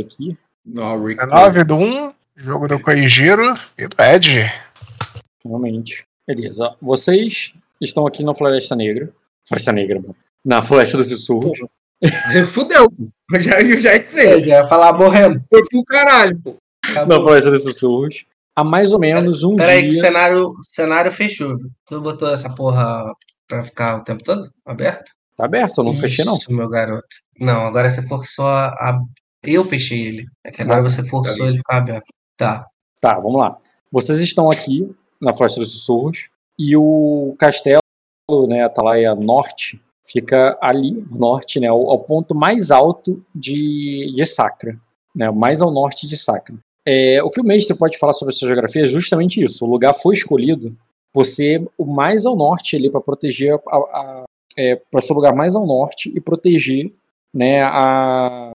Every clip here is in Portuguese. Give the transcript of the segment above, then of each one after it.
aqui. Rick. 19 do 1, jogo do Koijiro e do Ed. Realmente. Beleza. Vocês estão aqui na Floresta Negra. Floresta Negra, mano. Na Floresta dos Sussurros. Fudeu. Eu já, eu já ia Eu dizer. já ia falar morremos. Foi pro caralho, pô. Na Floresta dos Sussurros. Há mais ou menos um Peraí, que o dia. cenário, o cenário fechou. Tu botou essa porra pra ficar o tempo todo aberto? Tá aberto, eu não fechei, não. Isso, meu garoto. Não, agora você forçou a. a- Eu fechei ele. É que agora Ah, você forçou ele ficar aberto. Tá. Tá, vamos lá. Vocês estão aqui na Floresta dos Sussurros e o castelo, né, Atalaia Norte, fica ali, no norte, né, ao, ao ponto mais alto de, de Sacra, né, mais ao norte de Sacra. É, o que o mestre pode falar sobre essa geografia é justamente isso. O lugar foi escolhido por ser o mais ao norte ali para proteger a, a, é, para ser o lugar mais ao norte e proteger, né, a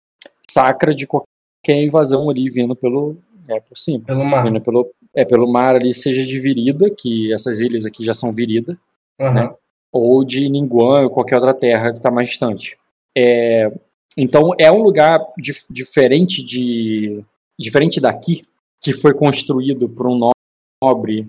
Sacra de qualquer invasão ali vindo pelo é, por cima Pelo mar. vindo pelo, é, pelo mar ali, seja de Virida, que essas ilhas aqui já são Virida, Aham. né? ou de Ningguan ou qualquer outra terra que está mais distante. É, então é um lugar dif- diferente de diferente daqui, que foi construído por um nobre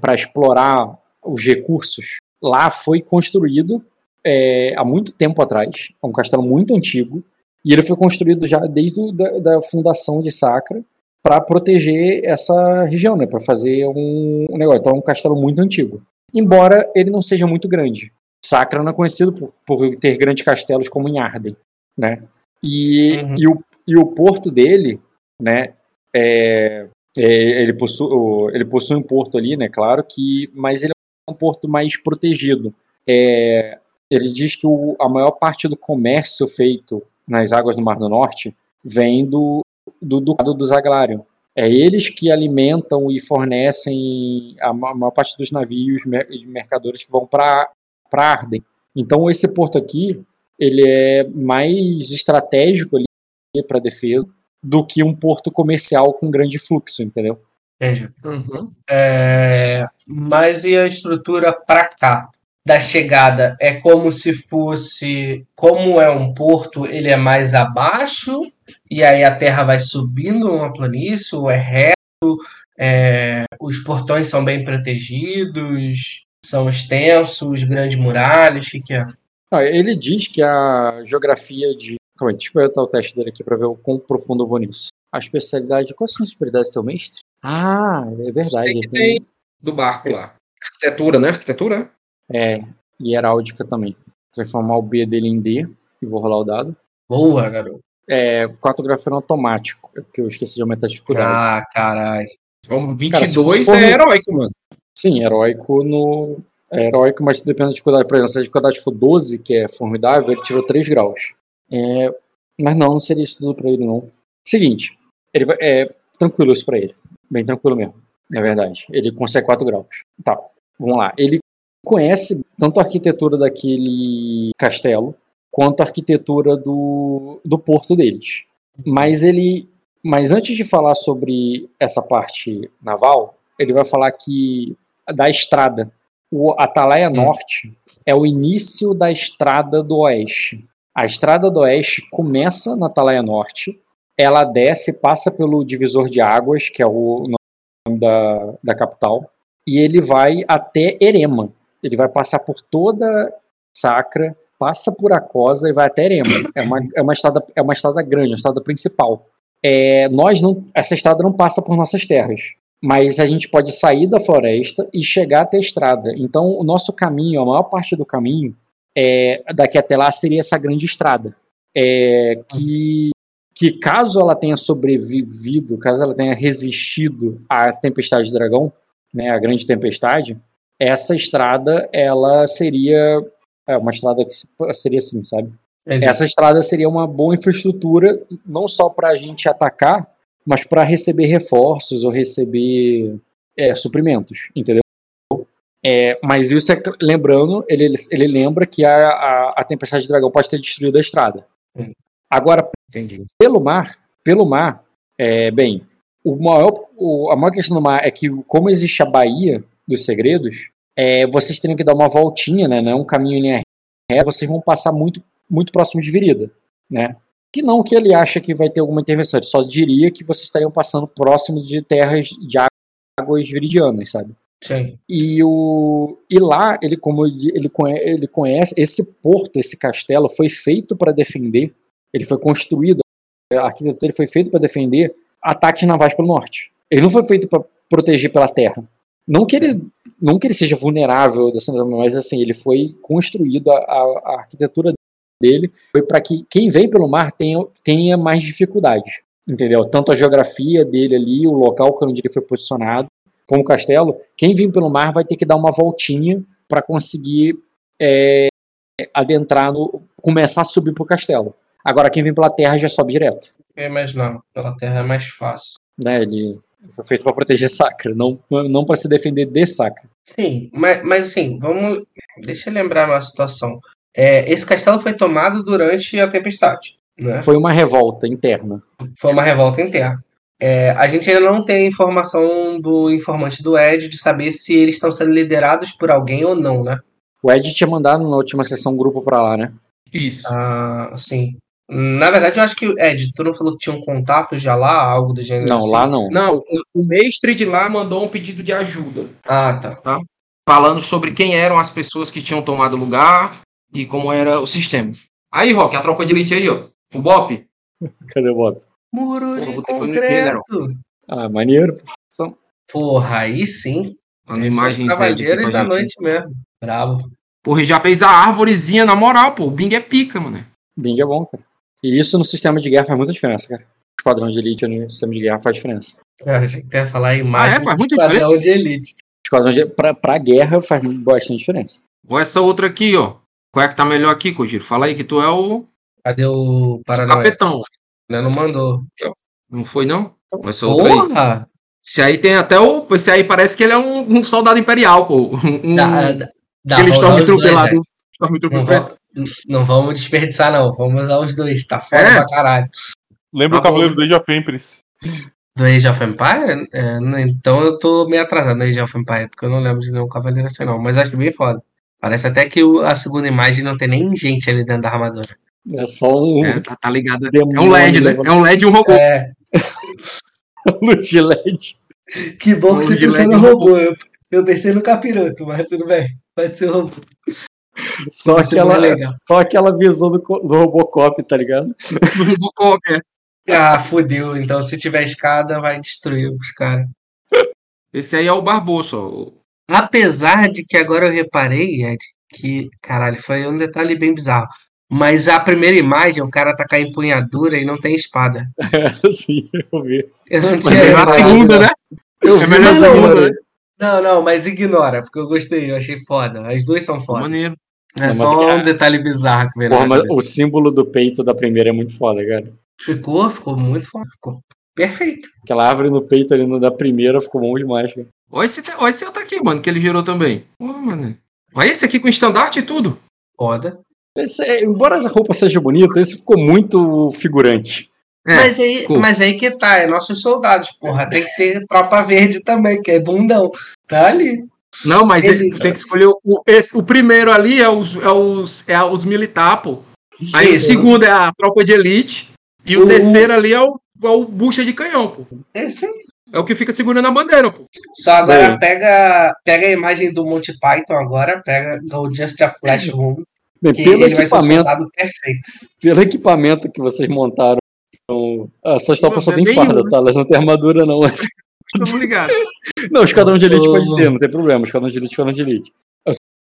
para explorar os recursos. Lá foi construído é, há muito tempo atrás, é um castelo muito antigo, e ele foi construído já desde o, da, da fundação de Sacra para proteger essa região, né, para fazer um, um negócio. Então é um castelo muito antigo embora ele não seja muito grande. Sacra não é conhecido por, por ter grandes castelos como em Arden, né? E, Uhum. e, o, e o porto dele, né? É, é, ele, possui, ele possui um porto ali, né? Claro que, mas ele é um porto mais protegido. É, ele diz que o- a maior parte do comércio feito nas águas do Mar do Norte vem do do Ducado dos Aglarion. É eles que alimentam e fornecem a ma- maior parte dos navios e mercadores que vão para Arden. Então esse porto aqui ele é mais estratégico ali para defesa do que um porto comercial com grande fluxo, entendeu? Entendi. Uhum. É, mas e a estrutura pra cá? Da chegada é como se fosse, como é um porto, ele é mais abaixo e aí a terra vai subindo uma planície, ou é reto, é, os portões são bem protegidos, são extensos, grandes muralhas, o que, que é? Ah, ele diz que a geografia de. Calma aí, deixa eu botar o teste dele aqui para ver o quão profundo eu vou nisso. A especialidade. Quais são as especialidades do seu mestre? Ah, é verdade. Tem que tem do barco lá. Arquitetura, né? Arquitetura? É, e heráldica também. Transformar o B dele em D, e vou rolar o dado. Boa, garoto. É, cartografando automático, é porque eu esqueci de aumentar a dificuldade. Ah, caralho. Então, Cara, se 22 for- é heróico, mano. Sim, heróico no. É heróico, mas depende da dificuldade. Por exemplo, se a dificuldade for 12, que é formidável, ele tirou 3 graus. É, mas não, não seria isso tudo pra ele, não. Seguinte, ele vai, é tranquilo isso pra ele. Bem tranquilo mesmo, na verdade. Ele consegue 4 graus. Tá, vamos lá. Ele conhece tanto a arquitetura daquele castelo, quanto a arquitetura do, do porto deles. Mas ele. Mas antes de falar sobre essa parte naval, ele vai falar que da estrada. O Atalaia Norte é o início da estrada do Oeste. A estrada do Oeste começa na Atalaia Norte, ela desce, passa pelo divisor de águas, que é o nome da, da capital, e ele vai até Erema. Ele vai passar por toda Sacra, passa por Acosa e vai até Erema. É uma, é uma, estrada, é uma estrada grande, uma estrada principal. É, nós não, essa estrada não passa por nossas terras mas a gente pode sair da floresta e chegar até a estrada. Então, o nosso caminho, a maior parte do caminho, é, daqui até lá seria essa grande estrada. É, que, que caso ela tenha sobrevivido, caso ela tenha resistido à tempestade do dragão, né, a grande tempestade, essa estrada ela seria é, uma estrada que seria assim, sabe? Entendi. Essa estrada seria uma boa infraestrutura, não só para a gente atacar, mas para receber reforços ou receber é, suprimentos, entendeu? É, mas isso é lembrando, ele, ele lembra que a, a, a tempestade de dragão pode ter destruído a estrada. Hum. Agora, Entendi. pelo mar, pelo mar, é, bem, o maior, o, a maior questão do mar é que como existe a Baía dos Segredos, é, vocês teriam que dar uma voltinha, né? Não é um caminho em linha reta, vocês vão passar muito, muito próximo de Virida, né? que não que ele acha que vai ter alguma intervenção, ele só diria que vocês estariam passando próximo de terras de águas viridianas, sabe? Sim. E, o, e lá, ele, como ele, ele conhe- ele conhece, esse porto, esse castelo, foi feito para defender, ele foi construído, a arquitetura dele foi feito para defender ataques navais pelo norte. Ele não foi feito para proteger pela terra. Não que ele, não que ele seja vulnerável, mas assim, ele foi construído, a, a- arquitetura dele foi para que quem vem pelo mar tenha, tenha mais dificuldades. Entendeu? Tanto a geografia dele ali, o local onde ele foi posicionado, como o castelo, quem vir pelo mar vai ter que dar uma voltinha para conseguir é, adentrar no. começar a subir pro castelo. Agora, quem vem pela terra já sobe direto. Eu imaginar, pela terra é mais fácil. Né? Ele foi feito para proteger Sacra, não, não para se defender de Sacra. Sim, mas, mas assim, vamos. Deixa eu lembrar uma situação. É, esse castelo foi tomado durante a tempestade. Né? Foi uma revolta interna. Foi uma revolta interna. É, a gente ainda não tem informação do informante do Ed de saber se eles estão sendo liderados por alguém ou não, né? O Ed tinha mandado na última sessão um grupo para lá, né? Isso. Ah, sim. Na verdade, eu acho que, Ed, tu não falou que tinha um contato já lá, algo do gênero Não, assim? lá não. Não, o- o mestre de lá mandou um pedido de ajuda, Ah, tá. falando sobre quem eram as pessoas que tinham tomado lugar e como era o sistema. Aí, Rock, a tropa de elite aí, ó. O Bop. Cadê o Bob? Muro de general. concreto. Ah, maneiro. Só- Porra, aí sim. Aí aqui Cavaleiros da gente. noite mesmo. Bravo. Porra, já fez a árvorezinha na moral, pô. O Bing é pica, mano. Bing é bom, cara. E isso no sistema de guerra faz muita diferença, cara. Esquadrão de elite no sistema de guerra faz diferença. Eu achei que ia falar a imagem Ah, é? Faz muita esquadrão diferença? de elite. Esquadrão de pra, pra guerra faz bastante diferença. Ou essa outra aqui, ó. Qual é que tá melhor aqui, Kojiro? Fala aí que tu é o Cadê o Paranoia? capetão. Né, Não mandou. Não foi, não? Essa outra aí. Porra! Esse aí tem até o. Esse aí parece que ele é um, um soldado imperial, pô. Um, Dá, dá, dá aquele Stormtrooper lá né? do. Stormtrooper Não, vamos, desperdiçar, não. Vamos usar os dois. Tá foda É? pra caralho. Lembra Tá o Cavaleiro do Age of Empires? Do Age of Empire? É, né, então eu tô meio atrasado no Age of Empire, porque eu não lembro de nenhum cavaleiro assim, não. Mas eu acho bem foda. Parece até que a segunda imagem não tem nem gente ali dentro da armadura. É só um É, tá, tá ligado. É um LED, né? É um LED e um robô. É, luz de LED. que bom que Um você pensou no um robô. Eu, eu pensei no capiroto, mas tudo bem. Pode ser o robô. Só Isso é aquela, só aquela visão do, do Robocop, tá ligado? Do robô qualquer. Ah, fudeu. Então se tiver escada, vai destruir os caras. Esse aí é o Barbosa. ó. Apesar de que agora eu reparei, Ed, que, caralho, foi um detalhe bem bizarro. Mas a primeira imagem, o cara tá com a empunhadura e não tem espada. Sim, eu vi. Eu não Mas tinha é a segunda, né? Eu É vi melhor a segunda, né? Não, não, mas ignora, porque eu gostei, eu achei foda. As duas são foda. Maneiro. É Não, só mas- um detalhe bizarro que veio Porra, mas o símbolo do peito da primeira é muito foda, cara. Ficou, ficou muito foda. Ficou perfeito. Aquela árvore no peito ali no da primeira ficou bom demais, cara. Olha esse, olha esse outro aqui, mano, que ele gerou também. Pô, mano. Olha esse aqui com estandarte e tudo. Foda. Esse, é- embora essa roupa seja bonita, esse ficou muito figurante. É, mas, aí, ficou. mas aí que tá, é nossos soldados, porra. Tem que ter tropa verde também, que é bundão. Tá ali. Não, mas Ele- tem que escolher o, esse, o primeiro ali é os, é os, é os militar, pô. Aí o segundo é a tropa de elite. E o, O- terceiro ali é o, é o bucha de canhão, pô. Esse aí. É o que fica segurando a bandeira, pô. Só agora Bem. pega, pega a imagem do Monty Python agora, pega o Just a Flash Room, Bem, que pelo ele vai ser equipamento, pelo equipamento que vocês montaram, as suas tropas só tem farda, tá? Elas não têm armadura, não. Tô ligado. Não, o esquadrão de elite pode ter, não tem problema. Esquadrão de elite, esquadrão de elite.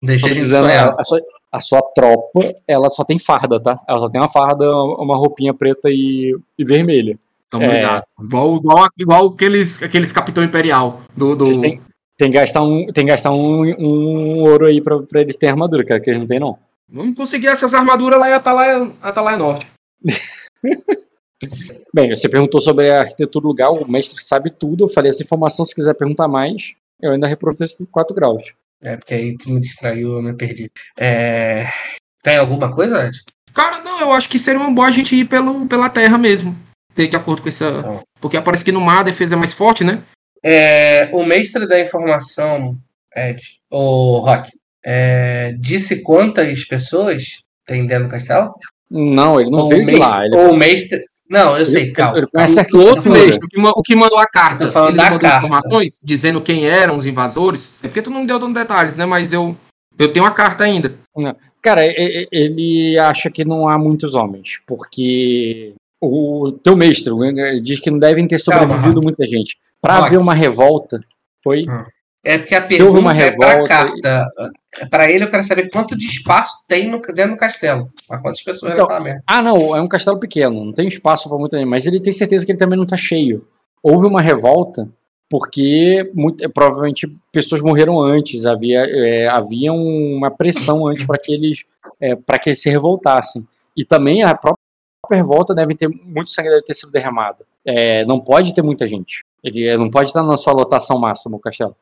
Deixa a gente dizendo, a, a sua, a sua tropa, ela só tem farda, tá? Ela só tem uma farda, uma roupinha preta e, e vermelha. Tamo É. ligado. Igual, igual, igual aqueles, aqueles capitão imperial do. do... Vocês têm, tem que gastar um, tem que gastar um, um ouro aí pra, pra eles terem armadura, cara, que eles não tem, não. Vamos conseguir essas armaduras lá em Atalaia, Atalaia Norte. Bem, você perguntou sobre a arquitetura do lugar, o mestre sabe tudo. Eu falei essa informação, se quiser perguntar mais, eu ainda reprovo esse 4 graus. É, porque aí tu me distraiu, eu me perdi. É... Tem alguma coisa, Ed? Cara, não, eu acho que seria uma boa a gente ir pelo, pela terra mesmo. Ter de acordo com essa. Tá. Porque parece que no mar a defesa é mais forte, né? É, o mestre da informação, Ed, o Rock, é, disse quantas pessoas tem dentro do castelo? Não, ele não veio o de mestre, lá. Ele, o mestre. Não, eu sei, calma. ele calma. conhece a O outro mestre, o que, ma- o que mandou a carta, falando ele mandou carta. informações dizendo quem eram os invasores. É porque tu não me deu tantos detalhes, né? Mas eu, eu tenho a carta ainda. Cara, e- e- ele acha que não há muitos homens, porque o teu mestre diz que não devem ter Calma, sobrevivido muita gente. Pra Rock. haver uma revolta, foi. É porque a houve uma pergunta é pra revolta- carta. É Pra ele, eu quero saber quanto de espaço tem no, dentro do castelo. Pra quantas pessoas Então, merda. Ah, não, é um castelo pequeno, não tem espaço pra muita gente, mas ele tem certeza que ele também não tá cheio. Houve uma revolta porque muito- provavelmente pessoas morreram antes, havia, é, havia uma pressão antes para que eles é, para que eles se revoltassem. E também a própria revolta deve ter muito sangue deve ter sido derramado. É, não pode ter muita gente. Ele é, não pode estar na sua lotação máxima o castelo.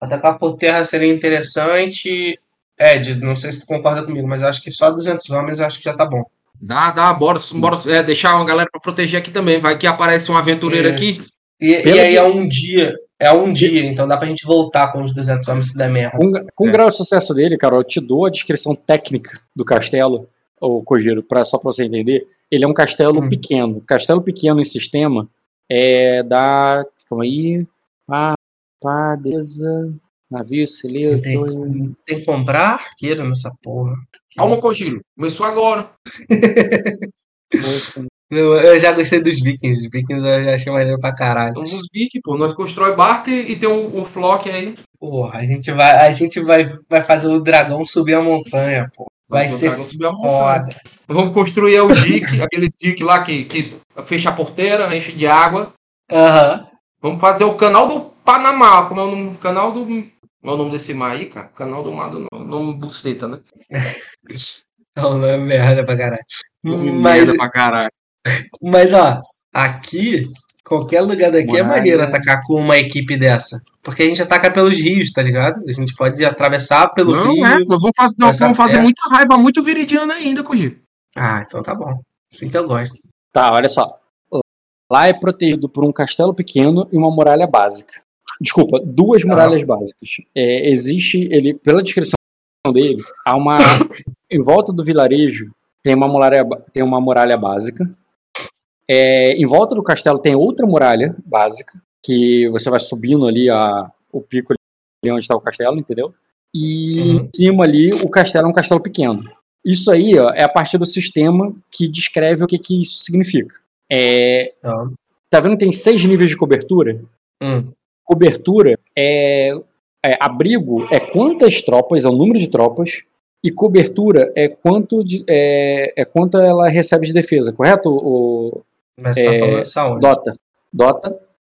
Atacar por terra seria interessante. Ed, não sei se tu concorda comigo, mas acho que só 200 homens acho que já tá bom. Dá, dá, bora, bora é, deixar uma galera pra proteger aqui também. Vai que aparece um aventureiro É. aqui. E, e aí é um dia. É um dia, então dá pra gente voltar com os 200 homens se der merda. Com, com É. o grau de sucesso dele, Carol, eu te dou a descrição técnica do castelo, o Kojiro, pra, só para você entender. Ele é um castelo Hum. pequeno. Castelo pequeno em sistema é da. Calma aí. Ah, padeza. Navio, celeiro. Tem, tem que comprar arqueiro nessa porra. Calma, Kojiro. Começou agora. Eu, eu já gostei dos vikings. Os vikings eu já achei maneiro pra caralho. Somos os Vic, pô. Nós constrói barca e, e tem o, o Flock aí. Porra, a gente vai, a gente vai, vai fazer o dragão subir a montanha, pô. Vai ser vamos subir a montanha. foda. Vamos construir o dique, aqueles dique lá que, que fecha a porteira, enche de água. Aham. Vamos fazer o canal do Panamá. Como é o nome? Canal do. Como é o nome desse mar aí, cara? Canal do mar do nome buceta, né? Não, não é merda pra caralho. Mas, merda pra caralho. mas, ó, aqui, qualquer lugar daqui é Muralha. maneiro atacar com uma equipe dessa. Porque a gente ataca pelos rios, tá ligado? A gente pode atravessar pelo Não, rio. é, nós vamos fazer, nós vamos fazer muita raiva, muito viridiana ainda, Kojiro. Ah, então tá bom. Assim que eu gosto. Tá, olha só. Lá é protegido por um castelo pequeno e uma muralha básica. Desculpa, duas muralhas básicas. É, existe, ele, pela descrição dele, há uma. em volta do vilarejo tem uma muralha, tem uma muralha básica. É, em volta do castelo tem outra muralha básica, que você vai subindo ali a, o pico ali onde está o castelo, entendeu? E Uhum. em cima ali o castelo é um castelo pequeno. Isso aí ó, é a partir do sistema que descreve o que, que isso significa. É, Então, tá vendo que tem seis níveis de cobertura? hum, Cobertura é, é- abrigo é quantas tropas, é o número de tropas, e cobertura é quanto de, é, é quanto ela recebe de defesa, correto? O mas você tá É, falando isso aonde? Dota, Dota,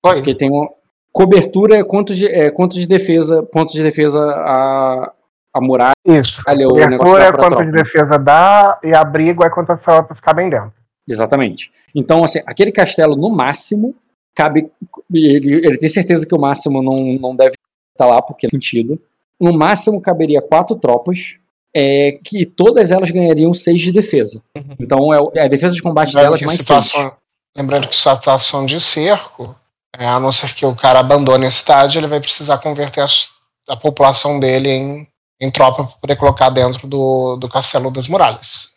Oi. porque tem uma cobertura é quanto de é, quanto de defesa, ponto de defesa a a muralha Isso. o negócio Cobertura é quanto de defesa dá e abrigo é quanto as tropas cabem dentro. Exatamente. Então, assim, aquele castelo, no máximo, cabe. Ele, ele tem certeza que o máximo não, não deve estar lá, porque não faz sentido. No máximo, caberia quatro tropas, é, que todas elas ganhariam seis de defesa. Então, é, é a defesa de combate Lembrando delas mais situação, seis. lembrando que situação de cerco, é, a não ser que o cara abandone a cidade, ele vai precisar converter as- a, população dele em, em tropa para poder colocar dentro do, do castelo das muralhas.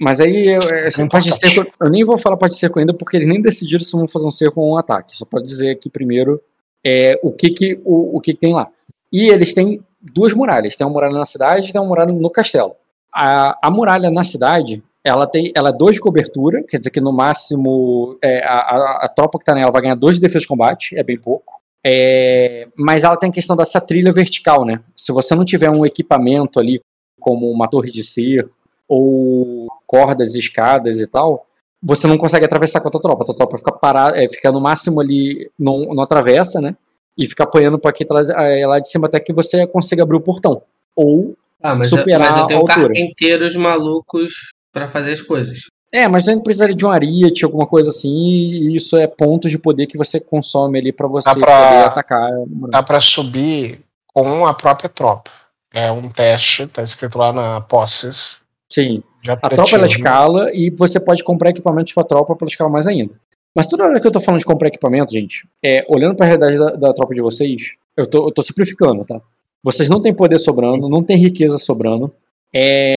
Mas aí, eu- É parte de cerco, eu nem vou falar parte de cerco ainda, porque eles nem decidiram se vão fazer um cerco ou um ataque. Só pode dizer aqui primeiro é, o, que, que, o, o que, que tem lá. E eles têm duas muralhas. Tem uma muralha na cidade e tem uma muralha no castelo. A, a muralha na cidade, ela tem ela é dois de cobertura, quer dizer que no máximo é, a, a, a tropa que está nela vai ganhar dois de defesa de combate, é bem pouco. É, mas ela tem a questão dessa trilha vertical, né? Se você não tiver um equipamento ali, como uma torre de cerco, ou cordas, escadas e tal, você não consegue atravessar com a tua tropa. A tua tropa fica parada, é, fica no máximo ali, não, não atravessa, né? E fica apanhando para aqui lá, é, lá de cima até que você consiga abrir o portão. Ou. Ah, mas, eu, superar mas eu tenho a altura. carpinteiros malucos pra fazer as coisas. É, mas gente precisaria de um ariete, alguma coisa assim, e isso é pontos de poder que você consome ali para você pra- poder atacar. Dá para subir com a própria tropa. É um teste, tá escrito lá na posses. Sim. De A tropa ela escala e você pode comprar equipamentos para a tropa para ela escalar mais ainda. Mas toda hora que eu tô falando de comprar equipamento, gente, é, olhando para a realidade da, da tropa de vocês, eu tô simplificando, tá? Vocês não têm poder sobrando, não tem riqueza sobrando. É,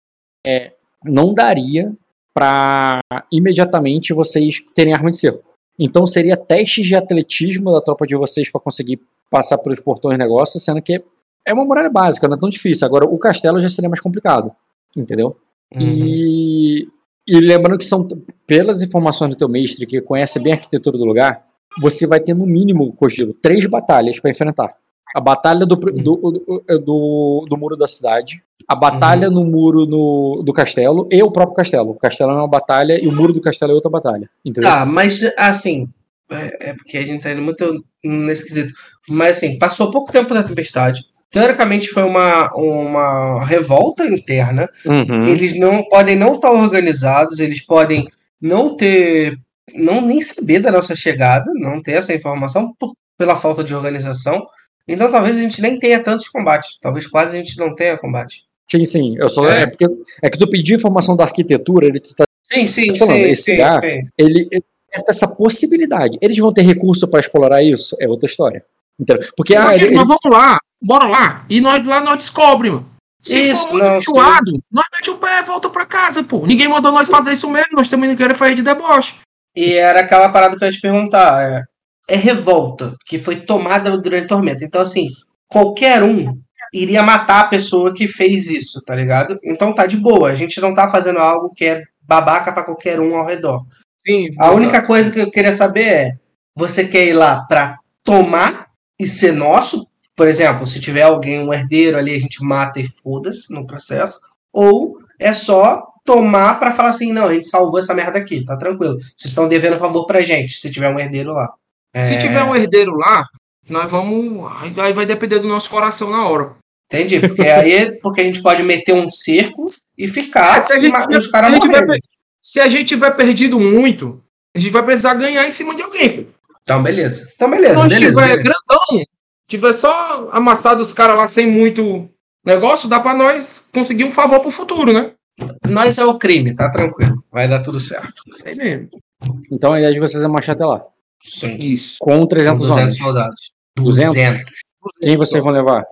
é, não daria para imediatamente vocês terem arma de cerco. Então seria testes de atletismo da tropa de vocês para conseguir passar pelos portões de negócio, sendo que é uma muralha básica, não é tão difícil. Agora o castelo já seria mais complicado, entendeu? Uhum. E, e lembrando que são pelas informações do teu mestre que conhece bem a arquitetura do lugar, você vai ter no mínimo, Kojiro, três batalhas para enfrentar. A batalha do, do, do, do, do muro da cidade, a batalha no muro no, do castelo e o próprio castelo. O castelo é uma batalha e o muro do castelo é outra batalha. Entendeu? Tá, mas assim, é, é porque a gente tá indo muito nesse quesito. Mas assim, passou pouco tempo da tempestade. Teoricamente foi uma, uma revolta interna. Uhum. Eles não podem não estar organizados, eles podem não ter. não nem saber da nossa chegada, não ter essa informação por- pela falta de organização. Então talvez a gente nem tenha tantos combates. Talvez quase a gente não tenha combate. Sim, sim. Eu só, É. é. porque, é que tu pediu informação da arquitetura, ele tá, Sim, sim, Tô falando, sim, esse sim, lugar- sim. ele, ele essa possibilidade. Eles vão ter recurso para explorar isso? É outra história. Entendeu? Porque ah, Mas, ele- nós vamos lá, bora lá. E nós lá nós descobrimos. Se Isso, for muito não, enjoado, nós mete o pé e volta pra casa, pô. Ninguém mandou nós fazer isso mesmo, nós também não queremos fazer de deboche. E era aquela parada que eu ia te perguntar. É, é revolta que foi tomada durante a tormenta. Então, assim, qualquer um iria matar a pessoa que fez isso, tá ligado? Então tá de boa. A gente não tá fazendo algo que é babaca pra qualquer um ao redor. Sim. A única coisa que eu queria saber é: você quer ir lá pra tomar e ser nosso? Por exemplo, se tiver alguém, um herdeiro ali, a gente mata e foda-se no processo. Ou é só tomar pra falar assim: não, a gente salvou essa merda aqui, tá tranquilo. Vocês estão devendo favor pra gente, se tiver um herdeiro lá. Se É, tiver um herdeiro lá, nós vamos. Aí vai depender do nosso coração na hora. Entendi, porque aí porque a gente pode meter um cerco e ficar Se a gente, e os se a caras tiver morrerem. per- se a gente tiver perdido muito, a gente vai precisar ganhar em cima de alguém. Então, beleza. Então, Se beleza. nós beleza, tiver beleza. Grandão, tiver só amassado os caras lá sem muito negócio, dá pra nós conseguir um favor pro futuro, né? Nós é o crime, tá tranquilo. Vai dar tudo certo. Isso aí mesmo. Então a ideia de vocês é marchar até lá. Sim. Isso. Com Com 300 200 homens. soldados. 200? 200. Quem vocês vão levar?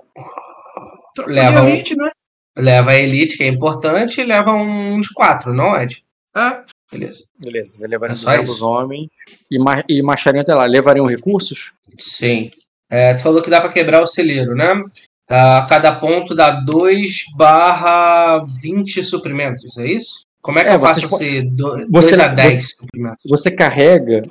Leva um- elite, né? Leva a elite, que é importante, e leva um de quatro, não, Ed? É. Beleza. Beleza, vocês levariam É só 200 isso? homens e, mar e marchariam até lá. Levariam recursos? Sim. É, tu falou que dá pra quebrar o celeiro, né? Ah, cada ponto dá 2 barra 20 suprimentos, é isso? Como é que É, eu faço esse 2 você- a 10 suprimentos? Você carrega.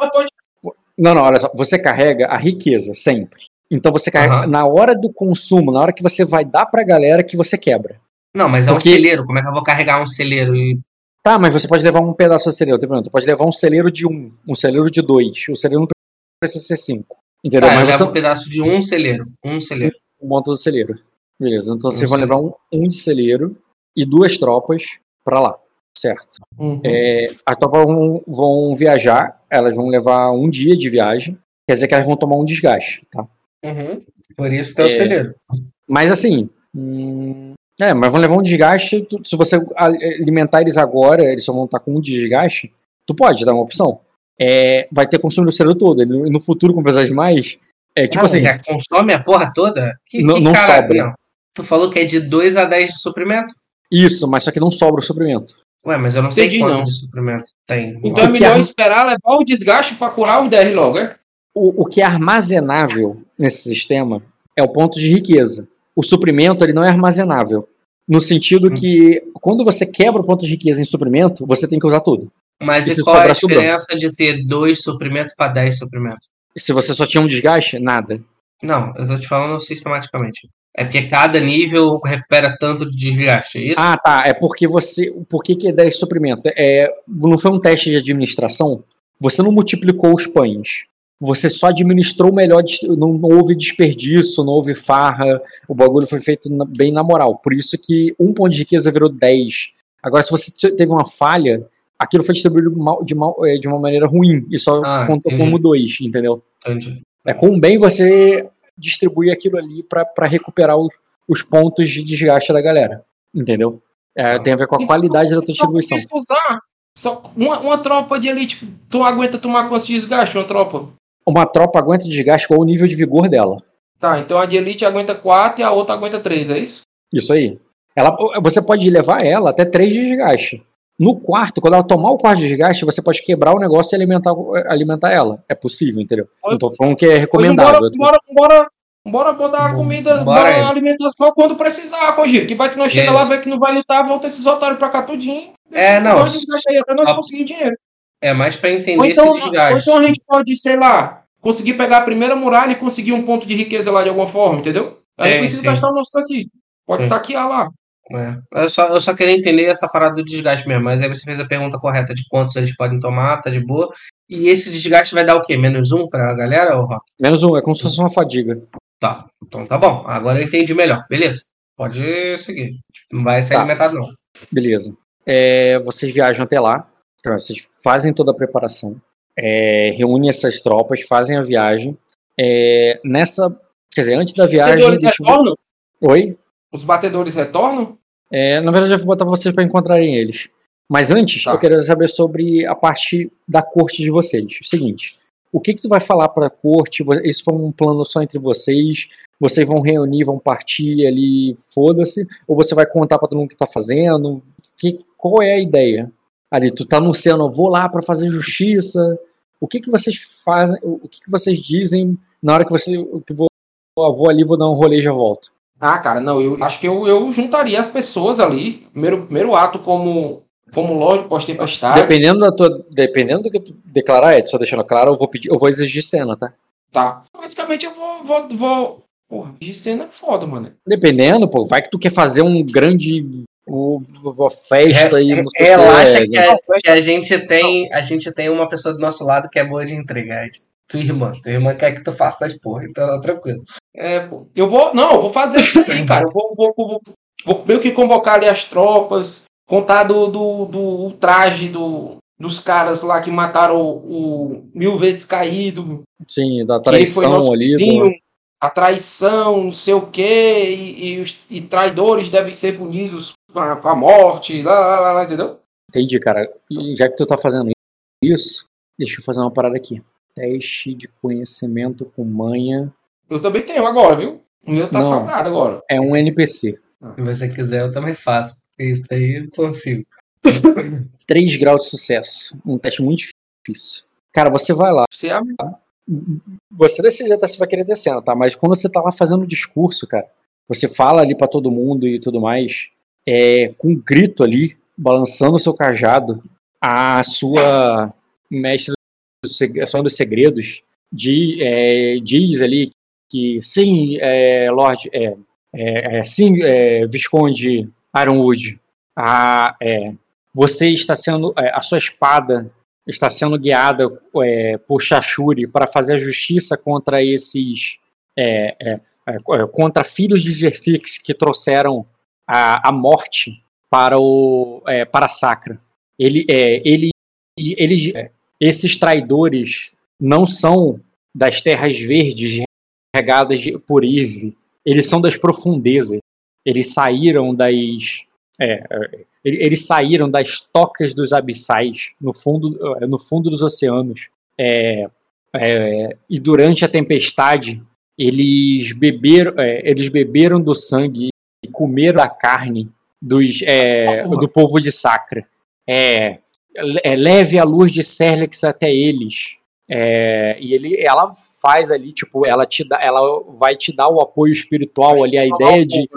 Não, não, olha só. Você carrega a riqueza sempre. Então você carrega. Aham. Na hora do consumo, na hora que você vai dar pra galera, que você quebra. Não, mas é Porque- um celeiro. Como é que eu vou carregar um celeiro? E... Tá, mas você pode levar um pedaço do celeiro, tem problema. Tu pode levar um celeiro de um, um celeiro de dois. O celeiro não precisa ser cinco. Entendeu? Tá, eu mas levo você um pedaço de um celeiro. Um celeiro. um monta do celeiro. Beleza, então vocês Um vão celeiro. levar um, um celeiro e duas tropas pra lá. Certo. Uhum. É, as tropas vão, vão viajar, elas vão levar um dia de viagem. Quer dizer que elas vão tomar um desgaste, tá? Uhum. Por isso tem o É. celeiro. Mas assim. hum, é, mas vão levar um desgaste. tu- se você alimentar eles agora, eles só vão estar com um desgaste. Tu pode dar uma opção. É, vai ter consumo do cérebro todo. E no, no futuro, com precisar de mais. É tipo Ah, assim. já consome a porra toda? Que, Não- que não cara- sobra. não. Tu falou que é de 2 a 10 de suprimento? Isso, mas só que não sobra o suprimento. Ué, mas eu não sei Entendi, quanto não. de suprimento tem. Então é O que melhor esperar levar o desgaste pra curar os 10 logo, é? O, o que é armazenável nesse sistema é o ponto de riqueza. O suprimento ele não é armazenável. No sentido que, quando você quebra o ponto de riqueza em suprimento, você tem que usar tudo. Mas E e qual é a diferença de ter 2 suprimentos para 10 suprimentos? E se você só tinha um desgaste, nada. Não, eu tô te falando sistematicamente. É porque cada nível recupera tanto de desgaste, é isso? Ah, tá. É porque você. Por que, que é 10 suprimento? É, não foi um teste de administração? Você não multiplicou os pães. Você só administrou melhor. Não, não houve desperdício, não houve farra. O bagulho foi feito bem na moral. Por isso que um ponto de riqueza virou 10. Agora, se você te- teve uma falha, aquilo foi distribuído mal- de, mal- eh, de uma maneira ruim. E só Ah, conta entendi. como 2, entendeu? Entendi. É com bem você distribuir aquilo ali para recuperar os, os pontos de desgaste da galera. Entendeu? É, tem a ver com a qualidade da tua distribuição. Só usar. Só uma, uma tropa de elite, tu aguenta tomar quantos desgaste, uma tropa? Uma tropa aguenta desgaste qual o nível de vigor dela. Tá, então a de elite aguenta 4 e a outra aguenta 3, é isso? Isso aí. Ela, você pode levar ela até 3 de desgaste. No quarto, quando ela tomar o quarto de desgaste, você pode quebrar o negócio e alimentar, alimentar ela. É possível, entendeu? Não tô falando que é recomendável. Bora, bora, bora botar a comida, Bora a alimentação quando precisar, Cogiro. Que vai que nós chega lá, vê que não vai lutar, volta esses otários pra cá tudinho. É, não. Nós aí até nós conseguir dinheiro. É mais pra entender Ou então, esse desgaste. ou então a gente pode, sei lá, conseguir pegar a primeira muralha e conseguir um ponto de riqueza lá de alguma forma, entendeu? Aí Sim, não precisa sim. gastar o nosso daqui. Pode Sim. saquear lá. É. Eu, só, eu só queria entender essa parada do desgaste mesmo, mas aí você fez a pergunta correta de quantos eles podem tomar, tá de boa. E esse desgaste vai dar o quê? Menos um pra galera, ô Rock? Menos um, é como se fosse uma fadiga. Tá, então tá bom. Agora eu entendi melhor. Beleza. Pode seguir. Não vai ser Tá. alimentado, não. Beleza. É, vocês viajam até lá. Então, vocês fazem toda a preparação. É, reúnem essas tropas, fazem a viagem. É, nessa. Quer dizer, antes da viagem. Retornam? Oi? Os batedores retornam? É, na verdade, eu vou botar vocês para encontrarem eles. Mas antes, Tá. eu queria saber sobre a parte da corte de vocês. O seguinte: o que, que tu vai falar para a corte? Isso foi um plano só entre vocês? Vocês vão reunir, vão partir ali, foda-se? Ou você vai contar para todo mundo o que tá fazendo? Que, qual é a ideia? Ali, tu tá anunciando, vou lá para fazer justiça. O que, que vocês fazem? O que, que vocês dizem na hora que você que vou, vou ali, vou dar um rolê e já volto? Ah, cara, não, eu acho que eu, eu juntaria as pessoas ali. Primeiro, primeiro ato como, como Lorde pós-tempestade. Dependendo da tua, dependendo do que tu declarar, Ed, só deixando claro, eu vou pedir, eu vou exigir cena, tá? Tá. Basicamente eu vou. vou, vou... Porra, de cena é foda, mano. Dependendo, pô, vai que tu quer fazer um grande um- uma festa aí, não sei o Relaxa que, que a, que a gente tem, a gente tem uma pessoa do nosso lado que é boa de entregar. Ed. Tua irmã. Tua irmã quer que tu faça as porra, então tá tranquilo. É, pô. Eu vou. Não, eu vou fazer isso aí, cara. Eu vou, vou, vou, vou meio que convocar ali as tropas, contar do, do, do traje do, dos caras lá que mataram o, o mil vezes caído. Sim, da traição ali. vizinho, do- a traição, não sei o quê, e, e os e traidores devem ser punidos com a, com a morte, lá, lá, lá, lá, entendeu? Entendi, cara. E já que tu tá fazendo isso, deixa eu fazer uma parada aqui. Teste de conhecimento com manha. Eu também tenho agora, viu? O meu tá Não. salgado agora. É um NPC. Se você quiser, eu também faço. Isso aí eu consigo. 3 graus de sucesso. Um teste muito difícil. Cara, você vai lá. Você abre Você decide até se vai querer ter cena, tá? Mas quando você tá lá fazendo o discurso, cara, você fala ali pra todo mundo e tudo mais, é, com um grito ali, balançando o seu cajado, a sua mestre a sua dos segredos de, é, diz ali que sim, é, Lorde, é, é, é, sim, é, Visconde Ironwood, a, é, você está sendo, é, a sua espada está sendo guiada é, por Shashuri para fazer justiça contra esses é, é, é, contra filhos de Zerfix que trouxeram a, a morte para o é, para a Sacra. Ele é ele eles é, esses traidores não são das terras verdes regadas de- por Irve. Eles são das profundezas. Eles saíram das é, é, ele- eles saíram das tocas dos abissais no fundo, eh, no fundo dos oceanos. É, é, e durante a tempestade, eles beberam, é, eles beberam do sangue e comeram a carne dos, é, do povo de Sacra. É, é, leve a luz de Serlex até eles. É, e ele, ela faz ali, tipo, ela te dá, ela vai te dar o apoio espiritual ali, a ideia de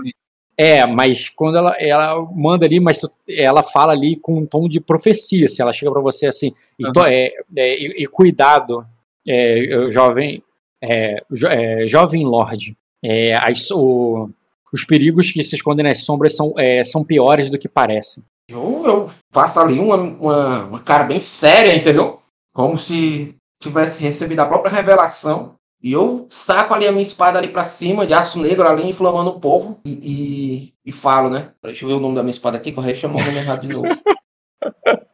é, mas quando ela, ela manda ali, mas tu- ela fala ali com um tom de profecia, se ela chega pra você assim, e, to- é, é, e- e cuidado, é, jovem, é, jo- é, jovem lord, é, as- o- os perigos que se escondem nas sombras são, é, são piores do que parecem. Eu, eu faço ali uma, uma, uma cara bem séria, entendeu? Como se tivesse recebido a própria revelação. E eu saco ali a minha espada ali pra cima, de aço negro ali, inflamando o povo. E, e, e falo, né? Deixa eu ver o nome da minha espada aqui, que eu rechamou o nome errado de novo.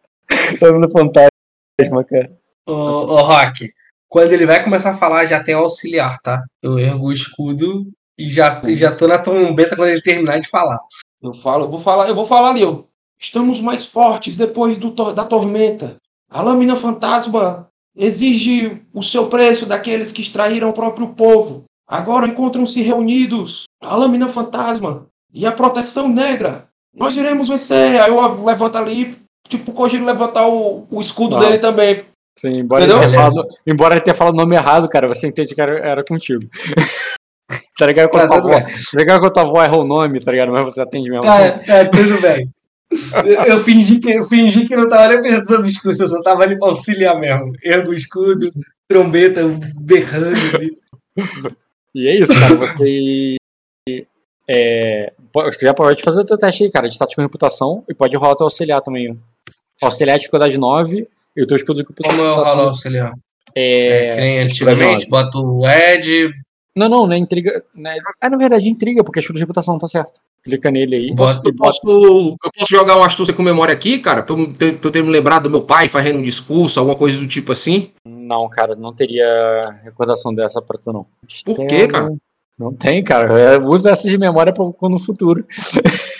Tá vendo fantasma, cara. Ô, ô Rock, quando ele vai começar a falar, já tem o auxiliar, tá? Eu ergo o escudo e já, e já tô na trombeta quando ele terminar de falar. Eu falo, eu vou falar, eu vou falar ali, ó. Estamos mais fortes depois do, da tormenta. A lâmina fantasma exige o seu preço daqueles que extraíram o próprio povo. Agora encontram-se reunidos. A lâmina fantasma E a proteção negra. Nós iremos vencer. Aí eu levanto ali, tipo, o Kojiro levantar o, o escudo Ah. dele também. Sim, embora ele, falado, embora ele tenha falado o nome errado, cara, você entende que era, era contigo. tá ligado quando Tá, tua avó, tá ligado quando tua avó erra o nome, tá ligado? Mas você atende mesmo assim. Tá, tá, tudo bem. Eu, eu fingi que, eu fingi que não tava nem prestando discurso, eu só tava ali pra auxiliar mesmo. Erro do escudo, trombeta berrando ali. E é isso, cara. Você. É, já pode fazer o teu teste aí, cara, de status com reputação. E pode rolar o teu auxiliar também. Auxiliar de dificuldade 9 e o teu escudo de Como eu reputação. rolo auxiliar? É, É, que nem antigamente, bota o Ed, Não, não, não é intriga. Né? Ah, na verdade, intriga, porque é escudo de reputação, tá certo. Clica nele aí. E Eu posso, eu posso jogar uma astúcia com memória aqui, cara? Pra eu, ter, pra eu ter me lembrado do meu pai fazendo um discurso, alguma coisa do tipo assim? Não, cara, não teria recordação dessa pra tu, não. Por quê, Estela- cara? Não tem, cara. É, Usa essa de memória pra no futuro.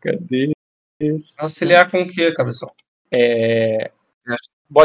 Cadê? Esse? auxiliar com o quê, cabeção? É.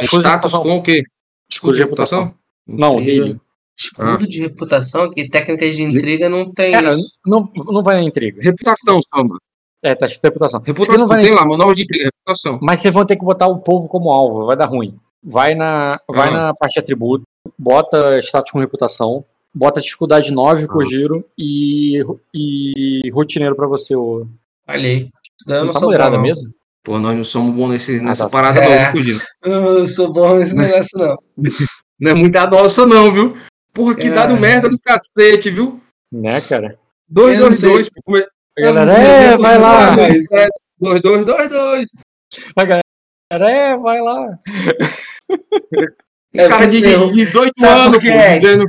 Escudo de Status reputação. com o quê? Escudo de reputação. Não, Intriga. dele. Escudo de reputação, que técnicas de intriga não tem Cara, isso. não, não vai na intriga. Reputação, samba. É, tá escrito reputação. Reputação, não vai na tem lá, meu nome de intriga, reputação. Mas vocês vão ter que botar o povo como alvo, vai dar ruim. Vai na, vai Ah. na parte de atributo, bota status com reputação, bota dificuldade 9 com Ah. giro e, e rotineiro pra você. O... Daí eu Não não tá não. mesmo? Pô, nós não somos bons nesse, nessa tá. parada, É. não, Cugino. Eu não sou bom nesse negócio, não. Não é muita nossa, não, viu? Porra, que É. dado merda do cacete, viu? Né, cara? 2, Eu não 2, sei. 2. A galera, é, vai lá. bom, mas- 2, 2, 2, 2. A galera, é, vai lá. É, cara de tu errou. 18 Sabe anos, pô, quê, Ed? dizendo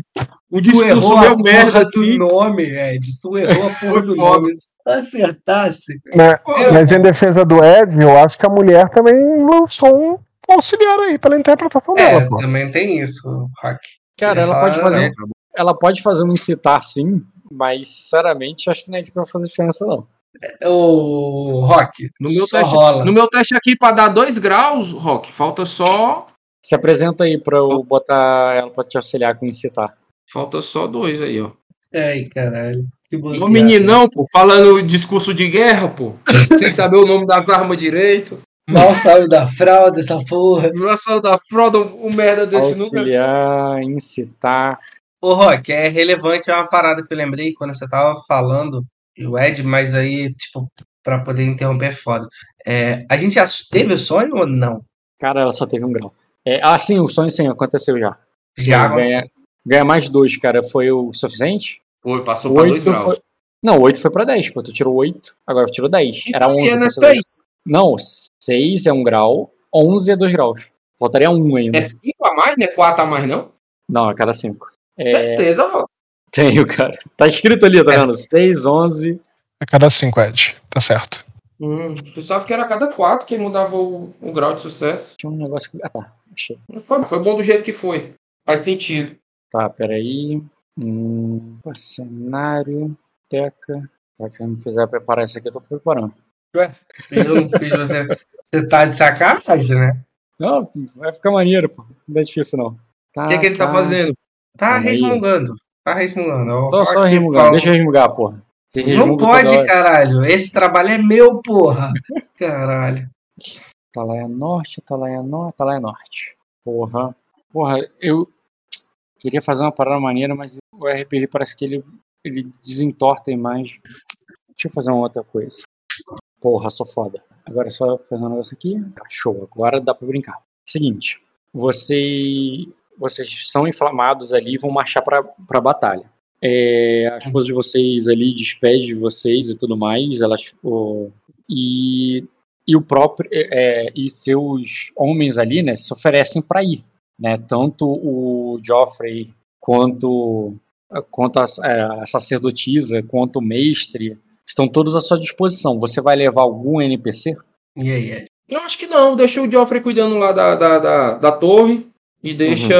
o discurso meu merda, do assim. nome, Ed. Tu errou a porra Foi do nome. Se tu acertasse. Né? Eu- Mas em defesa do Ed, eu acho que a mulher também lançou um auxiliar aí pela interpretação É, dela, pô. também tem isso, Rock. Cara, ela pode fazer, é. ela pode fazer um incitar sim, mas sinceramente acho que não é isso que vai fazer diferença, não. Ô, Rock, No meu, teste, rola. no meu teste aqui, pra dar 2 graus, Rock, falta só. Se apresenta aí pra eu botar ela pra te auxiliar com incitar. Falta só dois aí, ó. Ai, caralho. Que E o meninão, pô, falando discurso de guerra, pô. sem saber o nome das armas direito. Mal saiu da fralda essa porra. Violação da fraude, o merda desse número. Auxiliar, incitar. Ô, Rock, é relevante, é uma parada que eu lembrei quando você tava falando, e o Ed, mas aí, tipo, pra poder interromper é foda. É, a gente já teve o sonho ou não? Cara, ela só teve um grau. É, ah, sim, o sonho sim, aconteceu já. Já aconteceu. ganha, ganha mais dois, cara. Foi o suficiente? Foi, passou pra 2 Oito graus. foi. Não, 8 foi pra 10, pô. Tu tirou 8, agora tu tirou 10. Era Então, 11. e é pra nessa ser aí. dois. Não, 6 é um grau, 11 é 2 graus. Faltaria um ainda. É 5 a mais, não é 4 a mais, não? Não, a cada 5. É, Certeza, Rock. tenho, cara. Tá escrito ali, tá É. vendo? 6, 11. A cada cinco, Ed. Tá certo. Hum, pensava que era a cada 4 que mudava o, o grau de sucesso. Tinha um negócio que. Ah, tá. Achei. Foi, foi bom do jeito que foi. Faz sentido. Tá, peraí. Hum, cenário, teca. Já que você me fizer preparar isso aqui, eu tô preparando. Eu não fiz você. Você tá de sacanagem, né? Não, vai ficar maneiro, pô. Não é difícil, não. Tá, O que, é que ele tá fazendo? Tá Calma aí. resmungando. Tá resmungando. Só, só resmungar. fala- Deixa eu resmungar, porra. Não pode, caralho. Esse trabalho é meu, porra. Caralho. Atalaia Norte, Atalaia Norte, Atalaia Norte. Porra. Porra, eu queria fazer uma parada maneira, mas o RPG parece que ele, ele desentorta a imagem. Deixa eu fazer uma outra coisa. Porra, sou foda. Agora é só fazer um negócio aqui. Show, agora dá pra brincar. Seguinte, você, vocês são inflamados ali e vão marchar pra, pra batalha. É, a esposa de vocês ali despede de vocês e tudo mais. Elas, o- e e o próprio é, e seus homens ali, né, se oferecem para ir, né? Tanto o Joffrey quanto quanto a, é, a sacerdotisa, quanto o mestre estão todos à sua disposição. Você vai levar algum NPC? E aí, Ed? Eu acho que não. Deixa o Geoffrey cuidando lá da, da, da, da torre. E deixa.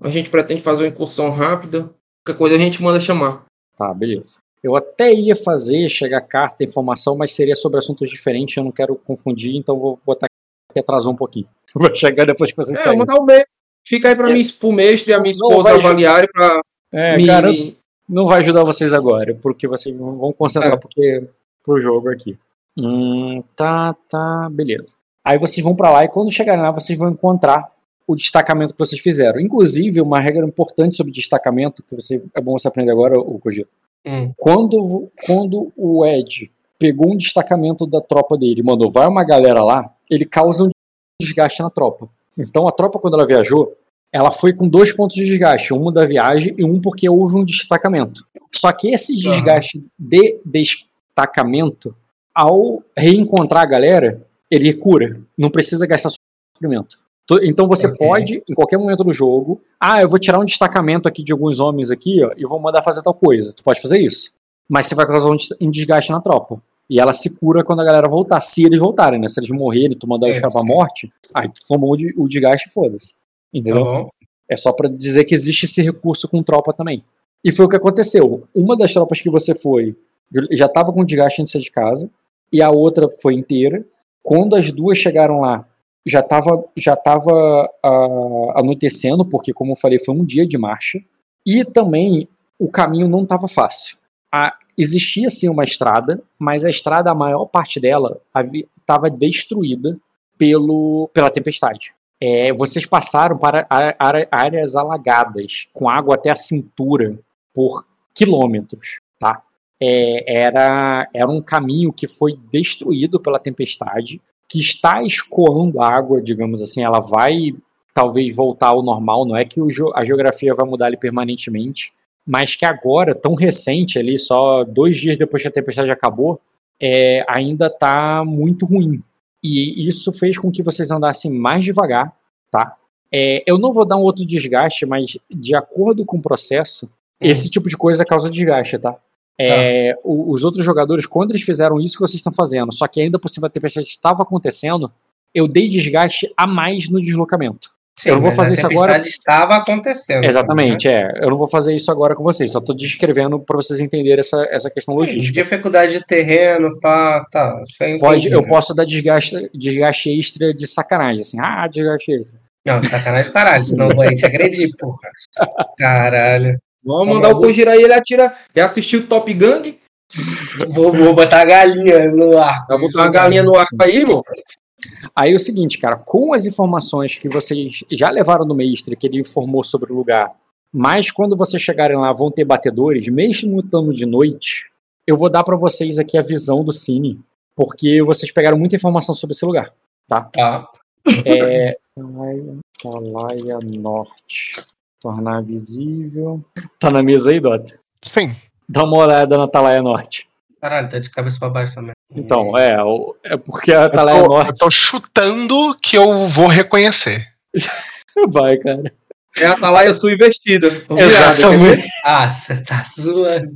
A gente pretende fazer uma incursão rápida. Qualquer coisa a gente manda chamar. Tá, beleza. Eu até ia fazer chegar carta, informação, mas seria sobre assuntos diferentes. Eu não quero confundir, então vou botar que atrasou um pouquinho. Vou chegar depois que vocês É, saírem. mandar o mestre. Fica aí pra É. mim, pro mestre e a minha Não, esposa vai- avaliarem pra É, me, me- não vai ajudar vocês agora, porque vocês vão concentrar É. porque, pro jogo aqui. Hum, tá, tá, beleza. Aí vocês vão pra lá e quando chegarem lá, vocês vão encontrar o destacamento que vocês fizeram. Inclusive, uma regra importante sobre destacamento, que você, é bom você aprender agora, o Kojiro. Hum. Quando, quando o Ed pegou um destacamento da tropa dele e mandou vai uma galera lá, ele causa um desgaste na tropa. Então a tropa, quando ela viajou, ela foi com dois pontos de desgaste, um da viagem e um porque houve um destacamento. Só que esse desgaste de destacamento, ao reencontrar a galera, ele cura. Não precisa gastar suprimento. To- Então você Ok. pode, em qualquer momento do jogo, ah, eu vou tirar um destacamento aqui de alguns homens aqui, ó, e vou mandar fazer tal coisa. Tu pode fazer isso. Mas você vai causar um des- desgaste na tropa. E ela se cura quando a galera voltar, se eles voltarem, né? Se eles morrerem, tu mandar os É, caras pra morte, aí tu tomou o desgaste e foda-se. Tá Entendeu? bom. É só pra dizer que existe esse recurso com tropa também. E foi o que aconteceu. Uma das tropas que você foi já tava com desgaste antes de sair de casa, e a outra foi inteira. Quando as duas chegaram lá, já tava, já tava ah, anoitecendo, porque, como eu falei, foi um dia de marcha. E também o caminho não estava fácil. A- existia sim uma estrada, mas a estrada, a maior parte dela, estava destruída pelo, pela tempestade. É, vocês passaram para áreas alagadas, com água até a cintura, por quilômetros, tá? É, era, era um caminho que foi destruído pela tempestade, que está escoando água, digamos assim, ela vai talvez voltar ao normal, não é que a geografia vai mudar ali permanentemente, mas que agora, tão recente ali, só dois dias depois que a tempestade acabou, é, ainda está muito ruim. E isso fez com que vocês andassem mais devagar, tá? É, eu não vou dar um outro desgaste, mas de acordo com o processo, esse tipo de coisa causa desgaste, tá? É, o- os outros jogadores, quando eles fizeram isso que vocês estão fazendo, só que ainda por cima a tempestade estava acontecendo, eu dei desgaste a mais no deslocamento. Sim, Eu não vou fazer a isso agora- estava acontecendo. Exatamente, é. Eu não vou fazer isso agora com vocês, só tô descrevendo para vocês entenderem essa, essa questão né? logística. Dificuldade de terreno, pá, tá. Isso é Pode, eu posso dar desgaste, desgaste extra de sacanagem, assim, ah, desgaste extra. Não, de sacanagem caralho, senão eu vou aí te agredir, porra. Caralho. Vamos Tá mandar o. Kojiro aí, ele atira. Já assistiu Top Gang? Vou, vou botar a galinha no ar. Vai botar uma galinha no ar aí, irmão? Aí é o seguinte, cara, com as informações que vocês já levaram do mestre, que ele informou sobre o lugar, mas quando vocês chegarem lá vão ter batedores, mesmo estando de noite, eu vou dar pra vocês aqui a visão do Cine, porque vocês pegaram muita informação sobre esse lugar. Tá. É. Atalaia, Atalaia Norte. Tornar visível. Tá na mesa aí, Dota? Sim. Dá uma olhada na Atalaia Norte. Caralho, tá de cabeça pra baixo também. Então, é, o- é porque a Eu Atalaia tô, eu Norte tô chutando que eu vou reconhecer. vai, cara. É a Atalaia Sul investida. Exatamente. Ah, você tá zoando.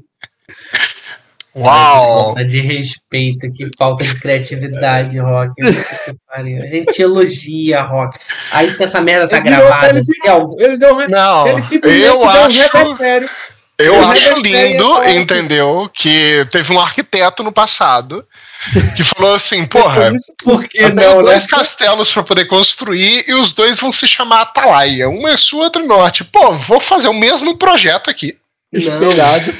Que Uau! falta de respeito, que falta de criatividade, Rock. A gente elogia, Rock. Aí tá essa merda tá Ele gravada. ele Se algum- Ele deu um Não, Ele simplesmente eu deu um revertério. Eu eu acho lindo, falar entendeu? Que teve um arquiteto no passado que falou assim, porra, Por que eu tenho não, né? dois castelos pra poder construir e os dois vão se chamar Atalaia. Um é sul, outro é norte. Pô, vou fazer o mesmo projeto aqui. Espelhado.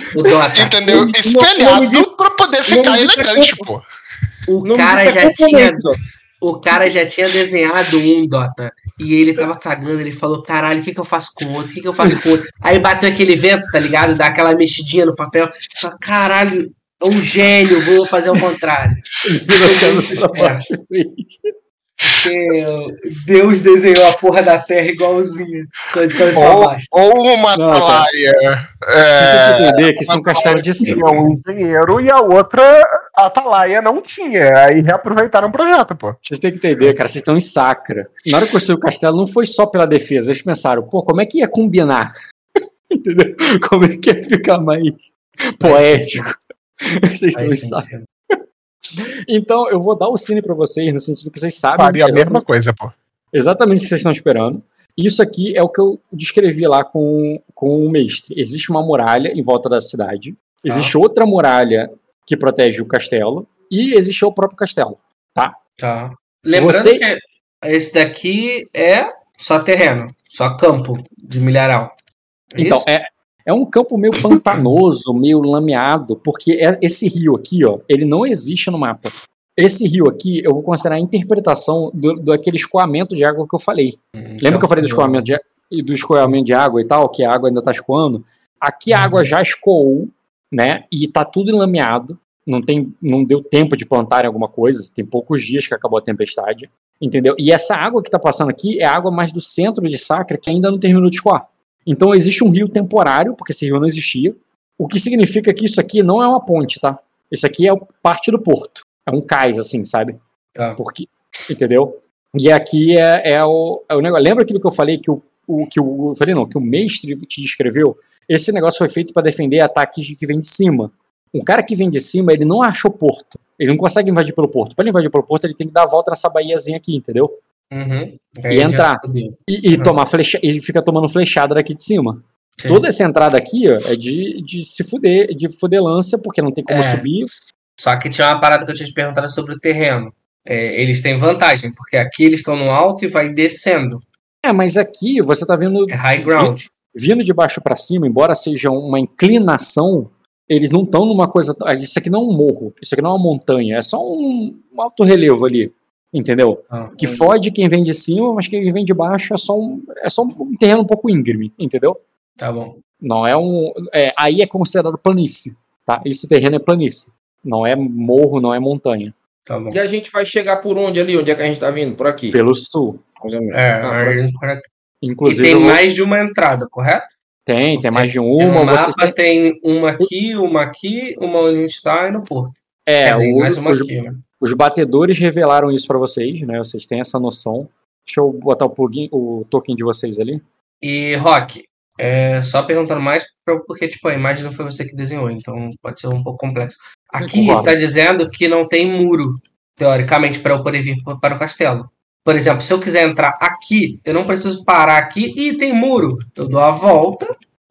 Entendeu? Espelhado pra poder ficar é elegante, pô. O cara é já tinha. O cara já tinha desenhado um, Dota. E ele tava cagando, ele falou, caralho, o que, que eu faço com o outro? O que, que eu faço com o outro? Aí bateu aquele vento, tá ligado? Dá aquela mexidinha no papel. Fala, caralho, é um gênio, vou fazer o contrário. Esperto. Porque Deus desenhou a porra da terra igualzinha. Só de cabeça pra Ou, baixo. ou uma Não, têm que É, entender que isso é um castelo de cima. tinha um engenheiro e a outra, a Atalaia, não tinha. Aí reaproveitaram o projeto, pô. Vocês têm que entender, cara, vocês estão em Sacra. Na hora que construiu o castelo, não foi só pela defesa. Eles pensaram, pô, como é que ia combinar? Entendeu? Como é que ia ficar mais poético? Vocês estão em Sacra. Então, eu vou dar o cine pra vocês, no sentido que vocês sabem Faria a exatamente- mesma coisa, pô. exatamente o que vocês estão esperando. Isso aqui é o que eu descrevi lá com, com o mestre. Existe uma muralha em volta da cidade. Existe outra muralha que protege o castelo. E existe o próprio castelo. Tá. Lembrando Você- que esse daqui é só terreno, só campo de milharal. É Então, isso? é, É um campo meio pantanoso, meio lameado, porque é- esse rio aqui, ó, ele não existe no mapa. Esse rio aqui, eu vou considerar a interpretação do, daquele escoamento de água que eu falei. Lembra que eu falei do escoamento de, do escoamento de água e tal, que a água ainda está escoando? Aqui a água já escoou, né? E tá tudo enlameado. Não, tem, não deu tempo de plantarem alguma coisa. Tem poucos dias que acabou a tempestade. Entendeu? E essa água que tá passando aqui é água mais do centro de Sacra que ainda não terminou de escoar. Então existe um rio temporário, porque esse rio não existia. O que significa que isso aqui não é uma ponte, tá? Isso aqui é parte do porto. É um cais, assim, sabe? Tá. Porque, entendeu? E aqui é, é o, é o negócio. Lembra aquilo que eu falei que o, o que o eu falei não, que o mestre te descreveu? Esse negócio foi feito para defender ataques que vem de cima. Um cara que vem de cima, ele não acha o porto. Ele não consegue invadir pelo porto. Para ele invadir pelo porto, ele tem que dar a volta nessa baíazinha aqui, entendeu? Uhum. E entrar. E, e Uhum. tomar flecha, ele fica tomando flechada daqui de cima. Sim. Toda essa entrada aqui, ó, é de, de se fuder, de fudelância, porque não tem como É, subir. Só que tinha uma parada que eu tinha te perguntado sobre o terreno. É, eles têm vantagem, porque aqui eles estão no alto e vai descendo. É, mas aqui você tá vendo É high ground. vindo de baixo para cima, embora seja uma inclinação, eles não estão numa coisa. ah, Isso aqui não é um morro, isso aqui não é uma montanha, é só um, um alto relevo ali. Entendeu? Ah, Que fode quem vem de cima, mas quem vem de baixo é só um, é só um terreno um pouco íngreme, entendeu? Tá bom. Não é um. é, aí é considerado planície. Tá? Esse terreno é planície. Não é morro, não é montanha. Tá bom. E a gente vai chegar por onde ali? Onde é que a gente tá vindo? Por aqui. Pelo sul. É, Ah, aí aqui. e Inclusive. tem mais de uma entrada, correto? tem, tem mais de no uma. Vocês mapa têm- tem uma aqui, uma aqui, uma onde a gente tá e no porto. é, Quer dizer, o- mais uma aqui, né? Os batedores revelaram isso pra vocês, né? Vocês têm essa noção. Deixa eu botar o, plugin, o token de vocês ali. E, Rock, é, só perguntando mais, porque, tipo, a imagem não foi você que desenhou, então pode ser um pouco complexo. Aqui concordo. tá dizendo que não tem muro, teoricamente, para eu poder vir para o castelo. Por exemplo, se eu quiser entrar aqui, eu não preciso parar aqui e tem muro. Eu dou a volta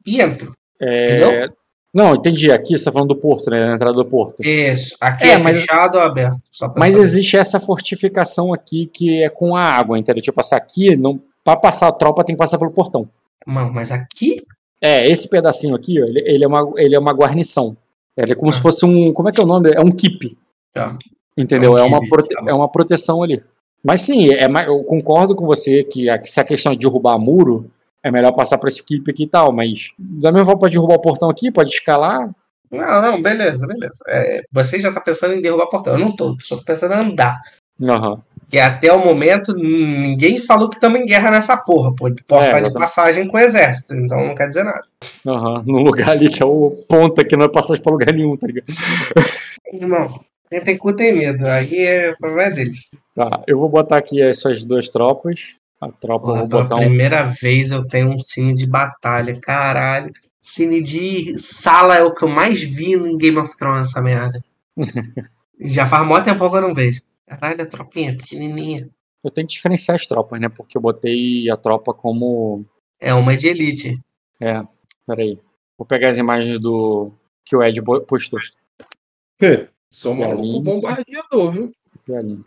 e entro. É, Entendeu? Não, entendi. Aqui você tá falando do porto, né? Na entrada do porto. Isso. Aqui É, é, mas- fechado ou aberto? Mas saber. existe essa fortificação aqui que é com a água, entendeu? Tipo, essa aqui, não, pra passar a tropa tem que passar pelo portão. Não, mas aqui? É, esse pedacinho aqui, ó, ele, ele é, uma, ele é uma guarnição. Ele é como Ah. se fosse um. Como é que é o nome? É um keep. Tá. Entendeu? É É um uma, keep, prote- tá é uma proteção ali. Mas sim, é, mais- eu concordo com você que se a questão é de derrubar muro, é melhor passar por esse keep aqui e tal. Mas da mesma forma, pode derrubar o portão aqui, pode escalar. Não, não, beleza, beleza. É, você já tá pensando em derrubar portão. Eu não tô, só tô pensando em andar. Aham. Que até o momento ninguém falou que estamos em guerra nessa porra. Pô. Posso É, estar de passagem com o exército, então não quer dizer nada. Aham. No lugar ali que é o ponta, que não é passagem pra lugar nenhum, tá ligado? Irmão, quem tem cu tem medo. Aí é, o problema é deles. Tá, eu vou botar aqui essas duas tropas. A tropa, eu Porra, vou pela botar um. primeira vez eu tenho um cine de batalha, caralho. Cine de sala é o que eu mais vi no Game of Thrones, essa merda. Já faz mó tempo que eu não vejo. Caralho, a tropinha pequenininha. Eu tenho que diferenciar as tropas, né? Porque eu botei a tropa como. É uma de elite. É, peraí. Vou pegar as imagens do. que o Ed postou. Sou maluco bombardeador, viu? Aqui ali.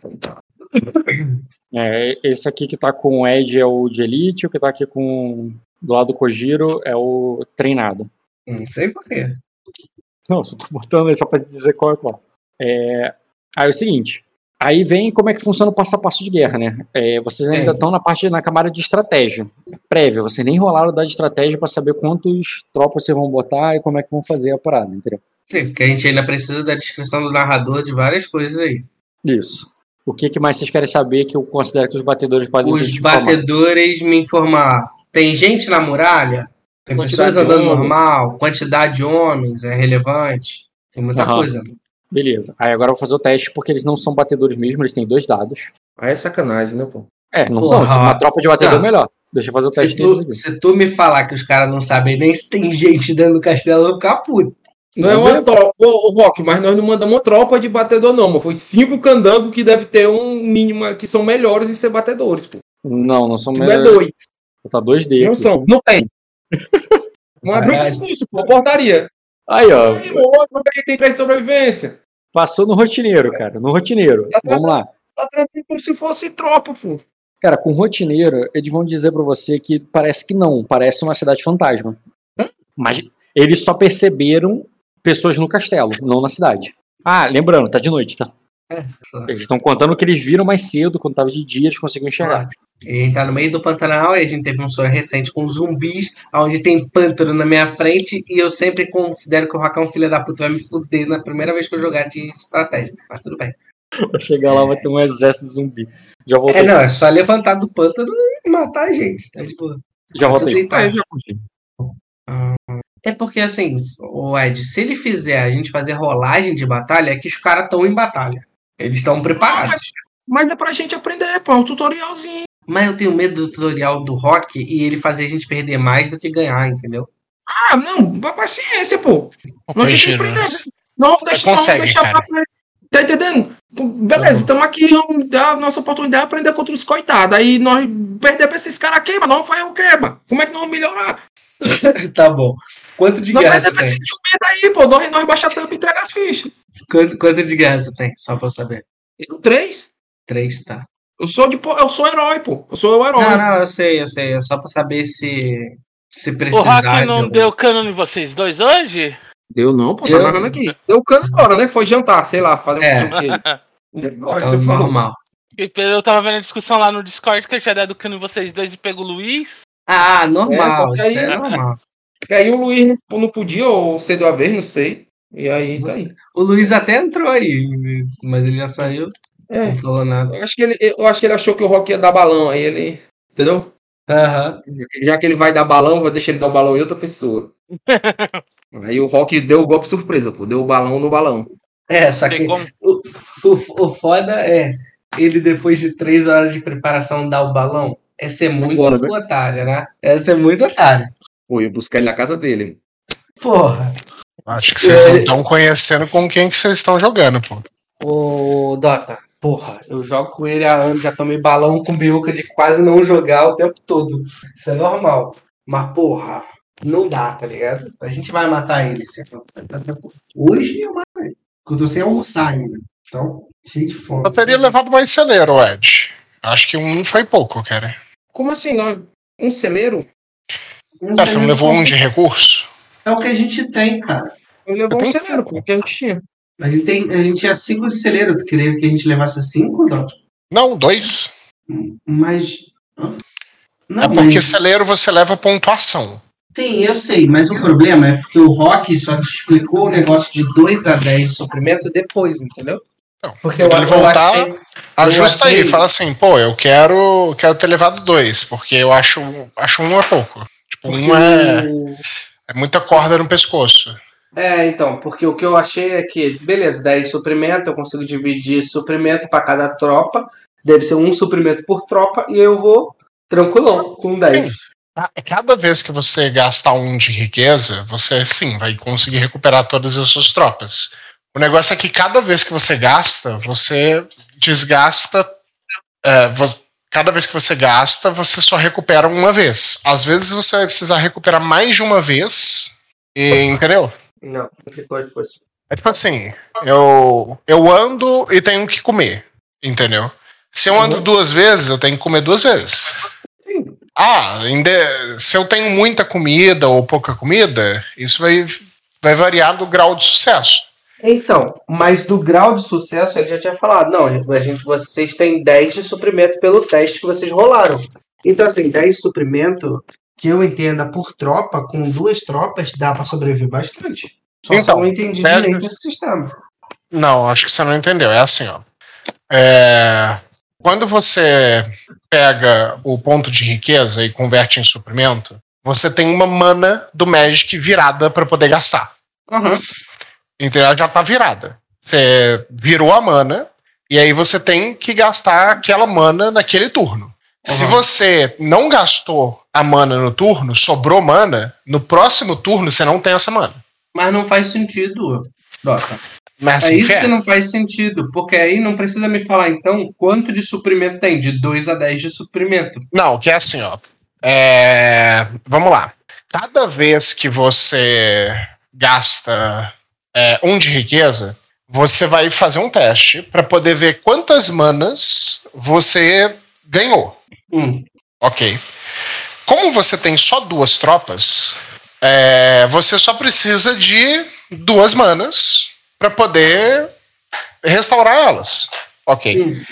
É, esse aqui que tá com o Ed é o de Elite, o que tá aqui com. do lado do Kojiro é o treinado. Não sei porquê. Não, só tô botando aí só pra dizer qual é qual. É, aí é o seguinte. Aí vem como é que funciona o passo a passo de guerra, né? É, vocês ainda É. estão na parte na camada de estratégia. Prévia, vocês nem rolaram da estratégia pra saber quantos tropas vocês vão botar e como é que vão fazer a parada, entendeu? Sim, porque a gente ainda precisa da descrição do narrador de várias coisas aí. Isso. O que, que mais vocês querem saber que eu considero que os batedores podem Os informar? batedores me informar. Tem gente na muralha? Tem Quantidade pessoas andando normal? Quantidade de homens é relevante? Tem muita Aham. coisa. Beleza. Aí agora eu vou fazer o teste porque eles não são batedores mesmo, eles têm dois dados. Aí é sacanagem, né, pô? É, não Porra. são. Se uma tropa de batedor Tá. melhor. Deixa eu fazer o Se teste deles tu, se tu me falar que os caras não sabem nem se tem gente dentro do castelo, eu vou ficar puto. Não é uma ver. tropa, ô, Rock, mas nós não mandamos uma tropa de batedor, não, mas foi cinco candangos que deve ter um mínimo que são melhores em ser batedores, pô. Não, não são é melhores. dois. Vou botar dois D Não são, não tem. Não abriu com isso, pô, portaria. Aí, ó. Aí, é que tem três de sobrevivência? Passou no rotineiro, cara. No rotineiro. Tá Vamos lá. Tá tratando como se fosse tropa, pô. Cara, com rotineiro, eles vão dizer pra você que parece que não. Parece uma cidade fantasma. Mas, eles só perceberam pessoas no castelo, não na cidade. Ah, lembrando, tá de noite, tá? É, Eles estão contando que eles viram mais cedo, quando tava de dia, eles conseguiam enxergar. E a gente tá no meio do Pantanal e a gente teve um sonho recente com zumbis, onde tem pântano na minha frente e eu sempre considero que o Rakan, filho da puta, vai me fuder na primeira vez que eu jogar de estratégia. Mas tudo bem. Vai chegar lá, vai ter um exército de zumbi. Já voltei. É, não, é só levantar do pântano e matar a gente. Tá de boa. já tudo voltei. Ah, eu já consegui. É porque assim, o Ed, se ele fizer a gente fazer rolagem de batalha, é que os caras estão em batalha. Eles estão preparados. Mas é pra gente aprender, pô, é um tutorialzinho. Mas eu tenho medo do tutorial do Rock e ele fazer a gente perder mais do que ganhar, entendeu? Ah, não, paciência, pô. Nós temos que Giro, né? aprender. Não, deixa, não consegue, deixar cara. pra... Tá entendendo? Beleza, estamos aqui, vamos dar a nossa oportunidade de aprender contra os coitados. Aí nós perder pra esses caras aqui, mas não vai o quê, mano? Como é que nós vamos melhorar? tá bom. Quanto de Nós guerra você tem? jumento aí, pô. Nós, nós baixar a tampa e entregar as fichas. Quanto, quanto de guerra você tem? Só pra eu saber. Eu, três? Três, tá. Eu sou de eu sou herói, pô. Eu sou o herói. Não, não, eu sei, eu sei. É só pra saber se. Se O precisar. Rock de não algum- deu cano em vocês dois hoje? Deu não, pô. Tá Eu- narrando aqui. Deu canto fora, né? Foi jantar, sei lá, fazer É. um não o. Agora você falou. normal. Eu tava vendo a discussão lá no Discord que eu tinha dado cano em vocês dois e pego o Luiz. Ah, normal. É, só que isso aí- é normal. E aí o Luiz não- não podia, ou cedeu a vez, não sei. E aí, tá aí. O Luiz até entrou aí, mas ele já saiu, É. não falou nada. Eu acho, que ele, eu acho que ele achou que o Rock ia dar balão, aí ele. Entendeu? Aham. Já que ele vai dar balão, vai deixar ele dar o balão em outra pessoa. aí o Rock deu o golpe surpresa, pô. Deu o balão no balão. É, só que o, o, o foda é ele, depois de três horas de preparação, dar o balão. É ser muito Agora, né? otário, né? É ser muito otário. Pô, ia buscar ele na casa dele. Porra. Acho que vocês não estão conhecendo com quem que vocês estão jogando, pô. Ô, Dota, porra, eu jogo com ele há anos, já tomei balão com biuca de quase não jogar o tempo todo. Isso é normal. Mas, porra, não dá, tá ligado? A gente vai matar ele. Hoje eu mato ele. Porque eu tô sem almoçar ainda. Então, cheio de fome. Eu teria levado mais celeiro, Ed. Acho que um foi pouco, cara. Como assim? Nós... Um celeiro? Não Tá, sei você não levou um de recurso? É o que a gente tem, cara. Eu levou Eu um celeiro, pô, que a gente tinha. A gente, tem, a gente tinha cinco de celeiro. Tu queria que a gente levasse cinco, Dota? Não, dois. Mas. Não, é porque mas- celeiro você leva pontuação. Sim, eu sei, mas o problema é porque o Rock só te explicou o negócio de 2 a 10 de suprimento depois, entendeu? Não, Porque eu, quando ele eu voltar, achei. Ajusta achei- aí, fala assim, pô, eu quero, quero ter levado dois, porque eu acho, acho um é pouco. Tipo, um é, o- é muita corda no pescoço. É, então, porque o que eu achei é que, beleza, 10 suprimento, eu consigo dividir suprimento para cada tropa, deve ser um suprimento por tropa, e eu vou tranquilão, com 10. Ah, Cada vez que você gastar um de riqueza, você sim vai conseguir recuperar todas as suas tropas. O negócio é que cada vez que você gasta, você desgasta. é, cada vez que você gasta, você só recupera uma vez. Às vezes você vai precisar recuperar mais de uma vez. E, entendeu? Não, não ficou depois. É tipo assim, eu, eu ando e tenho que comer, entendeu? Se eu ando Uhum. duas vezes, eu tenho que comer duas vezes. Ah, ainda- se eu tenho muita comida ou pouca comida, isso vai, vai variar do grau de sucesso. Então, mas do grau de sucesso ele já tinha falado, não, a gente, vocês têm 10 de suprimento pelo teste que vocês rolaram. Então, assim, 10 de suprimento, que eu entenda por tropa, com duas tropas, dá pra sobreviver bastante. Só Então, não entendi dez- direito esse sistema. Não, acho que você não entendeu. É assim, ó. É, quando você pega o ponto de riqueza e converte em suprimento, você tem uma mana do Magic virada para poder gastar. Aham. Então ela já tá virada. Você virou a mana, e aí você tem que gastar aquela mana naquele turno. Se Uhum. você não gastou a mana no turno, sobrou mana, no próximo turno você não tem essa mana. Mas não faz sentido, Dota. Mas É assim, isso quer? que não faz sentido, porque aí não precisa me falar, então, quanto de suprimento tem? De 2 a 10 de suprimento. Não, que é assim, ó. É, Vamos lá. Cada vez que você gasta é, um de riqueza, você vai fazer um teste para poder ver quantas manas você ganhou. Hum. Ok. Como você tem só duas tropas, é, você só precisa de duas manas para poder restaurar elas. Ok. Hum.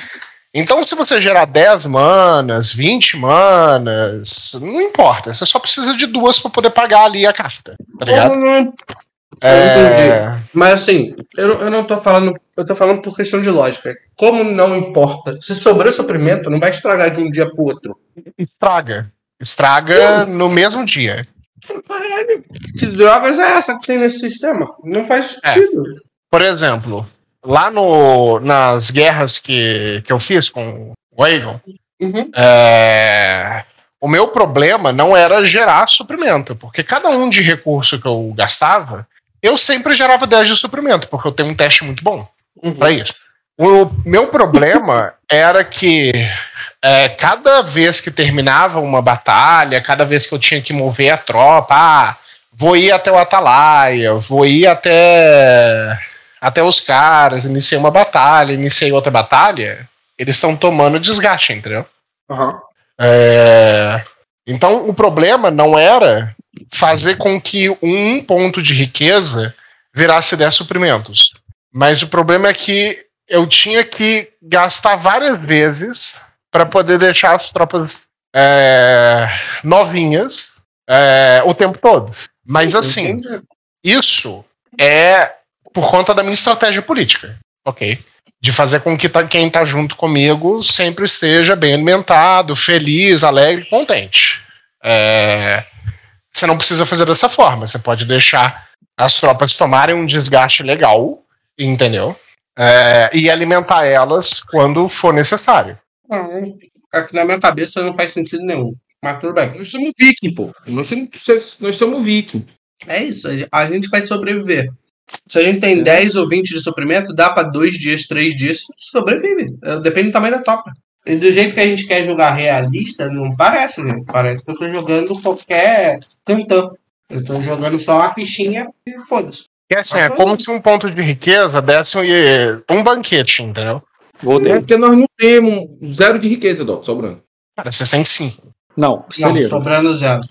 Então, se você gerar 10 manas, 20 manas, não importa. Você só precisa de duas para poder pagar ali a carta. Tá ligado? É, Mas assim, eu, não- eu não tô falando. Eu tô falando por questão de lógica. Como não importa? Se sobrou suprimento, não vai estragar de um dia pro outro. estraga. Estraga no mesmo dia. Caralho, que drogas é essa que tem nesse sistema? Não faz É. sentido. Por exemplo, lá no, nas guerras que, que eu fiz com o Aegon, Uhum. É, O meu problema não era gerar suprimento, porque cada um de recurso que eu gastava, eu sempre gerava 10 de suprimento, porque eu tenho um teste muito bom Uhum. para isso. O meu problema era que é, cada vez que terminava uma batalha, cada vez que eu tinha que mover a tropa, ah, vou ir até o Atalaia, vou ir até, até os caras, iniciei uma batalha, iniciei outra batalha, eles estão tomando desgaste, entendeu? Aham. É, Então o problema não era fazer com que um ponto de riqueza virasse 10 suprimentos. Mas o problema é que eu tinha que gastar várias vezes para poder deixar as tropas é, novinhas é, o tempo todo. Mas assim, isso é por conta da minha estratégia política, ok? De fazer com que tá- quem está junto comigo sempre esteja bem alimentado, feliz, alegre, contente. É, Você não precisa fazer dessa forma. Você pode deixar as tropas tomarem um desgaste legal, entendeu? É, e alimentar elas quando for necessário. Não, aqui na minha cabeça não faz sentido nenhum. Mas tudo bem. Nós somos viking, pô. Nós somos, nós somos viking. É isso, a gente vai sobreviver. Se a gente tem 10 ou 20 de suprimento, dá pra dois dias, três dias, sobrevive. É, Depende do tamanho da tropa. E do jeito que a gente quer jogar realista, não parece, né? Parece que eu tô jogando qualquer cantão. Eu tô jogando só uma fichinha e foda-se. Que assim, é como se um ponto de riqueza desse um, um banquete, entendeu? Voltei. É porque nós não temos zero de riqueza, Doc, sobrando. Cara, vocês têm cinco. Não, Não, sobrando zero.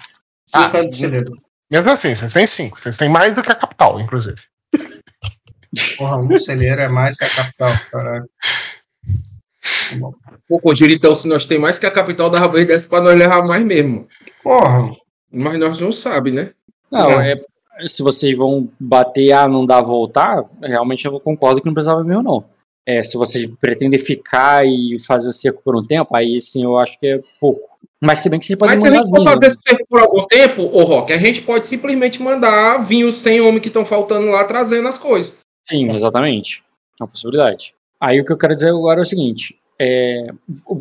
Ah, Cinco é de celeiro. Mesmo assim, vocês têm cinco. Vocês têm mais do que a capital, inclusive. Porra, um celeiro é mais que a capital, caralho. Pô, Cogiro, então, se nós temos mais que a capital da vez dessa pra nós levar mais mesmo. Porra, Mas nós não sabemos, né? Não, Não. é. Se vocês vão bater, ah, não dá voltar, realmente eu concordo que não precisava mesmo, não. É, se vocês pretendem ficar e fazer seco por um tempo, aí sim eu acho que é pouco. Mas se bem que vocês podem Mas se a gente for vinho. fazer tempo por algum tempo, ô Rock, a gente pode simplesmente mandar vir os 100 homens que estão faltando lá trazendo as coisas. Sim, exatamente. É uma possibilidade. Aí o que eu quero dizer agora é o seguinte: é,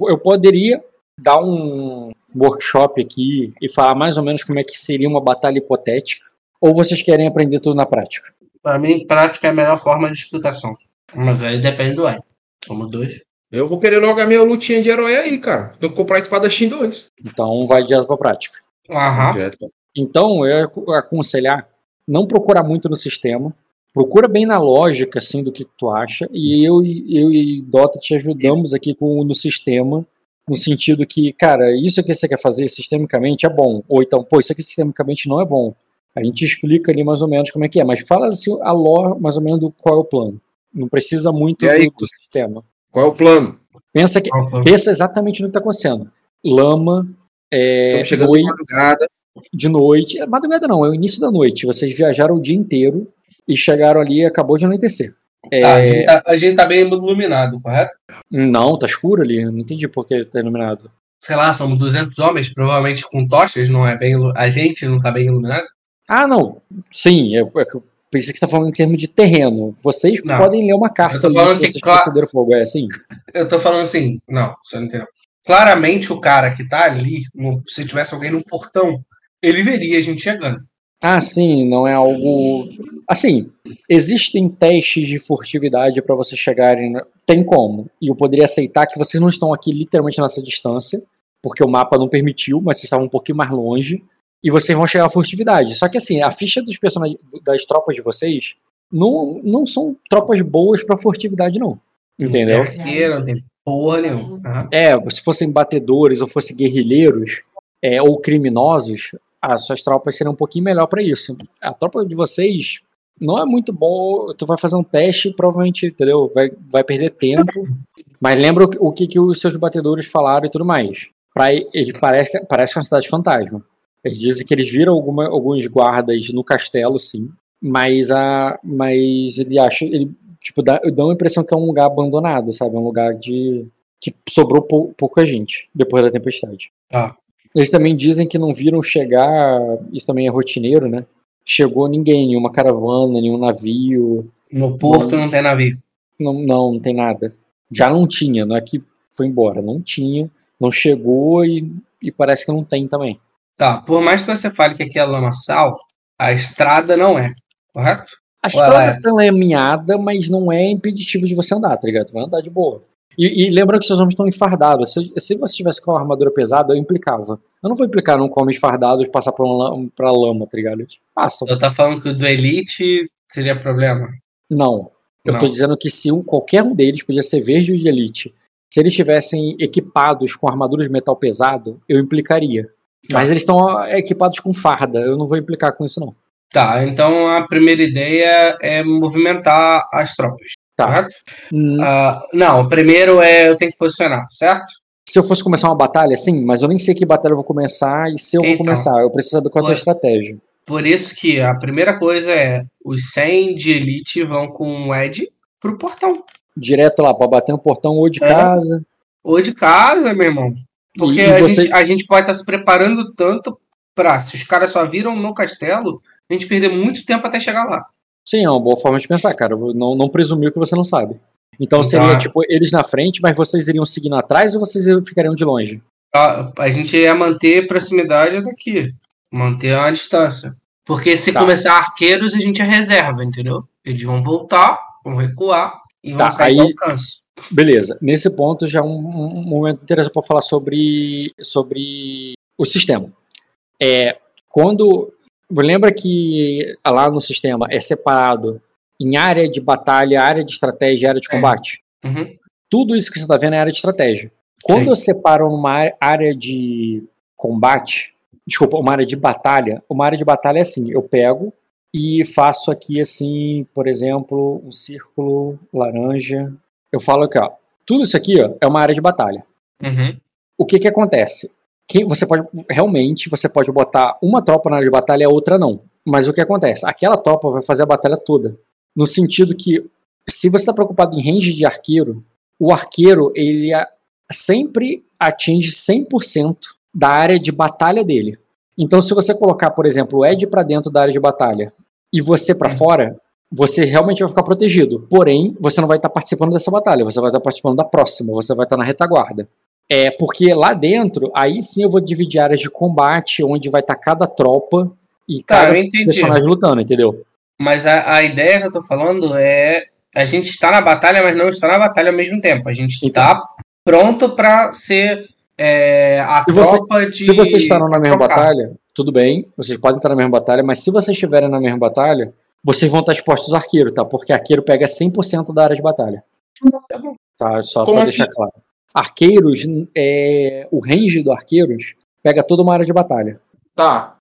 eu poderia dar um workshop aqui e falar mais ou menos como é que seria uma batalha hipotética, ou vocês querem aprender tudo na prática? pra mim, prática é a melhor forma de explicação. Mas aí depende do ar. Somos dois. Eu vou querer logo a minha lutinha de herói aí, cara. Tenho que comprar a espada Shin 2. Então vai direto pra prática. Aham. Então eu ia ac- aconselhar não procurar muito no sistema, procura bem na lógica assim do que tu acha e eu, e- eu e Dota te ajudamos aqui com no sistema no sentido que, cara, isso que você quer fazer sistemicamente é bom, ou então, pô, isso aqui sistemicamente não é bom. A gente explica ali mais ou menos como é que é, mas fala assim, a lore mais ou menos do qual é o plano. Não precisa muito aí, do, do sistema. Qual é o plano? Pensa que pensa exatamente no que está acontecendo. Lama, é, Estamos chegando noite, de madrugada. de noite. É Madrugada não, é o início da noite. Vocês viajaram o dia inteiro e chegaram ali e acabou de anoitecer. É, Tá, a, gente tá, a gente tá bem iluminado, correto? Não, tá escuro ali. Não entendi por que tá iluminado. Sei lá, somos 200 homens, provavelmente com tochas, não é bem A gente não tá bem iluminado? Ah, não. Sim, é, é que eu pensei que você tá falando em termos de terreno. Vocês Não. podem ler uma carta Eu tô falando que, vocês claro- fogo. É assim? Eu tô falando assim, não, você não entendeu. Claramente o cara que tá ali, no- se tivesse alguém no portão, ele veria a gente chegando. Ah, sim, não é algo. Assim, existem testes de furtividade para vocês chegarem. Tem como. E eu poderia aceitar que vocês não estão aqui literalmente nessa distância, porque o mapa não permitiu, mas vocês estavam um pouquinho mais longe. E vocês vão chegar à furtividade. Só que assim, a ficha dos personagens das tropas de vocês não, não são tropas boas pra furtividade, não. Entendeu? Não tem arqueiro, não tem porra nenhuma. Aham. É, se fossem batedores ou fossem guerrilheiros é, ou criminosos, as suas tropas seriam um pouquinho melhor pra isso. A tropa de vocês não é muito bom. Tu vai fazer um teste, provavelmente, entendeu? Vai, vai perder tempo. Mas lembra o, que- o que, que os seus batedores falaram e tudo mais. Pra, ele parece, parece uma cidade fantasma. Eles dizem que eles viram alguma, alguns guardas no castelo, sim. Mas a. Mas ele acha. Ele, tipo, dá, dá uma impressão que é um lugar abandonado, sabe? É um lugar de. que sobrou pou, pouca gente depois da tempestade. Tá. Eles também dizem que não viram chegar. Isso também é rotineiro, né? Chegou ninguém, nenhuma caravana, nenhum navio. No porto não tem navio. Não, não, não tem nada. Já não tinha, não é que foi embora. Não tinha, não chegou e, e parece que não tem também. Tá, por mais que você fale que aqui é lamaçal, a estrada não é, correto? A Ué, estrada é. tá laminhada, mas não é impeditivo de você andar, tá ligado? Tu vai andar de boa. E, e lembra que seus homens estão enfardados. Se, se você tivesse com uma armadura pesada, eu implicava. Eu não vou implicar num com homens fardados passar pra, la- pra lama, tá ligado? Eles passam. Eu tá falando que o do Elite seria problema. Não. Eu Não. tô dizendo que se um, qualquer um deles podia ser verde ou de elite, se eles estivessem equipados com armaduras de metal pesado, eu implicaria. Mas eles estão equipados com farda, eu não vou implicar com isso não. Tá, então a primeira ideia é movimentar as tropas, Tá. Hum, Ah, não, o primeiro é eu tenho que posicionar, certo? se eu fosse começar uma batalha, sim, mas eu nem sei que batalha eu vou começar e se eu vou Então. começar. Eu preciso saber qual é a estratégia. Por isso que a primeira coisa é os 100 de Elite vão com o Ed pro portão. Direto lá, pra bater no portão ou de É. casa. Ou de casa, meu irmão. Porque a, você- gente, a gente pode estar se preparando tanto pra, se os caras só viram no castelo, a gente perder muito tempo até chegar lá. Sim, é uma boa forma de pensar, cara. Não, não presumir o que você não sabe. Então Então, seria, é. tipo, eles na frente, mas vocês iriam seguindo atrás ou vocês ficariam de longe? A, a gente ia manter proximidade daqui. Manter uma distância. Porque se Tá. começar arqueiros, a gente é reserva, entendeu? Eles vão voltar, vão recuar e vão Tá, sair do aí- alcance. Beleza. Nesse ponto já é um, um momento interessante para falar sobre, sobre o sistema. É, quando lembra que lá no sistema é separado em área de batalha, área de estratégia, e área de É. combate. Uhum. Tudo isso que você está vendo é área de estratégia. Quando Sim. eu separo uma área de combate, desculpa, uma área de batalha, uma área de batalha é assim, eu pego e faço aqui assim, por exemplo, um círculo laranja. Eu falo aqui, ó, tudo isso aqui ó, é uma área de batalha. Uhum. O que que acontece? Que você pode realmente você pode botar uma tropa na área de batalha e a outra não. Mas o que acontece? Aquela tropa vai fazer a batalha toda. No sentido que se você está preocupado em range de arqueiro, o arqueiro ele sempre atinge 100% da área de batalha dele. Então, se você colocar, por exemplo, o Ed para dentro da área de batalha e você para Uhum. fora, você realmente vai ficar protegido. Porém, você não vai estar participando dessa batalha, você vai estar participando da próxima, você vai estar na retaguarda. É porque lá dentro, aí sim eu vou dividir áreas de combate, onde vai estar cada tropa e Tá, cada personagem lutando, entendeu? Mas a, a ideia que eu tô falando é a gente está na batalha, mas não está na batalha ao mesmo tempo. A gente Então. está pronto para ser é, a Se você- tropa de. Se vocês estarem na mesma trocar. batalha, tudo bem, vocês podem estar na mesma batalha, mas se vocês estiverem na mesma batalha, vocês vão estar expostos a arqueiro, tá? Porque arqueiro pega 100% da área de batalha. Tá bom. Tá? Só Como pra assim? deixar claro. Arqueiros, é, o range do arqueiros pega toda uma área de batalha. Tá.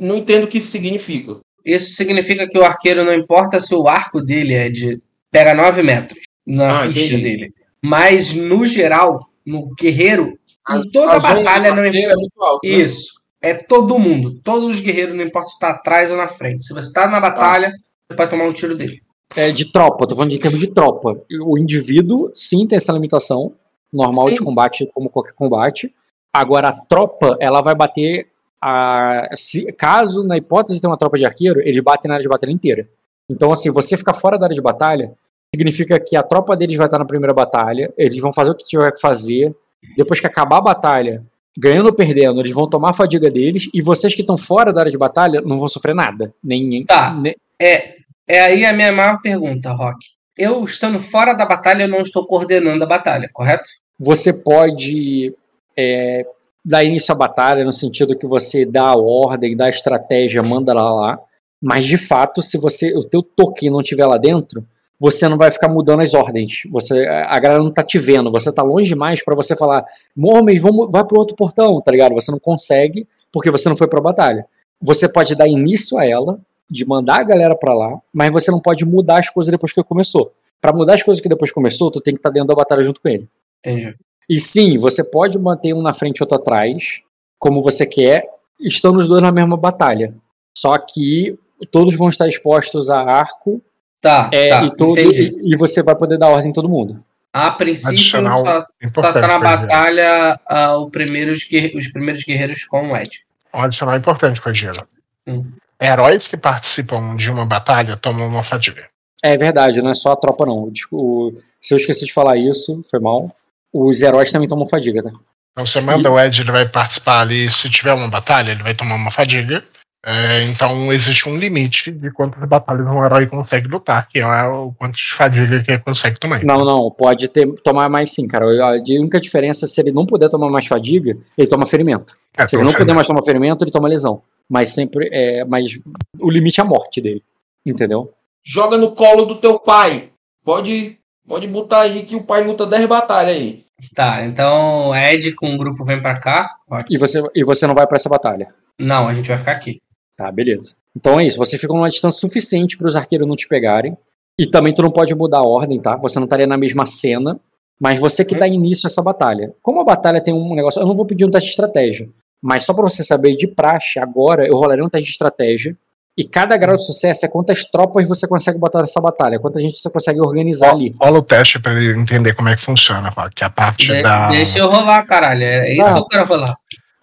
Não entendo o que isso significa. Isso significa que o arqueiro não importa se o arco dele é de. pega 9 metros na Ah, ficha entendi. dele. Mas no geral, no guerreiro, A- em toda a zona batalha não arqueiro é muito alta, né? Isso. É todo mundo. Todos os guerreiros, não importa se tá atrás ou na frente. Se você tá na batalha, você pode tomar um tiro dele. É, de tropa, tô falando de termos de tropa. O indivíduo, sim, tem essa limitação normal de Sim. combate, como qualquer combate. Agora, a tropa, ela vai bater. A, se, caso, na hipótese de ter uma tropa de arqueiro, eles batem na área de batalha inteira. Então, assim, você ficar fora da área de batalha significa que a tropa deles vai estar na primeira batalha, eles vão fazer o que tiver que fazer. Depois que acabar a batalha, ganhando ou perdendo, eles vão tomar a fadiga deles, e vocês que estão fora da área de batalha não vão sofrer nada. Nem, Tá. nem- É, é aí a minha maior pergunta, Rock. Eu estando fora da batalha, eu não estou coordenando a batalha, correto? você pode é, dar início à batalha no sentido que você dá a ordem, dá a estratégia, manda lá lá. Mas de fato, se você o teu token não estiver lá dentro, você não vai ficar mudando as ordens. Você a galera não tá te vendo, você tá longe demais para você falar, Mormons, vamos vai pro outro portão, tá ligado? Você não consegue porque você não foi pra batalha. você pode dar início a ela, de mandar a galera pra lá, mas você não pode mudar as coisas depois que começou. Pra mudar as coisas que depois começou, tu tem que estar dentro da batalha junto com ele. Entendi. E sim, você pode manter um na frente e outro atrás, como você quer, estando os dois na mesma batalha. Só que todos vão estar expostos a arco Tá, é, tá. e, todo, entendi. e, e você vai poder dar ordem em todo mundo. A princípio, só, só tá na batalha ah, o primeiros os primeiros guerreiros com o Ed. Um adicional importante, Cogila. Hum. Heróis que participam de uma batalha tomam uma fadiga. É verdade, não é só a tropa, não. O- se eu esqueci de falar isso, foi mal. Os heróis também tomam fadiga, tá? Então você manda o Ed, ele vai participar ali. Se tiver uma batalha, ele vai tomar uma fadiga. É, então existe um limite de quantas batalhas um herói consegue lutar, que é o quanto de fadiga que ele consegue tomar. Não, não, pode ter, tomar mais sim, cara. A única diferença é se ele não puder tomar mais fadiga, ele toma ferimento. É, Se ele não puder mais tomar ferimento, ele toma lesão. Mas sempre é. Mas o limite é a morte dele. Entendeu? Joga no colo do teu pai. Pode, pode botar aí que o pai luta 10 batalhas aí. Tá, então Ed com o grupo vem pra cá. Ótimo. E você, e você não vai pra essa batalha. Não, a gente vai ficar aqui. Tá, beleza. Então é isso. Você fica numa distância suficiente para os arqueiros não te pegarem. E também tu não pode mudar a ordem, tá? Você não estaria na mesma cena. Mas você que dá início a essa batalha. Como a batalha tem um negócio. Eu não vou pedir um teste de estratégia. Mas só pra você saber de praxe, agora eu rolaria um teste de estratégia. E cada grau de sucesso é quantas tropas você consegue botar nessa batalha. Quanta gente você consegue organizar ali. Rola o teste pra ele entender como é que funciona, que é a parte De- da. Deixa eu rolar, caralho. É isso Não. que eu quero rolar.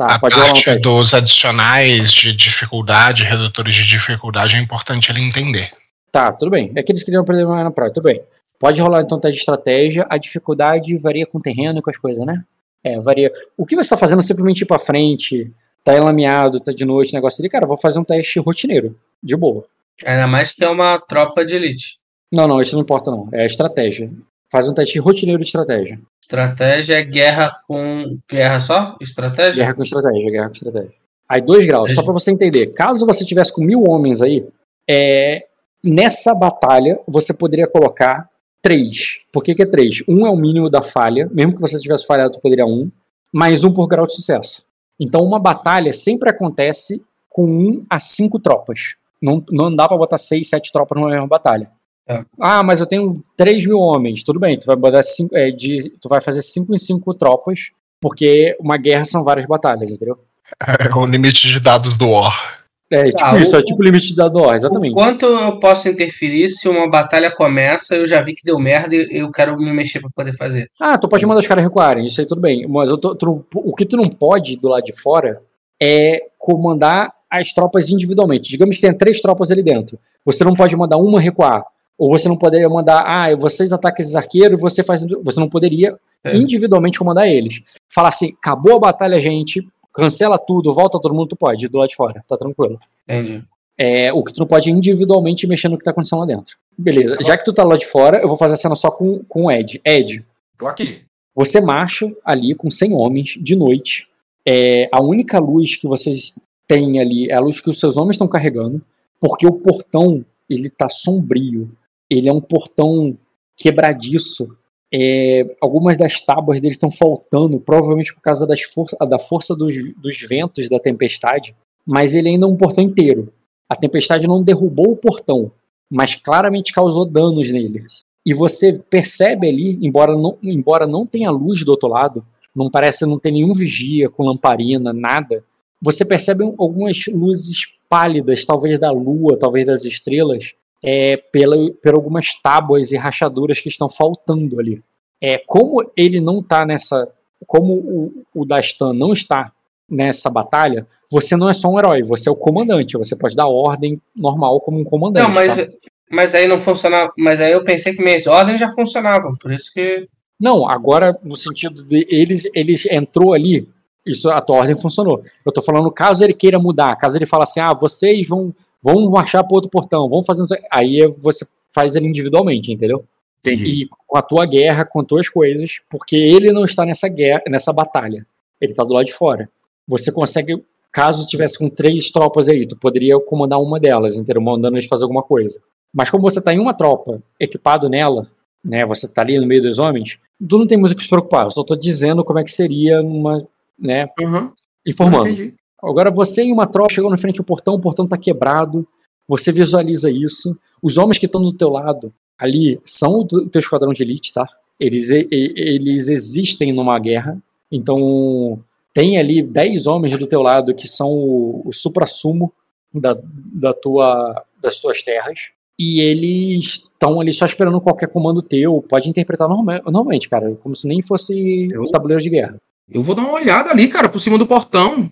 Tá, A um parte dos adicionais de dificuldade, redutores de dificuldade, é importante ele entender. Tá, tudo bem. É que eles queriam aprender mais na prova, tudo bem. Pode rolar então teste de estratégia. A dificuldade varia com o terreno e com as coisas, né? É, varia. O que você tá fazendo é simplesmente ir pra frente, tá enlameado, tá de noite, negócio ali. Cara, vou fazer um teste rotineiro, de boa. Ainda mais que é uma tropa de elite. Não, não, isso não importa não. É estratégia. Faz um teste rotineiro de estratégia. Estratégia é guerra com. Guerra só? Estratégia? Guerra com estratégia, guerra com estratégia. Aí, dois graus, só pra você entender. Caso você tivesse com mil homens aí, é, nessa batalha você poderia colocar três. Por que, que é três? Um é o mínimo da falha, mesmo que você tivesse falhado, tu poderia um, mais um por grau de sucesso. Então, uma batalha sempre acontece com um a cinco tropas. Não, não dá pra botar seis, sete tropas numa mesma batalha. É. Ah, mas eu tenho 3 mil homens. Tudo bem, tu vai botar cinco, é, de, tu vai fazer 5 em 5 tropas, porque uma guerra são várias batalhas, entendeu? É o limite de dados do War. É tipo Ah, isso, o- é tipo o limite de dado, ó, O exatamente. quanto eu posso interferir se uma batalha começa, eu já vi que deu merda e eu quero me mexer pra poder fazer. Ah, tu pode mandar os caras recuarem, isso aí tudo bem. Mas eu tô- tu o que tu não pode do lado de fora é comandar as tropas individualmente. Digamos que tem três tropas ali dentro. Você não pode mandar uma recuar. Ou você não poderia mandar, ah, vocês atacam esses arqueiros, você faz. Você não poderia É. individualmente comandar eles. Falar assim, acabou a batalha, gente, cancela tudo, volta todo mundo, tu pode, do lado de fora, tá tranquilo. Entendi. É, o que tu não pode individualmente mexer no que tá acontecendo lá dentro. Beleza, já que tu tá lá de fora, eu vou fazer a cena só com, com o Ed. Ed, Tô aqui. você marcha ali com 100 homens de noite. É, a única luz que vocês têm ali é a luz que os seus homens estão carregando, porque o portão ele tá sombrio. Ele é um portão quebradiço. É, algumas das tábuas dele estão faltando, provavelmente por causa das for da força dos, dos ventos da tempestade. Mas ele ainda é um portão inteiro. A tempestade não derrubou o portão, mas claramente causou danos nele. E você percebe ali, embora não, embora não tenha luz do outro lado, não parece não ter nenhum vigia com lamparina, nada. Você percebe um- algumas luzes pálidas, talvez da lua, talvez das estrelas, é, pela, por algumas tábuas e rachaduras que estão faltando ali. É, como ele não está nessa. Como o, o Dastan não está nessa batalha, você não é só um herói, você é o comandante. Você pode dar ordem normal como um comandante. Não, mas, tá? mas aí não funcionava. Mas aí eu pensei que minhas ordens já funcionavam. Por isso que. Não, agora no sentido de eles, eles entrou ali, isso a tua ordem funcionou. Eu tô falando caso ele queira mudar, caso ele fale assim, ah, vocês vão vão marchar para outro portão, vão fazer, aí você faz ele individualmente, entendeu? Entendi. E com a tua guerra, com as tuas coisas, porque ele não está nessa guerra, nessa batalha. Ele tá do lado de fora. Você consegue, caso tivesse com três tropas aí, tu poderia comandar uma delas, entendeu? Mandando eles fazer alguma coisa. Mas como você tá em uma tropa, equipado nela, né, você tá ali no meio dos homens, tu não tem muito o que se preocupar. Eu só tô dizendo como é que seria numa, né, Uhum. informando. Entendi. Agora você e uma tropa chegou na frente do portão, o portão tá quebrado, você visualiza isso. Os homens que estão do teu lado ali são o teu esquadrão de elite, tá? Eles, e- eles existem numa guerra, então tem ali 10 homens do teu lado que são o, o supra-sumo da, da tua, das tuas terras. E eles estão ali só esperando qualquer comando teu. Pode interpretar norma- normalmente, cara, como se nem fosse Eu- um tabuleiro de guerra. Eu vou dar uma olhada ali, cara, por cima do portão.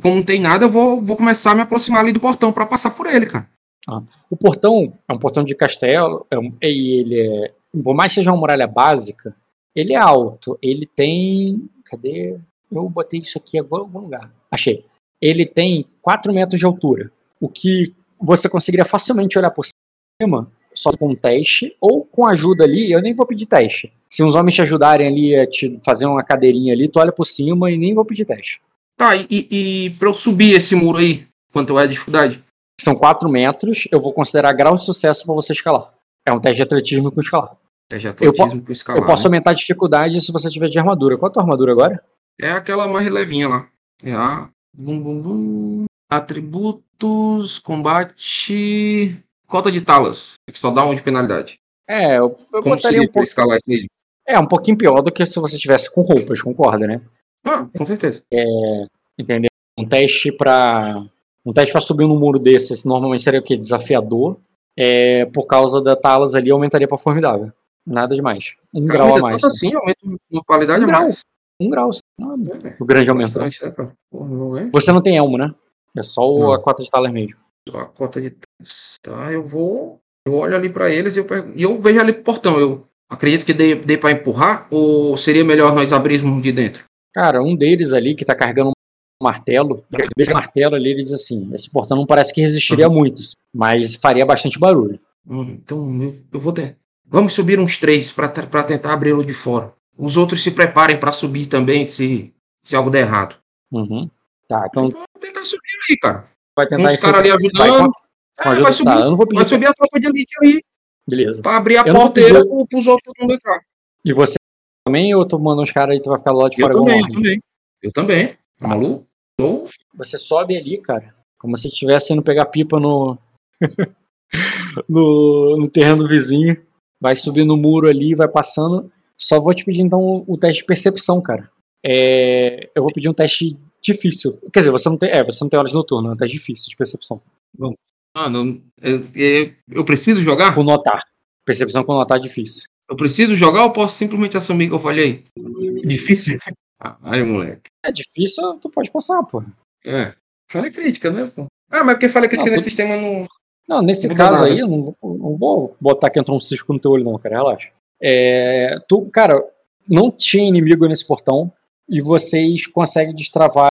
Como não tem nada, eu vou, vou começar a me aproximar ali do portão pra passar por ele, cara. O portão é um portão de castelo, é um- e ele é. Por mais que seja uma muralha básica, ele é alto. Ele tem. Cadê? Eu botei isso aqui em algum algum lugar. Achei. Ele tem 4 metros de altura. O que você conseguiria facilmente olhar por cima, só com um teste, ou com ajuda ali, eu nem vou pedir teste. Se uns homens te ajudarem ali a te fazer uma cadeirinha ali, tu olha por cima e nem vou pedir teste. Tá, e, e, pra eu subir esse muro aí, quanto é a dificuldade? São 4 metros, eu vou considerar grau de sucesso para você escalar. É um teste de atletismo com escalar. É de atletismo pro escalar. Eu posso né? aumentar a dificuldade se você tiver de armadura. Qual é a tua armadura agora? É aquela mais levinha lá. É a. Bum, bum, bum. Atributos, combate. Cota de talas. Que só dá um de penalidade. É, eu, eu Como botaria um pouco. escalar isso aí? É, um pouquinho pior do que se você tivesse com roupas, concorda, né? Ah, com certeza. Entendeu? Um teste pra. Um teste pra subir num muro desses normalmente seria o quê? Desafiador. É, por causa da talas ali, aumentaria pra formidável. Nada demais. Um grau a mais. tanto assim, aumenta uma qualidade Um a grau. mais. Um grau. Ah, É, o grande aumento. né, é? Você não tem elmo, né? É só o- a cota de talas mesmo. Só a cota de talas. Tá, eu vou. Eu olho ali pra eles e eu, pergunto, e eu vejo ali pro portão. Eu acredito que dê, dê pra empurrar ou seria melhor nós abrirmos de dentro? Cara, um deles ali que tá carregando um martelo, o martelo ali ele diz assim: esse portão não parece que resistiria muito, mas faria bastante barulho. Hum, Então eu, eu vou ter. Vamos subir uns três pra tentar abri-lo de fora. Os outros se preparem pra subir também se, se algo der errado. Uhum. Tá, então vou tentar subir ali, cara. vai tentar. Os caras ali Vai ajudando. É, ajuda- vai, subir, tá, eu não vou pedir. vai subir a tropa de elite ali Beleza. pra abrir a Eu porteira pedir- pros outros não entrar. E você também, ou tu manda uns caras aí tu vai ficar lado de Eu fora igual também, eu também. Eu também. Tá maluco? Tô. Você sobe ali, cara, como se estivesse indo pegar pipa no. no, no terreno vizinho. Vai subir no muro ali, vai passando. Só vou te pedir então o teste de percepção, cara. É, eu vou pedir um teste difícil. Quer dizer, você não tem, é, você não tem horas noturnas, é um teste difícil de percepção. Ah, não, eu, eu- eu preciso jogar? Com notar. Percepção com notar é difícil. Eu preciso jogar ou posso simplesmente assumir que eu falhei? Difícil. Ah, aí, moleque. É difícil, tu pode passar, pô. É. Falha crítica, né, pô? Ah, mas porque falha crítica Não, nesse sistema não. Não, nesse Não caso aí, eu não vou, não vou botar que entrou um cisco no teu olho, não, cara. Relaxa. É, tu, cara, não tinha inimigo nesse portão e vocês conseguem destravar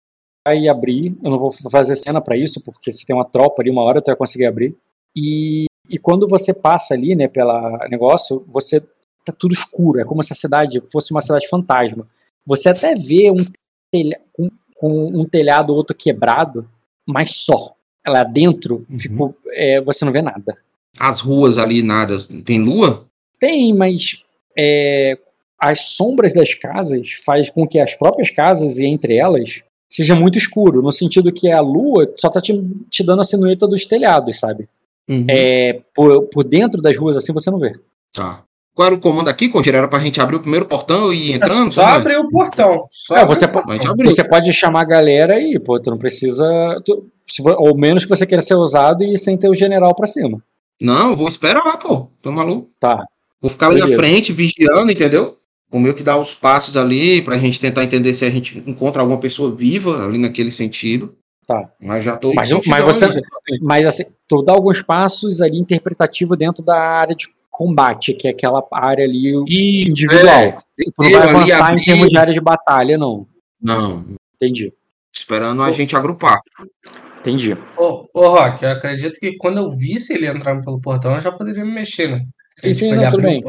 e abrir. Eu não vou fazer cena pra isso, porque se tem uma tropa ali, uma hora tu vai conseguir abrir. E, e quando você passa ali, né, pela negócio, você tá tudo escuro. É como se a cidade fosse uma cidade fantasma. Você até vê um, telha, com um telhado outro quebrado, mas só. Lá dentro ficou, é, você não vê nada. As ruas ali, nada. Tem lua? Tem, mas é, as sombras das casas faz com que as próprias casas e entre elas seja muito escuro, no sentido que a lua só tá te, te dando a silhueta dos telhados, sabe? Uhum. É, por, por dentro das ruas assim você não vê. Tá. Qual era o comando aqui, Congeiro? Era pra gente abrir o primeiro portão e ir entrando? só como é? abrir o portão. Só É, você, o po- portão. A gente abriu. você pode chamar a galera e, pô, tu não precisa. tu- se ou menos que você queira ser ousado e sem ter o general pra cima. Não, eu vou esperar, pô. Tô maluco. Tá. Vou ficar ali na frente, vigiando, entendeu? O meu que dá os passos ali pra gente tentar entender se a gente encontra alguma pessoa viva ali naquele sentido. Tá. Mas já tô. Mas- mas você-. Mas assim, tu dá alguns passos ali interpretativo dentro da área de combate, que é aquela área ali Isso, individual. é. Tu não vai avançar em termos de área de batalha, não. Não, Entendi. esperando a gente agrupar. Entendi. Ô, ô, Rock, eu acredito que quando eu visse ele entrando pelo portão, eu já poderia me mexer, né? Sim, sim, não, tudo bem.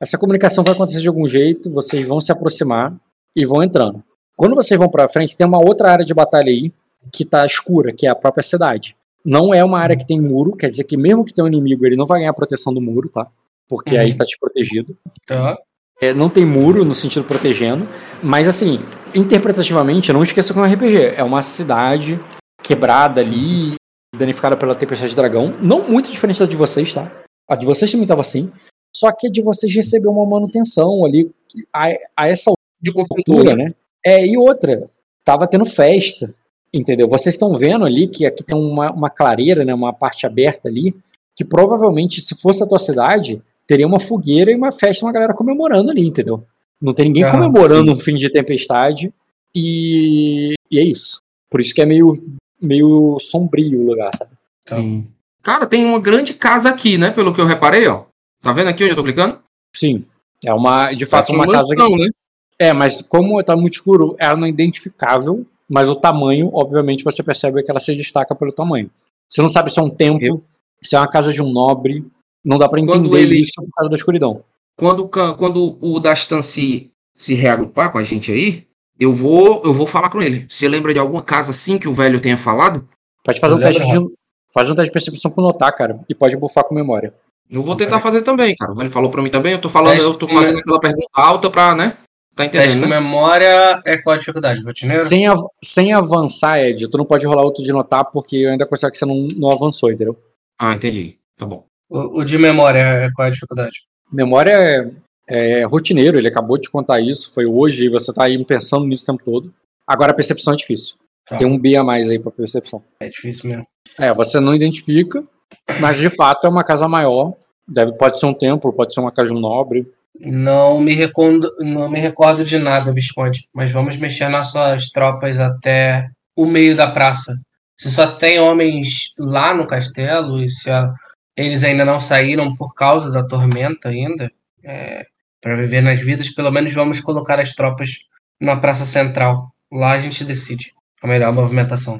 Essa comunicação vai acontecer de algum jeito, vocês vão se aproximar e vão entrando. Quando vocês vão pra frente, tem uma outra área de batalha aí que tá escura, que é a própria cidade. Não é uma área que tem muro, quer dizer que mesmo que tenha um inimigo, ele não vai ganhar proteção do muro, tá? Porque Uhum. aí tá desprotegido. Tá. É, não tem muro no sentido protegendo, mas assim, interpretativamente, não esqueça que é um RPG. É uma cidade quebrada ali, danificada pela tempestade de dragão. Não muito diferente da de vocês, tá? A de vocês também estava assim. Só que a de vocês recebeu uma manutenção ali a, a essa De construtora. né? É, e outra, tava tendo festa, entendeu? Vocês estão vendo ali que aqui tem uma, uma clareira, né? Uma parte aberta ali, que provavelmente, se fosse a tua cidade, teria uma fogueira e uma festa, uma galera comemorando ali, entendeu? Não tem ninguém Ah, comemorando um fim de tempestade e, e é isso. Por isso que é meio, meio sombrio o lugar, sabe? Sim. Cara, tem uma grande casa aqui, né? Pelo que eu reparei, ó. Tá vendo aqui onde eu tô clicando? Sim. É uma, de fato, Parece uma casa que mansão, né? É, mas como tá muito escuro, ela não é identificável, mas o tamanho, obviamente, você percebe que ela se destaca pelo tamanho. Você não sabe se é um templo, se é uma casa de um nobre, não dá pra Quando entender ele- isso por causa da escuridão. Quando, quando o Dastan se, se reagrupar com a gente aí, eu vou, eu vou falar com ele. Você lembra de alguma casa assim que o velho tenha falado? Pode fazer um Eu teste de faz um teste de percepção com notar, cara, e pode bufar com memória. Eu vou tentar fazer também, cara. O velho falou pra mim também. Eu tô falando, eu tô fazendo me- aquela pergunta alta pra, né? Tá Teste entendendo, com né? memória é qual a dificuldade? Rotineiro? Sem, av- sem avançar, Ed, tu não pode rolar outro de notar, porque eu ainda considero que você não, não avançou, entendeu? Ah, entendi. Tá bom. O, o de memória é qual a dificuldade? Memória é, é rotineiro, ele acabou de contar isso, foi hoje, e você tá aí pensando nisso o tempo todo. Agora a percepção é difícil. Tá. Tem um B a mais aí pra percepção. É difícil mesmo. É, você não identifica, mas de fato é uma casa maior. Deve, pode ser um templo, pode ser uma casa de um nobre. Não me recordo, não me recordo de nada, Visconde. Mas vamos mexer nossas tropas até o meio da praça. Se só tem homens lá no castelo e se a- eles ainda não saíram por causa da tormenta ainda, para viver nas vidas, pelo menos vamos colocar as tropas na praça central. Lá a gente decide a melhor movimentação.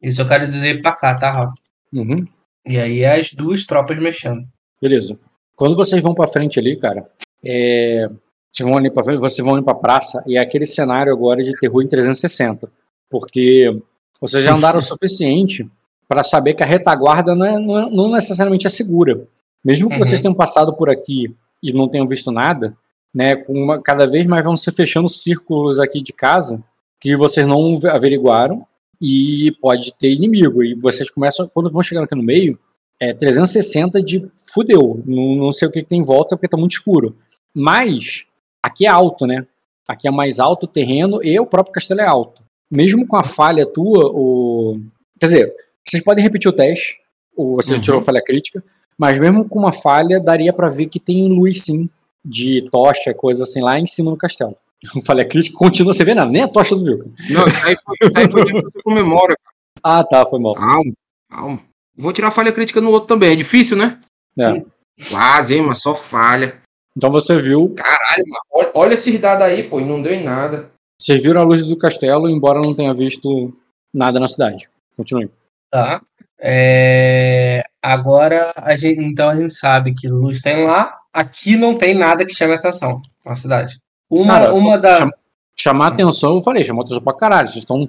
Isso eu quero dizer pra cá, tá, Raul? Uhum, E aí é as duas tropas mexendo. beleza. Quando vocês vão pra frente ali, cara, é, vocês vão ali pra frente, vocês vão ali praça e é aquele cenário agora de terror em 360. Porque vocês já andaram o suficiente para saber que a retaguarda não, é- não é- não necessariamente é segura. Mesmo que Uhum. vocês tenham passado por aqui e não tenham visto nada, né, uma- cada vez mais vão se fechando círculos aqui de casa que vocês não averiguaram e pode ter inimigo. E vocês começam, quando vão chegando aqui no meio, é 360 de fudeu. Não, não sei o que, que tem em volta porque tá muito escuro. Mas aqui é alto, né? Aqui é mais alto o terreno e o próprio castelo é alto. Mesmo com a falha tua, o... quer dizer, vocês podem repetir o teste, ou você Uhum. tirou falha crítica, mas mesmo com uma falha, daria pra ver que tem luz sim, de tocha, coisa assim, lá em cima no castelo. Falha crítica, continua sem ver nada, nem a tocha do Vilca. Não, aí foi, aí foi minha força com memória. Ah, tá, foi mal. Calma, calma. Vou tirar falha crítica no outro também. É difícil, né? É. Quase, hein, mas só falha. Então você viu, Caralho, mano. Olha, olha esses dados aí, pô. E não deu em nada. vocês viram a luz do castelo, embora não tenha visto nada na cidade. Continue. Tá. É, Agora, a gente, então a gente sabe que luz tem lá. Aqui não tem nada que chame atenção na cidade. Uma, Cara, uma da. chama- Chamar atenção, eu falei, chamou atenção pra caralho. Vocês estão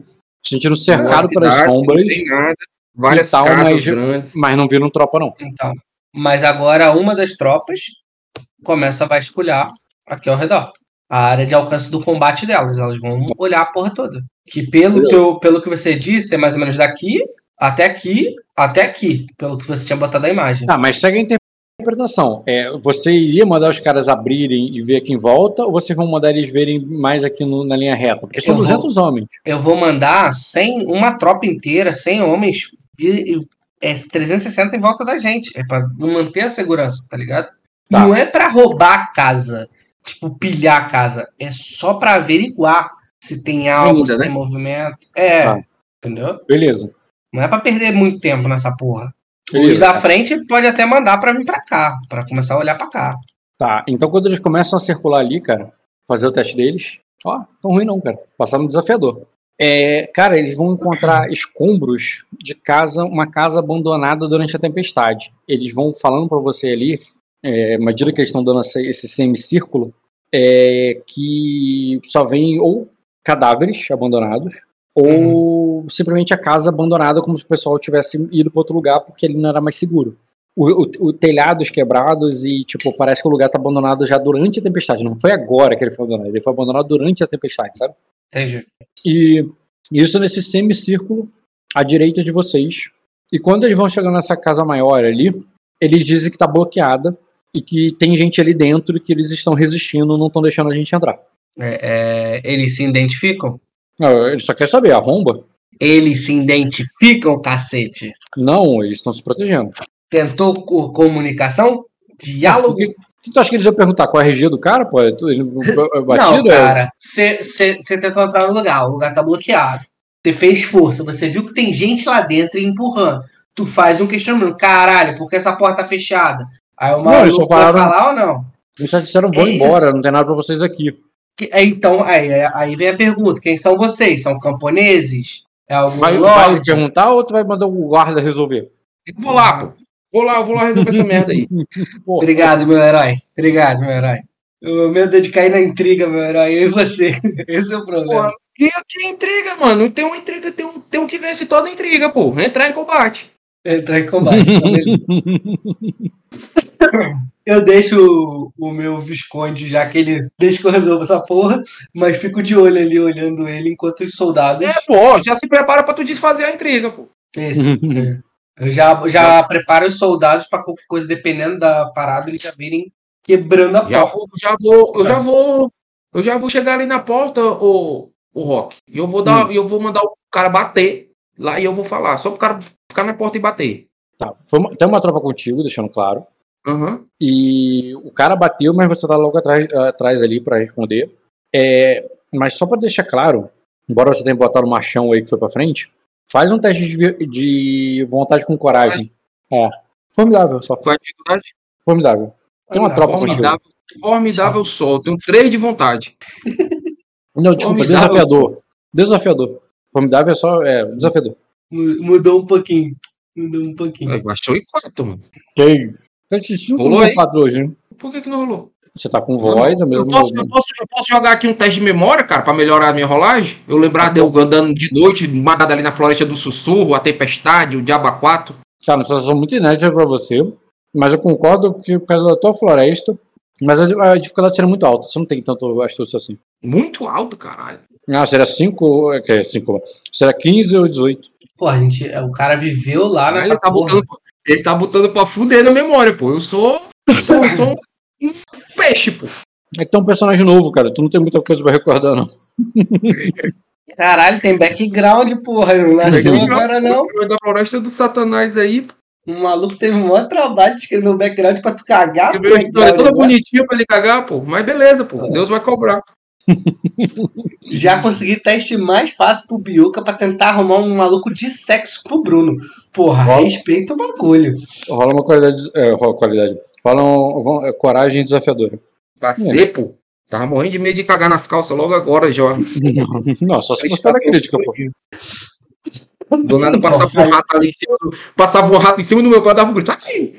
se sentindo Boa cercados pelas sombras, Não tem nada. Várias tal, casas mas- grandes. mas não viram tropa, não. Então. Mas agora uma das tropas começa a vasculhar aqui ao redor. A área de alcance do combate delas. Elas vão olhar a porra toda. Que pelo que, eu- pelo que você disse, é mais ou menos daqui até aqui, até aqui. Pelo que você tinha botado a imagem. Ah, mas segue a interpretação. É, você iria mandar os caras abrirem e ver aqui em volta, ou vocês vão mandar eles verem mais aqui no- na linha reta? Porque são Eu vou- 200 homens. Eu vou mandar 100, uma tropa inteira, 100 homens, e, e- é 360 em volta da gente. É pra manter a segurança, tá ligado? Tá. Não é pra roubar a casa, tipo, pilhar a casa. É só pra averiguar se tem algo, Ainda, se né? tem movimento. É, Tá. entendeu? Beleza. Não é pra perder muito tempo nessa porra. Os Beleza. da frente pode até mandar pra vir pra cá, pra começar a olhar pra cá. Tá, então quando eles começam a circular ali, cara, fazer o teste deles, ó, tão ruim não, cara. Passaram no desafiador. É, cara, eles vão encontrar escombros de casa, uma casa abandonada durante a tempestade. Eles vão falando pra você ali, é, à medida que eles estão dando esse, semicírculo, é, que só vem ou cadáveres abandonados, ou simplesmente a casa abandonada como se o pessoal tivesse ido para outro lugar porque ele não era mais seguro o, o, o telhados quebrados e, tipo, parece que o lugar tá abandonado já durante a tempestade. Não foi agora que ele foi abandonado, ele foi abandonado durante a tempestade, sabe? Entendi. E isso nesse semicírculo à direita de vocês. E quando eles vão chegando nessa casa maior ali, eles dizem que tá bloqueada e que tem gente ali dentro que eles estão resistindo, não estão deixando a gente entrar. É, é, eles se identificam? Ah, Eles só querem saber, arromba? Eles se identificam, cacete. Não, eles estão se protegendo. Tentou comunicação? Diálogo? Tu acha que eles iam perguntar? Qual é a regia do cara? Pô, é ele é batido? Não, cara. Você tentou entrar no lugar, o lugar tá bloqueado. Você fez força, você viu que tem gente lá dentro empurrando. Tu faz um questionamento. Caralho, por que essa porta tá fechada? Aí o Não, eles só maluco vai falaram- falar ou não? Eles já disseram, vão É embora, isso. não tem nada pra vocês aqui. É, Então, aí, aí vem a pergunta: quem são vocês? São camponeses? É algum Vai, vai perguntar ou tu vai mandar o guarda resolver? Vou lá, pô. Vou lá, vou lá resolver essa merda aí. Obrigado, meu herói. Obrigado, meu herói. O medo é de cair na intriga, meu herói. Eu e você. Esse é o problema. Porra, que, que intriga, mano. Tem uma intriga, tem um, tem um que vence toda intriga, pô. Entrar em combate. Entrar em combate. tá. Eu deixo o, o meu Visconde, já que ele deixa que eu resolva essa porra, mas fico de olho ali, olhando ele, enquanto os soldados. É, pô, já se prepara pra tu desfazer a intriga, pô. Esse. Eu já, já preparo os soldados pra qualquer coisa, dependendo da parada, eles já virem quebrando a Já porta. vou, já vou, eu já vou. Eu já vou chegar ali na porta, o, o Rock. E eu vou dar, e eu vou mandar o cara bater lá e eu vou falar. Só pro cara ficar na porta e bater. tá, foi uma- tem uma tropa contigo, deixando claro. Aham. E o cara bateu, mas você tá logo atrás, atrás ali pra responder. É, mas só pra deixar claro, embora você tenha botado o machão aí que foi pra frente, faz um teste de, de vontade com coragem. É. Formidável só. Qual é a dificuldade? Formidável. Tem uma tropa contigo. Formidável, formidável sol. Tenho três de vontade. Não, desculpa, Formidável. desafiador. Desafiador. Formidável é só. É, desafiador. Mu- Mudou um pouquinho. Mudou um pouquinho. Eu achou em quatro, mano. Que isso? Eu te sinto Rolou com aí? quatro hoje, hein? Por que, que não rolou? Você tá com voz, é eu, mesmo. posso, eu, posso, eu posso jogar aqui um teste de memória, cara, pra melhorar a minha rolagem? Eu lembrar de eu andando de noite, matado ali na floresta do sussurro, a tempestade, o diabo 4. Cara, uma situação muito inédita pra você. Mas eu concordo que por causa da tua floresta. Mas a, a dificuldade seria muito alta. Você não tem tanto astúcia assim. Muito alto, caralho. Ah, seria 5. É, que é 5. Será 15 ou 18. Pô, a gente, o cara viveu lá nessa ele, tá porra. botando, ele tá botando pra fuder na memória, pô. Eu sou. Eu sou um peixe, pô. É que tem um personagem novo, cara. Tu não tem muita coisa pra recordar, não. Caralho, tem background, porra. Não nasceu agora, não. O da floresta do Satanás aí. O maluco teve um maior trabalho de escrever o background pra tu cagar. Escreveu a pro história toda bonitinha pra ele cagar, pô. Mas beleza, pô. Deus vai cobrar. Já consegui teste mais fácil pro Biuca pra tentar arrumar um maluco de sexo pro Bruno. Porra, Rola. respeita o bagulho. Rola uma qualidade. É, rola qualidade. Um, um- é, coragem desafiadora. Pra ser, pô. Tava morrendo de medo de cagar nas calças logo agora, já. Não, só se fosse para crítica, pô. Do nada passava um rato ali em cima do. Passava um rato em cima do meu quadro, dava um grito. Aqui!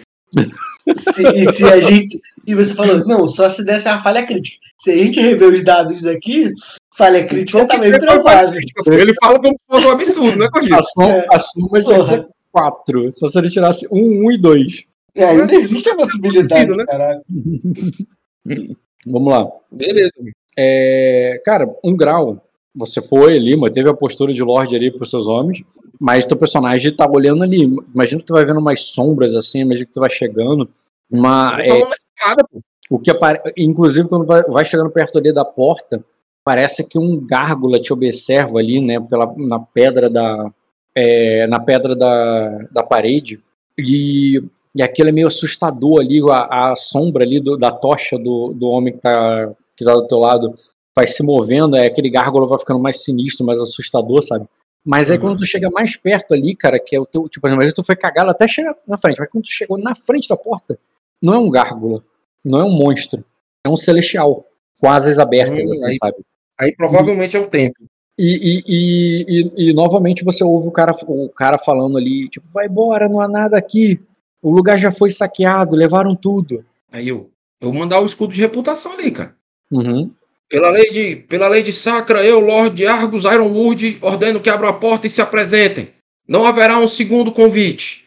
Se, e se a gente. E você falou, não, só se desse uma falha crítica. Se a gente rever os dados aqui, falha crítica tá bem provável. Ele fala como se fosse um absurdo, né, Cogito? A, som, É. a soma tinha que ser 4. Só se ele tirasse 1, 1 e 2. É, ainda existe a possibilidade, né? caralho. Vamos lá. Beleza. É, cara, um grau. Você foi ali, manteve a postura de Lorde ali pros seus homens, mas teu personagem tá olhando ali. Imagina que tu vai vendo umas sombras assim, imagina que tu vai chegando. Uma, Eu é, escada, pô. o que apare... Inclusive, quando vai, vai chegando perto ali da porta, parece que um gárgula te observa ali, né, pela, na pedra da. é, na pedra da, da parede. E, e aquilo é meio assustador ali, a, a sombra ali do- da tocha do, do homem que tá, que tá do teu lado vai se movendo, é, aquele gárgula vai ficando mais sinistro, mais assustador, sabe? Mas aí Uhum. quando tu chega mais perto ali, cara, que é o teu. Tipo, que tu foi cagado até chegar na frente, mas quando tu chegou na frente da porta, não é um gárgula, não é um monstro, é um celestial, com asas abertas, Hum, assim, aí- sabe? Aí provavelmente é o tempo. E, e, e, e, e, novamente você ouve o cara, o cara falando ali, tipo, vai embora, não há nada aqui. O lugar já foi saqueado, levaram tudo. Aí eu. Eu vou mandar o escudo de reputação ali, cara. Uhum. Pela lei de, pela lei de Sacra, eu, Lord Argus Ironwood, ordeno que abram a porta e se apresentem. Não haverá um segundo convite.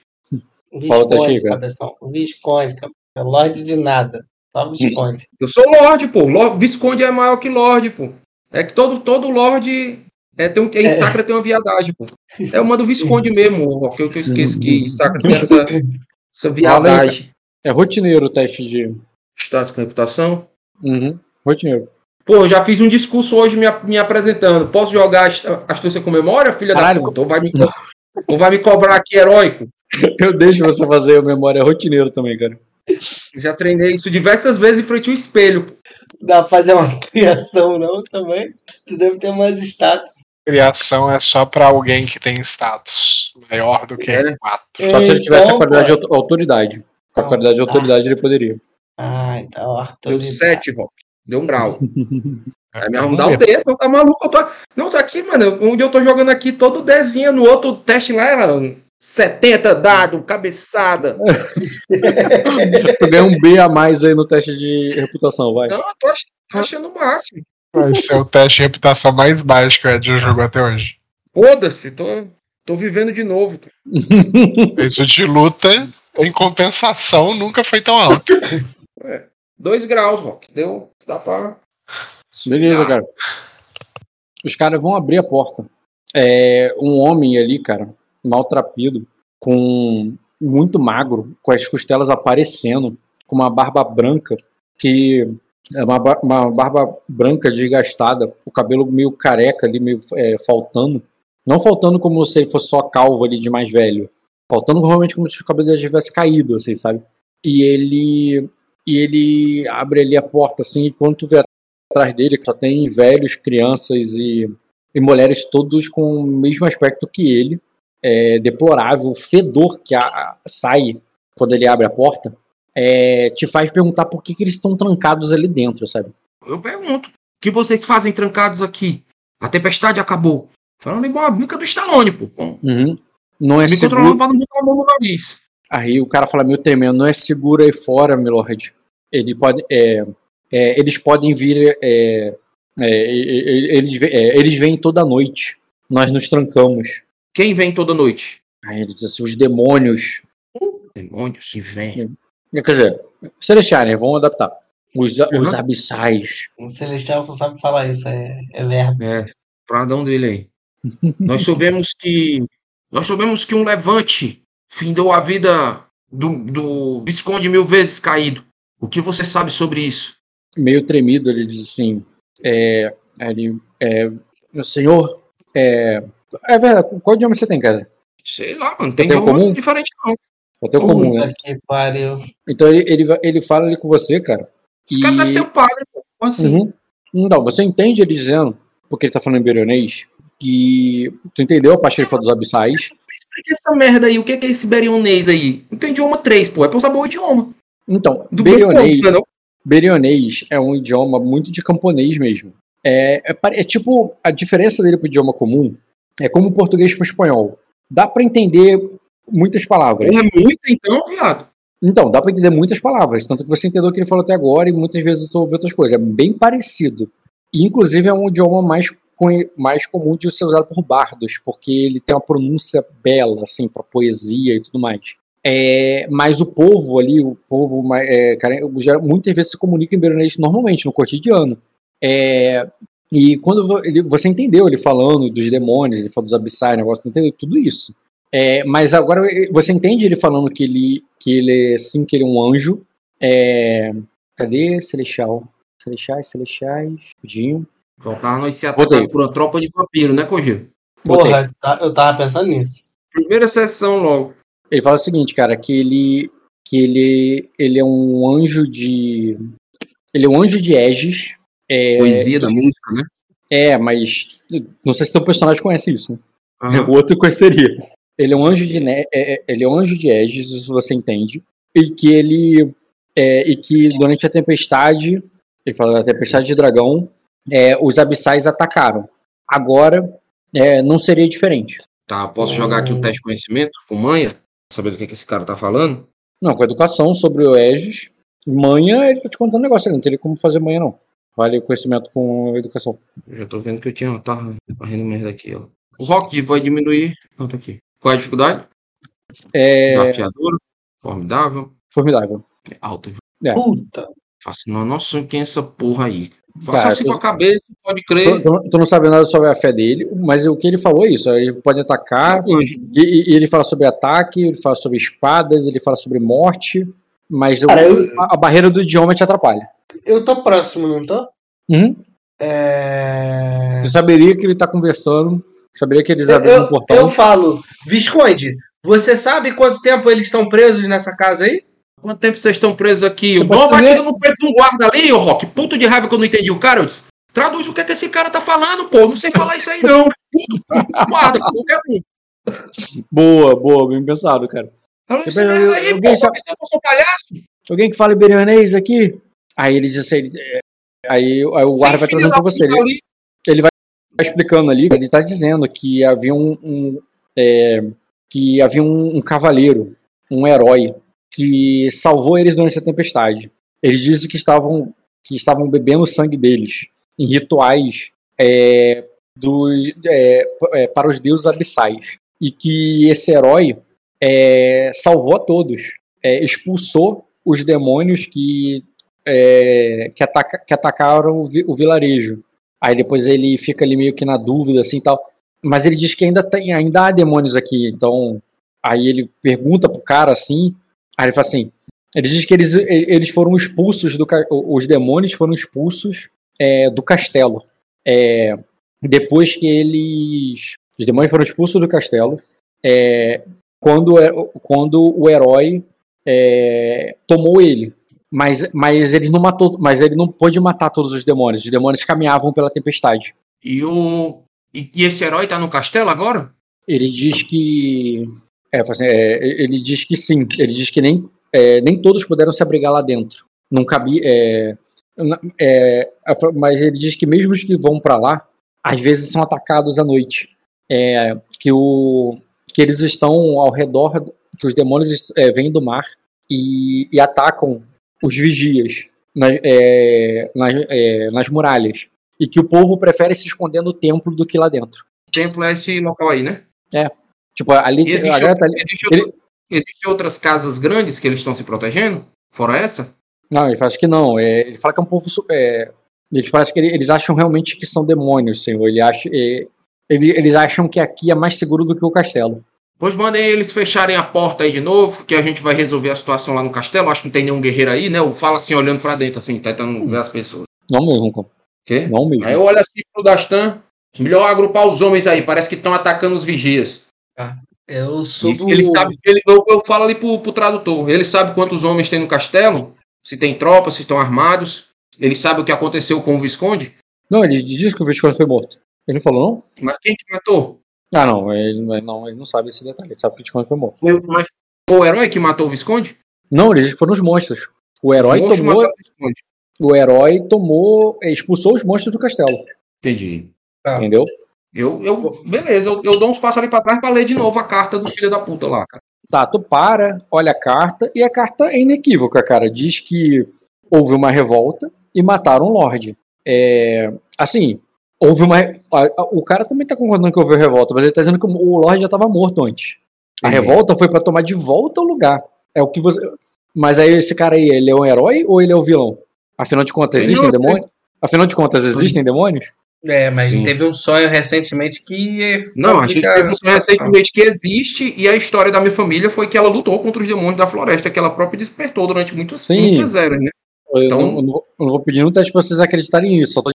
Visconde, Chica. cabeção. Visconde, cabeção. Lorde de nada. Só Visconde. Eu sou Lorde, pô. Lord, Visconde é maior que Lorde, pô. É que todo, todo Lorde É, tem um, em Sacra tem uma viadagem, pô. É uma do Visconde mesmo, ó, que eu, que eu esqueço que Sacra tem essa, essa viadagem. É rotineiro o teste de. Status com reputação. Uhum. Rotineiro. Pô, eu já fiz um discurso hoje me, me apresentando. Posso jogar ast- astúcia com memória, filha Caralho. da puta? Ou vai, me, ou vai me cobrar aqui heróico? Eu deixo você fazer a memória rotineiro também, cara. Já treinei isso diversas vezes em frente ao espelho. Dá pra fazer uma criação, não, também? Tu deve ter mais status. Criação é só pra alguém que tem status maior do que É. 4. Só se ele tivesse a Então, qualidade de autoridade. Com a qualidade de autoridade ele poderia. Ah, então, Arthur. Deu 7, Rock. Deu um grau. Aí me arrumar o dedo, tá maluco? Eu tô... Não, tá aqui, mano. Onde eu tô jogando aqui, todo desenho, no outro teste lá era 70 dado, cabeçada. Tu ganha um B a mais aí no teste de reputação, vai. Não, eu tô achando o máximo. Vai ser o teste de reputação mais baixo que o Ed já jogou até hoje. Foda-se, tô, tô vivendo de novo. Isso de luta, em compensação, nunca foi tão alto. Dois graus, Rock. Deu. Dá pra. Beleza, cara. Os caras vão abrir a porta. É um homem ali, cara, maltrapido, com muito magro, com as costelas aparecendo, com uma barba branca, que é uma, uma barba branca desgastada, o cabelo meio careca ali, meio é, faltando. Não faltando como se ele fosse só calvo ali de mais velho. Faltando realmente como se o cabelo dele tivesse caído, assim, sabe? E ele e ele abre ali a porta assim, e quando tu vê atrás dele só tem velhos, crianças e, e mulheres todos com o mesmo aspecto que ele. É deplorável, o fedor que a- sai quando ele abre a porta é, te faz perguntar por que, que eles estão trancados ali dentro, sabe? Eu pergunto. O que vocês fazem trancados aqui? A tempestade acabou. Falando igual a bica do Stallone, pô. Uhum. Não é Me controlando seguro. pra não botar a mão no nariz. Aí o cara fala meio tremendo, não é seguro aí fora, milord. Ele pode, é, é, eles podem vir. é, é, é, eles, é, eles vêm toda noite. Nós nos trancamos. Quem vem toda noite? Aí ele diz assim, os demônios. Demônios, se vem. Quer dizer, Celestiais, né? Vão adaptar. Os, os Uhum. abissais. O Celestial só sabe falar isso, é, é lerdo. É, pradão dele aí. nós soubemos que. Nós soubemos que um levante findou a vida do, do Visconde mil vezes caído. O que você sabe sobre isso? Meio tremido, ele diz assim: é, ele, é, meu senhor, é, é verdade, qual idioma você tem, cara? Sei lá, mano. Tem Tem um idioma comum? diferente, não. É o teu comum, né? Puta que pariu. Então ele, ele, ele fala ali com você, cara. Os caras devem ser o padre, pô. Como assim? Uhum. Não, você entende ele dizendo, porque ele tá falando em berionês, que. Tu entendeu a parte que ele falou dos abissais? Explica essa merda aí. O que é, que é esse berionês aí? Não tem idioma 3, pô. É pra saber o idioma. Então, Do berionês, povo, né, não? berionês é um idioma muito de camponês mesmo. É, é, é tipo, a diferença dele pro idioma comum é como o português pro espanhol. Dá pra entender muitas palavras. É muito, então, viado. Então, dá pra entender muitas palavras, tanto que você entendeu o que ele falou até agora e muitas vezes eu ouvi outras coisas. É bem parecido. E, inclusive, é um idioma mais, mais comum de ser usado por bardos, porque ele tem uma pronúncia bela, assim, pra poesia e tudo mais. É, mas o povo ali, o povo, é, cara, já- muitas vezes se comunica em beronês normalmente, no cotidiano. É, e quando ele- você entendeu ele falando dos demônios, ele falou dos abissais, negócio, entendeu tudo isso. É, mas agora eh, você entende ele falando que ele, que ele é sim, que ele é um anjo. É, cadê Celestial? Celestiais, Celestiais, Dinho. Voltar nós ser Botei. atacados por uma tropa de vampiro, né, Cogiro? Porra, eu tava pensando nisso. Primeira sessão logo. Ele fala o seguinte, cara, que ele que ele ele é um anjo de ele é um anjo de Aegis. É, Poesia da música, né? é, mas não sei se teu personagem conhece isso. Né? Aham. O outro conheceria. Ele é um anjo de Ne- é, é, ele é um anjo de Aegis, isso você entende, e que ele é, e que durante a tempestade, ele fala da tempestade de dragão, é, os abissais atacaram. Agora é, não seria diferente. Tá, posso jogar aqui um teste de conhecimento com manha? Saber do que, que esse cara tá falando? Não, com educação sobre o Aegis. Manha, ele tá te contando um negócio, ele não teria como fazer manha, não. Vale conhecimento com educação. Eu já tô vendo que eu tinha. Tá varrendo merda aqui, ó. O rock vai diminuir. Não, tá aqui. Qual é a dificuldade? É Desafiadora. Formidável. formidável. É alto. viu? É. Puta. Faço não, nossa, quem é essa porra aí? Faça Tá, assim eu- com a cabeça, pode crer. tu- não sabe nada sobre a fé dele, mas o que ele falou é isso. Ele pode atacar, e, e- ele fala sobre ataque, ele fala sobre espadas, ele fala sobre morte, mas o- Cara, eu- a, a barreira do idioma te atrapalha. Eu tô próximo, não tô? Uhum. É... Você saberia que ele tá conversando, saberia que eles Eu, abriram um eu, portão. eu falo, Visconde, você sabe quanto tempo eles estão presos nessa casa aí? Quanto tempo vocês estão presos aqui? Você O Dom batendo no peito de um guarda ali, ô Rock. Puto de raiva que eu não entendi o cara. Eu disse, traduz o que, é que esse cara tá falando, pô. Não sei falar isso aí, não. Puto, puto, guarda, qualquer um. Boa, boa, bem pensado, cara. Fala Eu- esse merda aí, alguém pô. sabe- Você um palhaço. Alguém que fala iberianês aqui? Aí ele disse aí, é, aí, aí o guarda vai trazendo pra você. Ele, ele explicando ali, ele tá dizendo que havia um, um, é, que havia um, um cavaleiro, um herói, que salvou eles durante a tempestade. Eles dizem que estavam, que estavam bebendo o sangue deles em rituais é, do, é, é, para os deuses abissais. E que esse herói é, salvou a todos, é, expulsou os demônios que, que, ataca, que atacaram o, vi- o vilarejo. Aí depois ele fica ali meio que na dúvida, assim tal. Mas ele diz que ainda tem, ainda há demônios aqui. Então, aí ele pergunta pro cara assim. Aí ele fala assim: ele diz que eles, eles foram expulsos do os demônios foram expulsos é, do castelo. É, depois que eles. Os demônios foram expulsos do castelo. é, quando, quando o herói é, tomou ele. Mas, mas ele não matou, mas ele não pôde matar todos os demônios. Os demônios caminhavam pela tempestade. E o. E, e esse herói tá no castelo agora? Ele diz que. É, é, ele diz que sim. Ele diz que nem, é, nem todos puderam se abrigar lá dentro. Não cabia. É, é, mas ele diz que mesmo os que vão pra lá, às vezes são atacados à noite. É, que, o, que eles estão ao redor. Que os demônios é, vêm do mar e, e atacam os vigias na- é, nas, é, nas muralhas. E que o povo prefere se esconder no templo do que lá dentro. O templo é esse local aí, né? Tipo, ali. Existe, a galera tá ali- existe ele- outras, existe outras casas grandes que eles estão se protegendo? Fora essa? Não, ele fala que não. É, ele fala que é um povo. É, eles parece que ele- eles acham realmente que são demônios, senhor. Ele acha, é, ele- eles acham que aqui é mais seguro do que o castelo. Pois mandem eles fecharem a porta aí de novo, que a gente vai resolver a situação lá no castelo. Acho que não tem nenhum guerreiro aí, né? O fala assim, olhando pra dentro, assim, tentando ver as pessoas. Não mesmo, cara. Quê? Não mesmo. Aí eu olho assim pro Dastan. Melhor agrupar os homens aí, parece que estão atacando os vigias. Eu sou Isso, do... Ele sabe, ele, eu, eu falo ali pro, pro tradutor. Ele sabe quantos homens tem no castelo, se tem tropas, se estão armados. Ele sabe o que aconteceu com o Visconde. Não, ele disse que o Visconde foi morto. Ele não falou, não? Mas quem que matou? Ah, não. Ele, não, ele não sabe esse detalhe. Ele sabe que o Visconde foi morto. Foi, o- mas foi o herói que matou o Visconde? Não, ele disse que foram os monstros. O herói Monstro tomou. o. O herói tomou. expulsou os monstros do castelo. Entendi. Ah. Entendeu? Eu, eu, beleza, eu, eu dou uns passos ali pra trás pra ler de novo a carta do filho da puta lá, cara. Tá, tu para, olha a carta, e a carta é inequívoca, cara. Diz que houve uma revolta e mataram o Lorde. É, assim, houve uma. o cara também tá concordando que houve revolta, mas ele tá dizendo que o Lorde já estava morto antes. A Entendi. revolta foi pra tomar de volta o lugar. É o que você. Mas aí esse cara aí, ele é um herói ou ele é o vilão? Afinal de contas, existem não é. demônios? Afinal de contas, existem demônios? É, mas Sim. teve um sonho recentemente que... Não, a gente teve um sonho recentemente que existe, e a história da minha família foi que ela lutou contra os demônios da floresta, que ela própria despertou durante muitos, Sim. muitas eras, né? Eu, Então- não, eu não vou, eu não vou pedir um teste pra vocês acreditarem nisso, só tô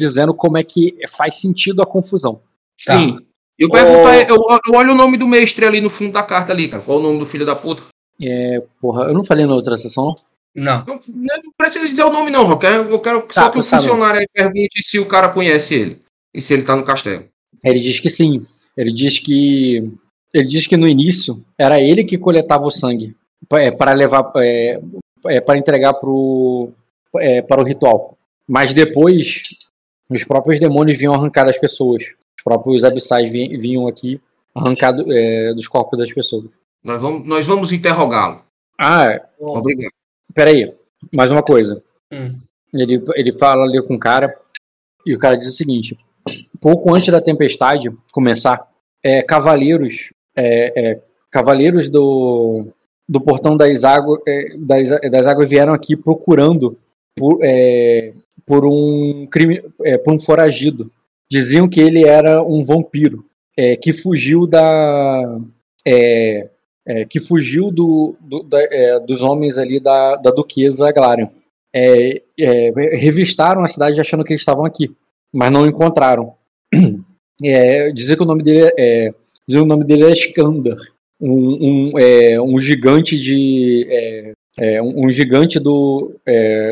dizendo como é que faz sentido a confusão. Tá. Sim. Eu pergunto, eu, eu olho o nome do mestre ali no fundo da carta ali, cara. Qual o nome do filho da puta? É, porra, eu não falei na outra sessão, não? Não. Não, não precisa dizer o nome, não. Eu quero, eu quero só Tá, que o sabe. funcionário aí pergunte se o cara conhece ele. E se ele tá no castelo. Ele diz que sim. Ele diz que. Ele diz que no início era ele que coletava o sangue é, para levar. É, é, para entregar pro, é, para o ritual. Mas depois, os próprios demônios vinham arrancar das pessoas. Os próprios abissais vi- vinham aqui arrancar do- é, dos corpos das pessoas. Nós vamos, nós vamos interrogá-lo. Ah, Obrigado. Peraí, mais uma coisa. Hum. Ele, ele fala ali com o cara, e o cara diz o seguinte: pouco antes da tempestade começar, é, cavaleiros, é, é, cavaleiros do, do portão das águas, é, das, das águas vieram aqui procurando por, é, por um crime, é, por um foragido. Diziam que ele era um vampiro é, que fugiu da é, é, que fugiu do, do da, é, dos homens ali da, da duquesa Glarion. É, revistaram a cidade achando que eles estavam aqui, mas não encontraram. É, dizer que o nome dele é, dizer o nome dele é Skandar, um, um, um gigante de um, gigante do,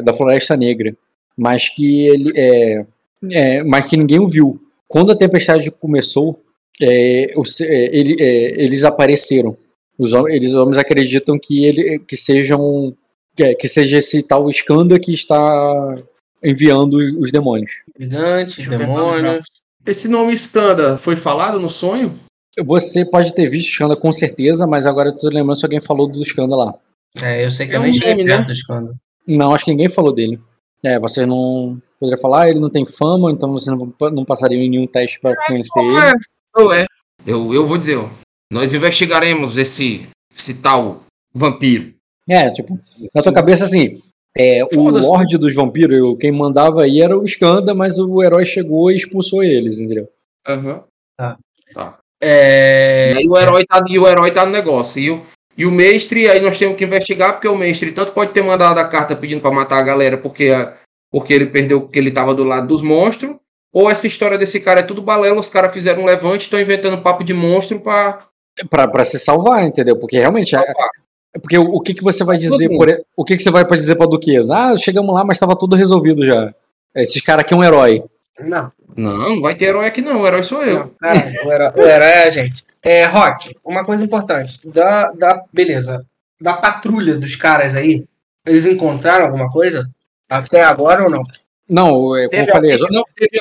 da Floresta Negra, mas que ele é, é, mas que ninguém o viu. Quando a tempestade começou, é, os, é, ele, é, eles apareceram. Os, eles, os homens acreditam que ele que sejam que, que seja esse tal Skanda que está enviando os demônios. Gigantes, demônios. Esse nome Skanda foi falado no sonho? Você pode ter visto Skanda com certeza, mas agora eu tô lembrando se alguém falou do Skanda lá. É, eu sei que É eu um nem cheguei nome, né? perto do Skanda. Não, acho que ninguém falou dele. É, você não poderia falar, ah, ele não tem fama, então você não, não passaria em nenhum teste para conhecer ele. Ou é? Eu, eu vou dizer, ó, nós investigaremos esse, esse tal vampiro. É, tipo, na tua cabeça assim, é, o. Lorde dos Vampiros, eu- quem mandava aí era o Skanda, mas o herói chegou e expulsou eles, entendeu? Aham. Tá. Tá. É, E aí o herói tá, e o herói tá no negócio. E o, e o mestre, aí nós temos que investigar, porque o mestre tanto pode ter mandado a carta pedindo pra matar a galera porque, porque ele perdeu, porque ele tava do lado dos monstros. Ou essa história desse cara é tudo balela, os caras fizeram um levante, estão inventando papo de monstro pra. Pra, pra se salvar, entendeu? Porque realmente. É, é porque o, o que, que você vai dizer Todo por, O que, que você vai pra dizer pra Duquesa? Ah, chegamos lá, mas tava tudo resolvido já. Esses caras aqui é um herói. Não, Não, não vai ter herói aqui não, o herói sou eu. não, cara, o herói, o herói é a gente. É, Rock, uma coisa importante. Da, da, beleza. Da patrulha dos caras aí, eles encontraram alguma coisa? Até agora ou não? Não, é, como eu falei, não, teve,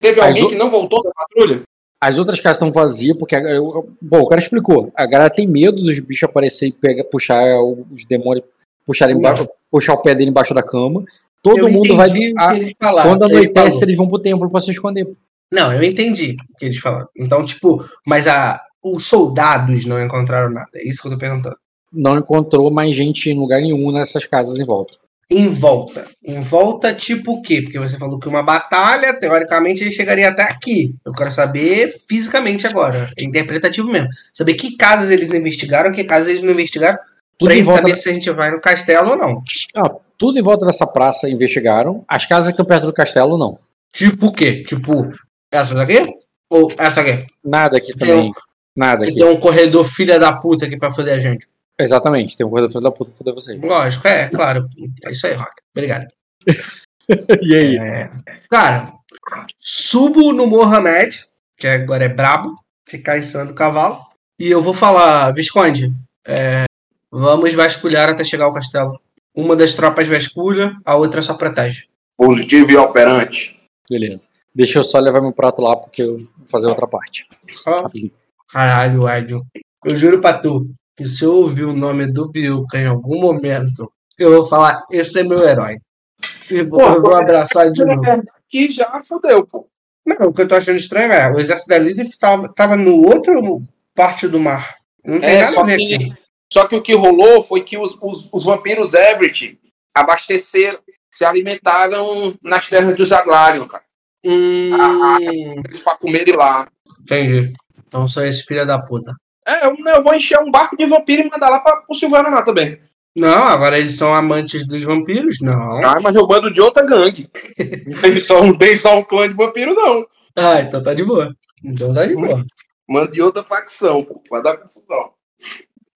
teve alguém o- que não voltou da patrulha? as outras casas estão vazias, porque. a- eu- Bom, o cara explicou. A galera tem medo dos bichos aparecer e pegar, puxar os demônios, puxar, embaixo, puxar o pé dele embaixo da cama. Todo Eu mundo vai. a- que eles falaram, quando ele anoitece, eles vão pro templo pra se esconder. Não, eu entendi o que eles falaram. Então, tipo, mas a, os soldados não encontraram nada. É isso que eu tô perguntando. Não encontrou mais gente em lugar nenhum nessas casas em volta. Em volta. Em volta, tipo o quê? Porque você falou que uma batalha, teoricamente, ele chegaria até aqui. Eu quero saber fisicamente agora. É interpretativo mesmo. Saber que casas eles investigaram, que casas eles não investigaram. Tudo pra gente volta saber se a gente vai no castelo ou não. Ah, tudo em volta dessa praça investigaram. As casas que estão perto do castelo, não. Tipo o quê? Tipo, essa daqui? Ou essa aqui? Nada aqui Tem também. Nada Que aqui. tem um corredor filha da puta aqui pra foder a gente. Exatamente. Tem um coisa filho da puta pra foder vocês. Lógico, é, claro. É isso aí, Rock. Obrigado. e aí? É, Cara, subo no Mohamed, que agora é brabo, ficar em cima do cavalo, e eu vou falar, Visconde, é, vamos vasculhar até chegar ao castelo. Uma das tropas vasculha, a outra só protege. Positivo e operante. Beleza. Deixa eu só levar meu prato lá, porque eu vou fazer outra parte. Ó, Rapidinho. caralho, Ádio. Eu juro pra tu, que se eu ouvir o nome do Biuca em algum momento, eu vou falar, esse é meu herói. E vou, eu vou abraçar de novo. Que já fodeu, pô. Não, o que eu tô achando estranho é, o exército da Lilith tava, tava no outro parte do mar. Não tem É, nada só a ver que- aqui. Só que o que rolou foi que os, os, os vampiros Everett abasteceram, se alimentaram nas terras dos Aglarion, cara. Hum, Eles pra comerem lá. entendi. Então são esses filha da puta. É, eu, eu vou encher um barco de vampiro e mandar lá pra, pro Silvaraná também. Não, agora eles são amantes dos vampiros? Não. Ah, mas eu mando de outra gangue. Não tem só, não tem só um clã de vampiro, não. Ah, então tá de boa. Então tá de boa. Manda de outra facção, pô. Vai dar confusão.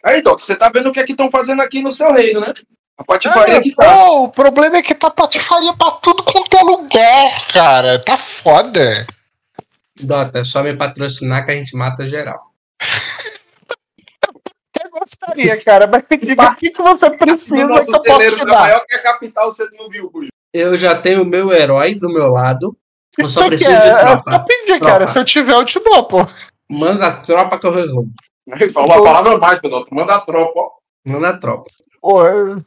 Aí, Doc, você tá vendo o que é que estão fazendo aqui no seu reino, né? A patifaria que tá. Pô, o problema é que tá patifaria pra tudo quanto é lugar, cara. Tá foda. Dota, é só me patrocinar que a gente mata geral. Eu gostaria, cara, mas me diga o que, que você O precisa que nosso eu posso te tá dar. maior que a capital, você não viu, Guri. Eu já tenho o meu herói do meu lado. Eu só preciso de É só tropa. pedir, cara. Tropa. Se eu tiver, eu te dou, pô. Manda a tropa que eu resolvo. Falou a palavra mais, Pedro. Manda a tropa, ó. Manda a tropa.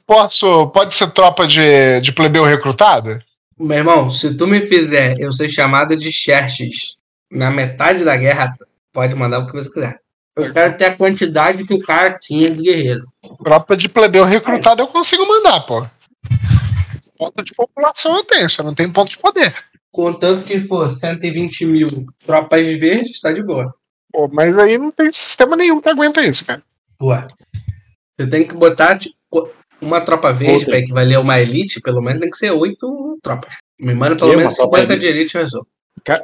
Posso. Pode ser tropa de, de plebeu recrutado? Meu irmão, se tu me fizer eu ser chamado de Xerxes na metade da guerra, pode mandar o que você quiser. Eu quero ter a quantidade que o cara tinha de guerreiro. Tropa de plebeu recrutado eu consigo mandar, pô. ponto de população eu tenho, só não tem ponto de poder. Contanto que for 120 mil tropas verdes, tá de boa. Pô, mas aí não tem sistema nenhum que aguenta isso, cara. Ué. Você tem que botar tipo, uma tropa verde pra equivaler a uma elite, pelo menos tem que ser oito tropas. Me manda pelo Que? menos Uma tropa 50 elite? de elite resolve.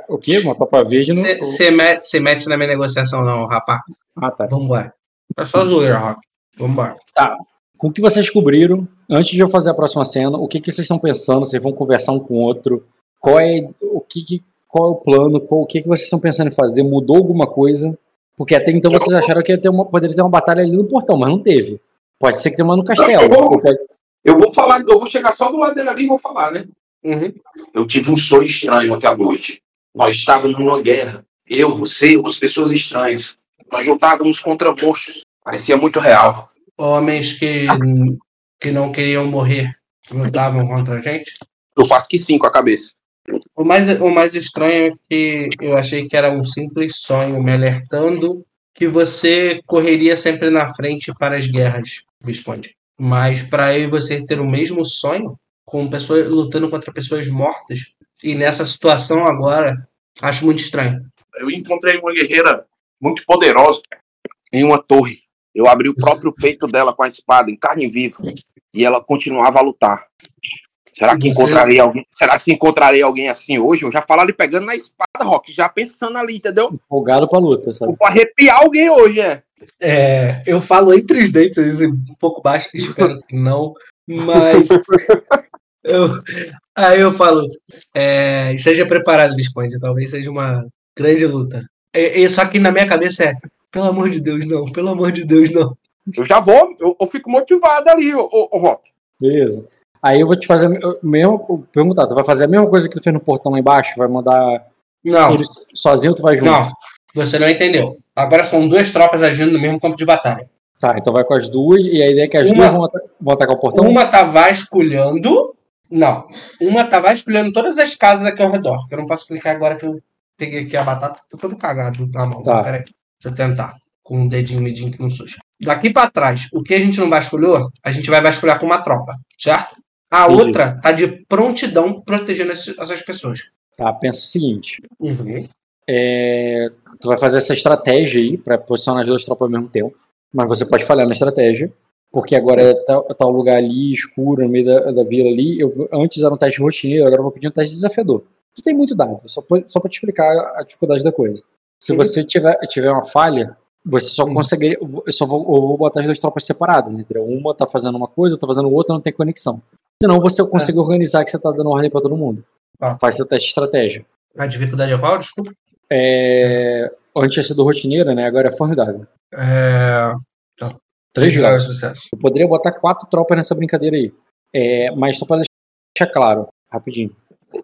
O quê? Uma Copa Verde no. Você mete, mete na minha negociação, não, rapaz. Ah, tá. Vambora. É só zoeira, Rock. Vambora. Com o que vocês descobriram, antes de eu fazer a próxima cena, o que, que vocês estão pensando? Vocês vão conversar um com o outro? Qual é o que, que- qual é o plano? Qual, o que, que vocês estão pensando em fazer? Mudou alguma coisa? Porque até então vocês acharam que ia ter uma, poderia ter uma batalha ali no portão, mas não teve. Pode ser que tenha uma no castelo. Eu vou- ou pode- Eu vou falar, eu vou chegar só do lado dele ali e vou falar, né? Uhum. Eu tive um sonho estranho ontem à noite. Nós estávamos numa guerra. Eu, você, umas pessoas estranhas. Nós lutávamos contra monstros. Parecia muito real. Homens que, que não queriam morrer lutavam contra a gente. Eu faço que sim com a cabeça. O mais, o mais estranho é que eu achei que era um simples sonho me alertando que você correria sempre na frente para as guerras, Visconde. Mas para eu e você ter o mesmo sonho, com pessoas lutando contra pessoas mortas, e nessa situação agora, acho muito estranho. Eu encontrei uma guerreira muito poderosa em uma torre. Eu abri o próprio peito dela com a espada, em carne viva. E ela continuava a lutar. Será que Você- encontrarei alguém? Será que encontrarei alguém assim hoje? Eu já falo ali pegando na espada, Rock, já pensando ali, entendeu? Empolgado pra luta, sabe? Eu vou arrepiar alguém hoje, é. É, eu falo entre os dentes, às vezes um pouco baixo, espero que não, mas eu, aí eu falo, é, esteja preparado, Visconde, talvez seja uma grande luta. E, e só que na minha cabeça é, pelo amor de Deus, não, pelo amor de Deus, não. Eu já vou, eu, eu fico motivado ali, ô, ô, ô, Rock. Beleza. Aí eu vou te fazer a mesma. Perguntar, tu vai fazer a mesma coisa que tu fez no portão lá embaixo? Vai mandar Não, ele sozinho ou tu vai junto? não, você não entendeu. Agora são duas tropas agindo no mesmo campo de batalha. Tá, então vai com as duas, e a ideia é que as Uma- duas vão, ata- vão atacar o portão? Uma tá vasculhando. Não. Uma tá vasculhando todas as casas aqui ao redor. Que eu não posso clicar agora que eu peguei aqui a batata. Tô todo cagado na mão. Tá. Peraí. Deixa eu tentar. Com o dedinho medinho que não suja. Daqui pra trás, o que a gente não vasculhou, a gente vai vasculhar com uma tropa. Certo? A Entendi. outra tá de prontidão protegendo essas pessoas. Tá, pensa o seguinte: Uhum. é, tu vai fazer essa estratégia aí pra posicionar as duas tropas ao mesmo tempo, mas você pode falhar na estratégia, porque agora é tal, tal lugar ali, escuro, no meio da, da vila ali. Eu, antes era um teste rotineiro, agora eu vou pedir um teste desafiador. Tu tem muito dado, só, pra- só pra te explicar a dificuldade da coisa. Se Uhum. você tiver, tiver uma falha, você só Uhum. consegue. Eu só vou, eu vou botar as duas tropas separadas, entendeu? Uma tá fazendo uma coisa, outra tá fazendo outra, não tem conexão. Senão você consegue organizar que você tá dando ordem pra todo mundo. Tá. Faz seu teste de estratégia. A dificuldade é qual? Desculpa. É... Antes tinha sido rotineira, né? Agora é formidável. É... Três graus. sucesso. Eu poderia botar quatro tropas nessa brincadeira aí. É... Mas só pra deixar claro, rapidinho.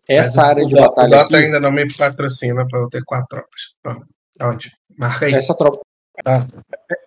Essa Mas área de batalha O Dota aqui, ainda não me patrocina pra eu ter quatro tropas. Pronto. Ótimo. Marca aí. essa tropa, Tá.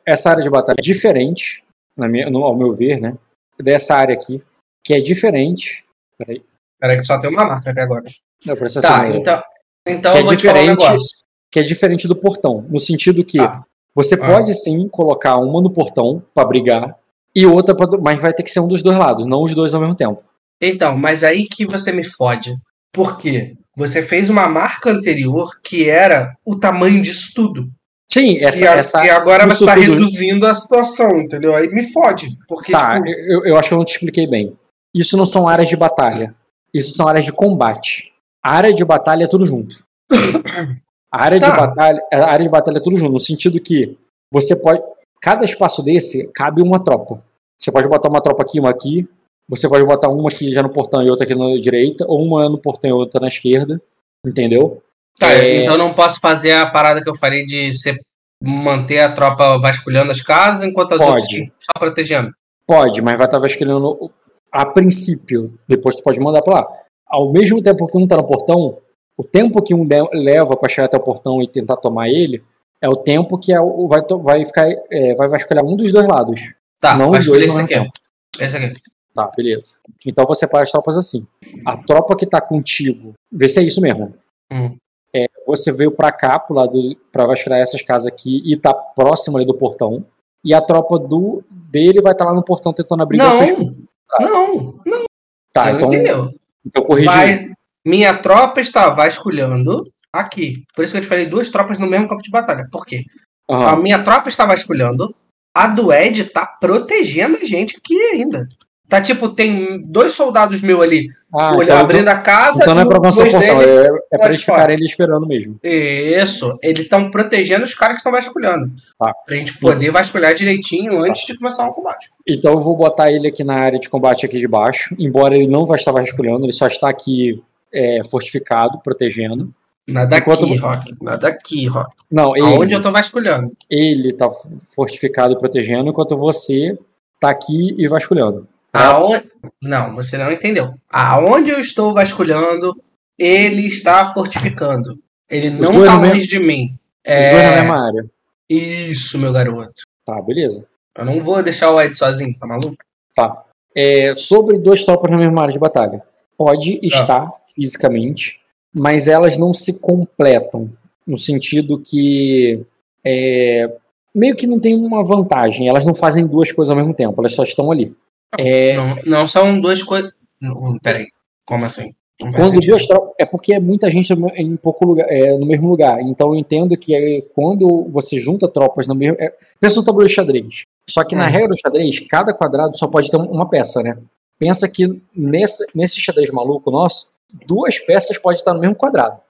essa área de batalha é diferente, na minha, no- ao meu ver, né? Dessa área aqui, que é diferente. Peraí. Peraí que só tem uma marca aqui agora. Não, Tá, então, então Que é eu vou te falar um diferente- negócio. que é diferente do portão, no sentido que Tá. você Ah. pode sim colocar uma no portão pra brigar e outra pra, mas vai ter que ser um dos dois lados, não os dois ao mesmo tempo. Então, mas aí que você me fode. Por quê? Você fez uma marca anterior que era o tamanho disso tudo. Sim, essa, e, a- essa e agora você tá tudo- reduzindo a situação, entendeu? Aí me fode. Porque, Tá, tipo, eu, eu acho que eu não te expliquei bem. Isso não são áreas de batalha. Isso são áreas de combate. A área de batalha é tudo junto. A área Tá. de batalha, a área de batalha é tudo junto, no sentido que você pode. Cada espaço desse cabe uma tropa. Você pode botar uma tropa aqui, uma aqui. Você pode botar uma aqui já no portão e outra aqui na direita, ou uma no portão e outra na esquerda. Entendeu? tá, é- então eu não posso fazer a parada que eu falei de manter a tropa vasculhando as casas enquanto as Pode. outras só protegendo. Pode, mas vai estar vasculhando a princípio. Depois tu pode mandar pra lá. Ao mesmo tempo que um tá no portão, o tempo que um leva pra chegar até o portão e tentar tomar ele é o tempo que é o- vai, vai ficar é, vai vasculhar um dos dois lados. Tá, Não vai os escolher dois esse aqui. ó. Esse aqui. Tá, beleza. Então você separa as tropas assim. A tropa que tá contigo, vê se é isso mesmo. Hum. É, você veio pra cá, pro lado, pra vasculhar essas casas aqui e tá próximo ali do portão. E a tropa do dele vai estar lá no portão tentando abrir. Não, não, não. Tá, Você não então, entendeu. então corrigi. Vai- minha tropa está vasculhando aqui. Por isso que eu te falei duas tropas no mesmo campo de batalha. Por quê? A Aham. minha tropa está vasculhando. A do Ed tá protegendo a gente aqui ainda. Tá tipo, tem dois soldados meus ali Ah, olhando, então, abrindo a casa. então não é pra avançar portão, dele- é, é pra eles fora. ficarem ali esperando mesmo. Isso, eles estão protegendo os caras que estão vasculhando. Tá. Pra gente poder vasculhar direitinho antes de começar o combate. Então eu vou botar ele aqui na área de combate aqui de baixo, embora ele não vai estar vasculhando, ele só está aqui é, fortificado, protegendo. Nada Enquanto- aqui, Rock. Nada aqui, Rock. Não, ele, Aonde eu tô vasculhando? ele tá fortificado e protegendo, enquanto você tá aqui e vasculhando. Aonde... Não, você não entendeu. Aonde eu estou vasculhando, ele está fortificando. Ele Os não dois tá no mesmo- longe de mim. Os dois na É... mesma área. Isso, meu garoto. Tá, beleza. Eu não vou deixar o Ed sozinho, tá maluco? Tá. É, sobre duas tropas na mesma área de batalha. Pode estar fisicamente, mas elas não se completam. No sentido que é, meio que não tem uma vantagem. Elas não fazem duas coisas ao mesmo tempo, elas só estão ali. É, Não, não são duas coisas. Peraí, como assim? Quando duas tropas. É porque é muita gente em pouco lugar, é, no mesmo lugar. Então eu entendo que é, quando você junta tropas no mesmo. É, pensa no tabuleiro de xadrez. Só que na Hum. regra do xadrez, cada quadrado só pode ter um- uma peça, né? Pensa que nesse, nesse xadrez maluco nosso, duas peças podem estar no mesmo quadrado.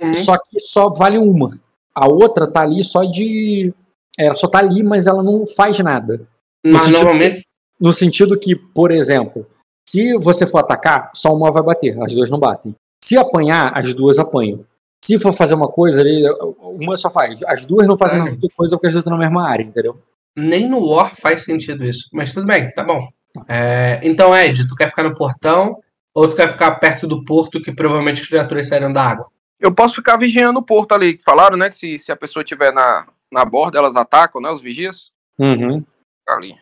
Hum. Só que só vale uma. A outra tá ali só de. Ela só tá ali, mas ela não faz nada. Mas normalmente. No sentido que, por exemplo, se você for atacar, só uma vai bater, as duas não batem. Se apanhar, as duas apanham. Se for fazer uma coisa ali, uma só faz. As duas não fazem a mesma coisa porque as duas estão na mesma área, entendeu? Nem no War faz sentido isso. Mas tudo bem, tá bom. É, então, Ed, tu quer ficar no portão ou tu quer ficar perto do porto que provavelmente as criaturas saíram da água? Eu posso ficar vigiando o porto ali, que falaram, né? Que se, se a pessoa estiver na, na borda, elas atacam, né? Os vigias. Uhum. Ali.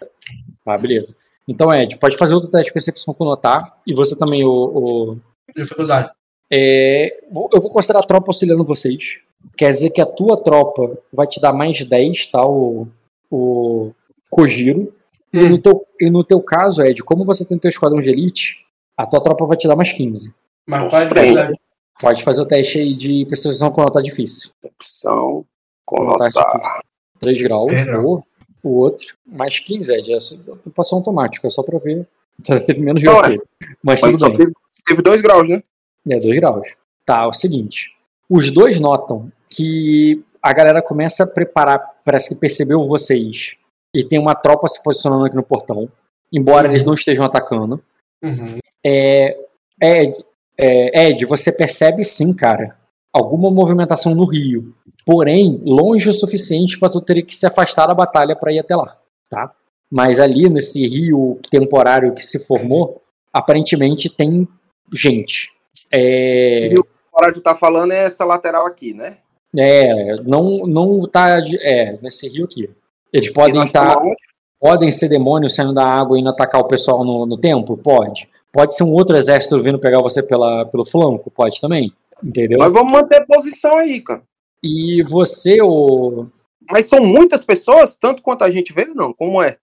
Tá, beleza. Então, Ed, pode fazer outro teste de percepção com notar. E você também, o. o- Dificuldade. é, eu vou considerar a tropa auxiliando vocês. Quer dizer que a tua tropa vai te dar mais 10, tá? O, o Kojiro. E, no teu, e no teu caso, Ed, como você tem teu esquadrão de elite, a tua tropa vai te dar mais 15. Mas pode frente. fazer. Pode fazer o teste aí de percepção com nota difícil. Opção. Com nota Conotar. difícil. 3 graus, graus. O outro, mais 15, Ed. É só- passou automático, é só pra ver. Então, teve menos Não, grau é. que ele. Mas, Mas tudo bem. teve, teve dois graus, né? É, 2 graus. Tá, é o seguinte. Os dois notam que a galera começa a preparar, parece que percebeu vocês. E tem uma tropa se posicionando aqui no portão. Embora eles não estejam atacando. Uhum. É, é, Ed, você percebe sim, cara, alguma movimentação no rio. Porém, longe o suficiente para tu ter que se afastar da batalha para ir até lá, tá? Mas ali nesse rio temporário que se formou, aparentemente tem gente. É, E o hora de tá falando é essa lateral aqui, né? é, não, não tá. É, nesse rio aqui. Eles podem estar. aonde? Podem ser demônios saindo da água e indo atacar o pessoal no, no templo? Pode. Pode ser um outro exército vindo pegar você pela, pelo flanco? Pode também. Entendeu? Nós vamos manter posição aí, cara. E você, o... Mas são muitas pessoas, tanto quanto a gente vê, não? Como é?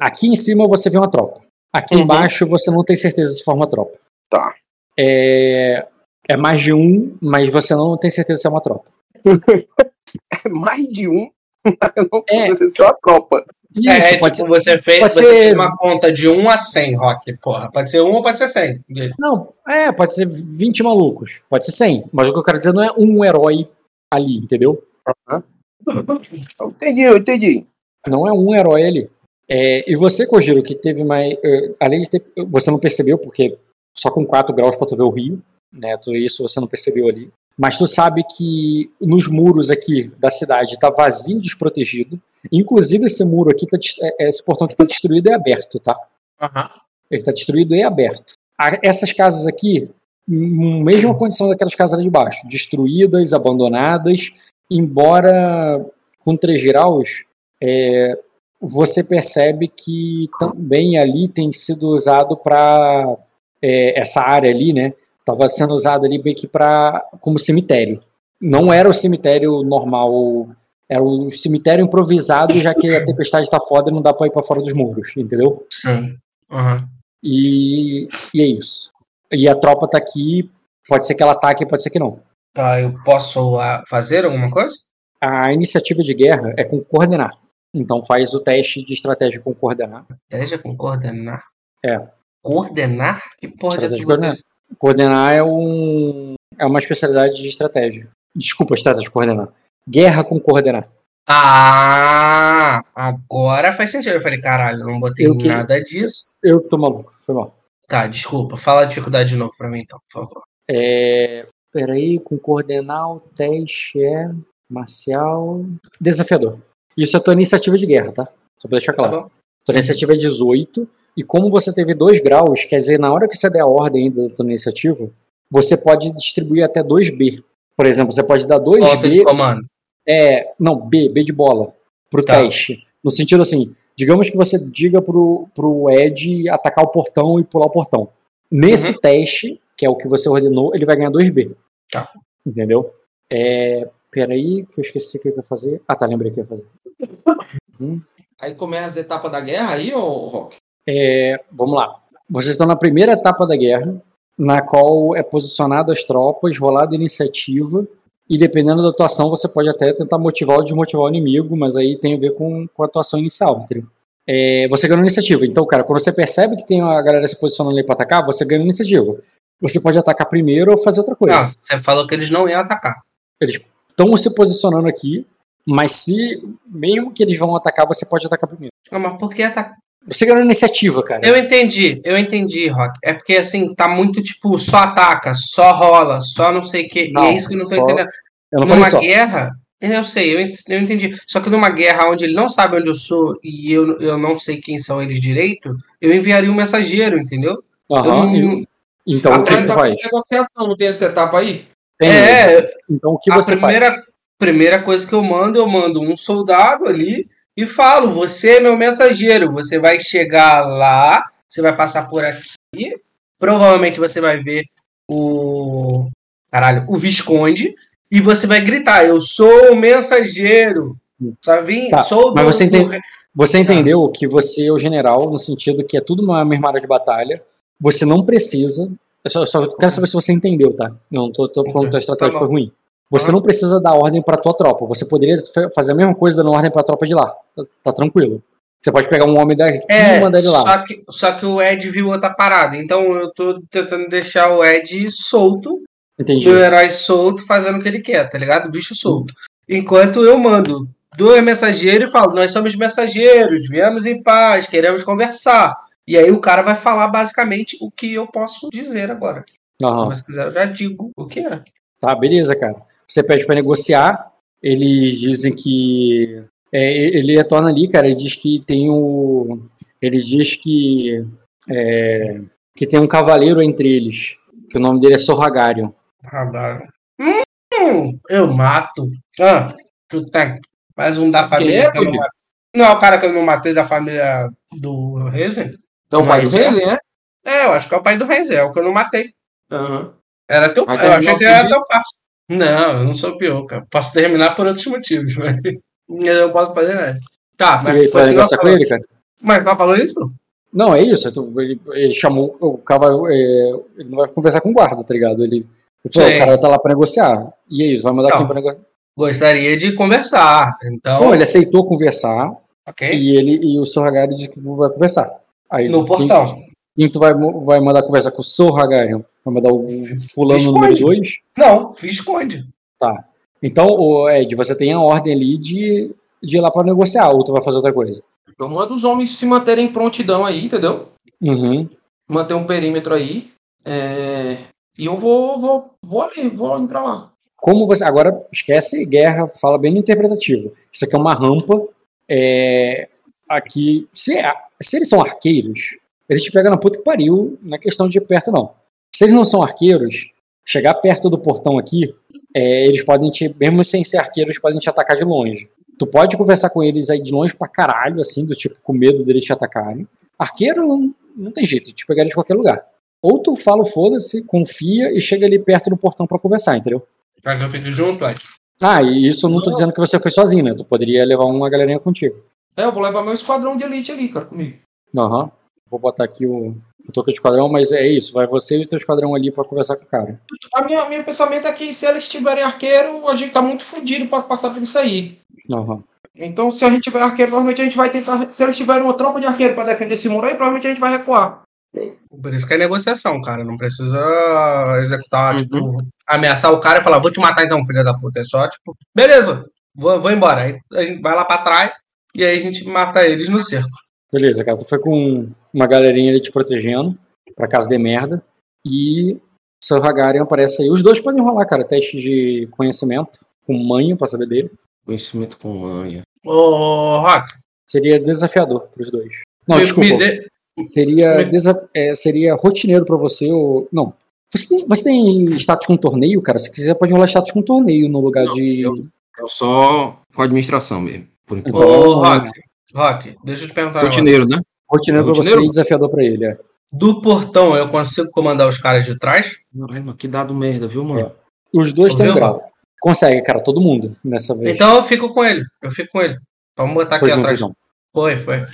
aqui em cima você vê uma tropa. Aqui Uhum. embaixo você não tem certeza se forma tropa. Tá. É... é mais de um, mas você não tem certeza se é uma tropa. É mais de um. Eu não É. precisa ser uma tropa. Isso, É, é, pode tipo, ser... você fez, pode você ser- fez uma conta de 1 a 100, Rock, porra. Pode ser 1 ou pode ser 100. Não, é, pode ser 20 malucos. Pode ser 100. Mas o que eu quero dizer não é um herói ali, entendeu? Eu entendi, eu entendi. Não é um herói ali. É, e você, Kojiro, que teve mais. eh, além de ter. Você não percebeu, porque só com 4 graus pra tu ver o rio, né? Tu, isso você não percebeu ali. Mas tu sabe que nos muros aqui da cidade tá vazio, desprotegido. Inclusive, esse muro aqui, tá, é- esse portão aqui tá destruído e aberto, tá? Ele tá destruído e aberto. A- essas casas aqui, mesma condição daquelas casas ali de baixo, destruídas, abandonadas, embora com 3 graus, é, você percebe que também ali tem sido usado para essa área ali, né? Estava sendo usado ali meio que para como cemitério. Não era o cemitério normal, era o cemitério improvisado, já que a tempestade tá foda e não dá para ir para fora dos muros, entendeu? Sim. Uhum. E, e é isso. E a tropa tá aqui, pode ser que ela ataque, pode ser que não. Tá, eu posso ah, fazer alguma coisa? A iniciativa de guerra é com coordenar. Então faz o teste de estratégia com coordenar. Estratégia com coordenar. É. Coordenar? Que porra de é coordenar. Coordenar é um é uma especialidade de estratégia. Desculpa, estratégia de coordenar. Guerra com coordenar. Ah, agora faz sentido. Eu falei, caralho, eu não botei Eu que- nada disso. Eu tô maluco, foi mal. Tá, desculpa. Fala a dificuldade de novo pra mim, então, por favor. É, peraí, com coordenar o teste é marcial desafiador. Isso é a tua iniciativa de guerra, tá? Só pra deixar Tá claro. bom? Tua iniciativa é 18, e como você teve 2 graus, quer dizer, na hora que você der a ordem da tua iniciativa, você pode distribuir até 2B. Por exemplo, você pode dar Volta de 2B, comando. é, não, B, B de bola, pro Tá. teste. No sentido assim, digamos que você diga pro, pro Ed atacar o portão e pular o portão. Nesse Uhum. teste, que é o que você ordenou, ele vai ganhar 2B. Tá. Entendeu? É, peraí, que eu esqueci o que eu ia fazer. Ah, tá, lembrei o que eu ia fazer. Aí começa as etapas da guerra aí, ô Rock? É, vamos lá. Vocês estão na primeira etapa da guerra, na qual é posicionado as tropas, rolada a iniciativa, e dependendo da atuação, você pode até tentar motivar ou desmotivar o inimigo, mas aí tem a ver com, com a atuação inicial, entendeu? É, você ganha iniciativa. Então, cara, quando você percebe que tem a galera se posicionando ali pra atacar, você ganha iniciativa. Você pode atacar primeiro ou fazer outra coisa. Não, você falou que eles não iam atacar. Eles estão se posicionando aqui, mas se mesmo que eles vão atacar, você pode atacar primeiro. Não, mas por que atacar? Você ganhou iniciativa, cara. Eu entendi, eu entendi, Rock. É porque assim, tá muito tipo, só ataca, só rola, só não sei o que. E é isso que eu não tô só- entendendo. Eu não numa só. guerra, eu sei, eu, ent- eu entendi. Só que numa guerra onde ele não sabe onde eu sou e eu, eu não sei quem são eles direito, eu enviaria um mensageiro, entendeu? Aham, não- e- Então, o que, da faz? negociação, não tem essa etapa aí? Tem, É, Então, o que a você faz? primeira, primeira coisa que eu mando, eu mando um soldado ali e falo: você é meu mensageiro, você vai chegar lá, você vai passar por aqui, provavelmente você vai ver o. Caralho, o Visconde, e você vai gritar: Eu sou o mensageiro. Sabe? Tá, sou do, mas você do- entende- Você entendeu que você é o general, no sentido que é tudo uma mesma área de batalha. Você não precisa. Eu só, só quero saber se você entendeu, tá? Não tô, tô falando que a estratégia tá foi ruim. Você não precisa dar ordem pra tua tropa. Você poderia fa- fazer a mesma coisa dando ordem pra tropa de lá. Tá, tá tranquilo. Você pode pegar um homem daqui É, e mandar ele lá. só que, só que o Ed viu outra parada. Então eu tô tentando deixar o Ed solto Entendi. meu herói solto fazendo o que ele quer, tá ligado? Bicho solto. Enquanto eu mando dois mensageiros e falo, nós somos mensageiros, viemos em paz, queremos conversar. E aí o cara vai falar basicamente o que eu posso dizer agora. Se Aham. você quiser, eu já digo o que é. Tá, beleza, cara. Você pede pra negociar. Eles dizem que. é, ele retorna ali, cara. Ele diz que tem o. Ele diz que. é, que tem um cavaleiro entre eles. Que o nome dele é Sorragarion. Radar. Hum, eu mato. Ah, tu tem. Mais um da família. é, que eu não, não, o cara que eu não matei da família do Rezen. Então o pai do é. Rezen, né? É, eu acho que é o pai do Rezen, é o que eu não matei. Aham. Era teu Mas eu é achei que era teu pai. Não, eu não sou pior, cara. Posso terminar por outros motivos, mas eu não posso fazer nada. Tá, E mas aí, tu vai negociar com ele, cara? Mas não falou isso? Não, é isso. Ele, ele chamou o cavaleiro. é, ele não vai conversar com o guarda, tá ligado? Ele, ele falou: o cara tá lá pra negociar. E aí, vai mandar Não. quem pra negociar? Gostaria de conversar. Então, Bom, ele aceitou conversar. ok? E ele e o Sorragarion diz que vai conversar. Aí, No quem- portão. Quem tu vai, vai mandar conversar com o Sorragarion? Vai mandar o fulano Esconde. número 2? Não, esconde. Então, o Ed, você tem a ordem ali de, de ir lá pra negociar, ou tu vai fazer outra coisa. Então manda os homens se manterem em prontidão aí, entendeu? Uhum. Manter um perímetro aí. É, E eu vou, vou, vou ali, vou indo pra lá. Como você. Agora, esquece guerra, fala bem no interpretativo. Isso aqui é uma rampa. É, aqui. Se, se eles são arqueiros, eles te pegam na puta que pariu, não é questão de ir perto, não. Se eles não são arqueiros, chegar perto do portão aqui, é, eles podem te. Mesmo sem ser arqueiros, eles podem te atacar de longe. Tu pode conversar com eles aí de longe pra caralho, assim, do tipo, com medo deles te atacarem. Arqueiro não, não tem jeito, te pegar de qualquer lugar. Ou tu fala, foda-se, confia e chega ali perto do portão pra conversar, entendeu? Que eu fique junto, Ed. Ah, e isso eu não tô dizendo que você foi sozinho, né? Tu poderia levar uma galerinha contigo. É, eu vou levar meu esquadrão de elite ali, cara, comigo. Aham. Vou botar aqui o. o de esquadrão, mas é isso, vai você e o teu esquadrão ali pra conversar com o cara. A minha, meu pensamento é que se eles tiverem arqueiro, a gente tá muito fudido pra passar por isso aí. Aham. Então, se a gente tiver arqueiro, provavelmente a gente vai tentar. Se eles tiverem uma tropa de arqueiro pra defender esse muro aí, provavelmente a gente vai recuar. Por isso que é negociação, cara. Não precisa executar, Uhum. tipo, ameaçar o cara e falar, vou te matar então, filho da puta. É só, tipo, beleza, vou, vou embora. Aí a gente vai lá pra trás e aí a gente mata eles no cerco. Beleza, cara, tu foi com uma galerinha ali te protegendo, pra caso dê merda, e seu Hagarian aparece aí. Os dois podem rolar, cara, teste de conhecimento, com manho pra saber dele. Conhecimento com manha. Ô, Rock, Seria desafiador pros dois. Não, me- desculpa. me dê- Seria, me- desa- é, seria rotineiro pra você ou. Não. Você tem, você tem status com torneio, cara? Se quiser, pode rolar status com torneio no lugar Não, de. eu- Eu só com administração mesmo, por enquanto. Então, Ô, Rock, Rock, deixa eu te perguntar. Rotineiro, né? Rotineiro pra você e desafiador pra ele. É. Do portão eu consigo comandar os caras de trás? Caralho, mas que dado merda, viu, mano? Os dois têm um Ouviu, grau. Consegue, cara, todo mundo nessa vez. Então eu fico com ele. Eu fico com ele. Vamos botar Foi aqui atrás. então. Foi, foi.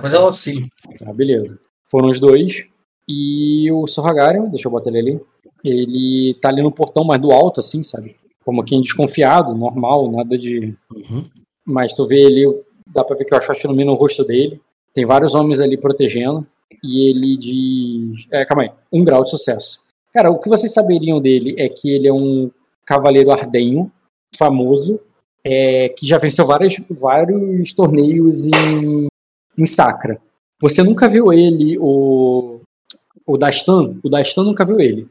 Coisa é auxílio. Ah, beleza. Foram os dois. E o Sorragarian, deixa eu botar ele ali. Ele tá ali no portão, mas do alto, assim, sabe? Como quem desconfiado, normal, nada de. Uhum. Mas tu vê ele, dá pra ver que o Ashot ilumina o rosto dele. Tem vários homens ali protegendo. E ele diz. É, calma aí. Um grau de sucesso. Cara, o que vocês saberiam dele é que ele é um cavaleiro ardenho, famoso, é, que já venceu vários, vários torneios em, em Sacra. Você nunca viu ele, o, o Dastan? O Dastan nunca viu ele.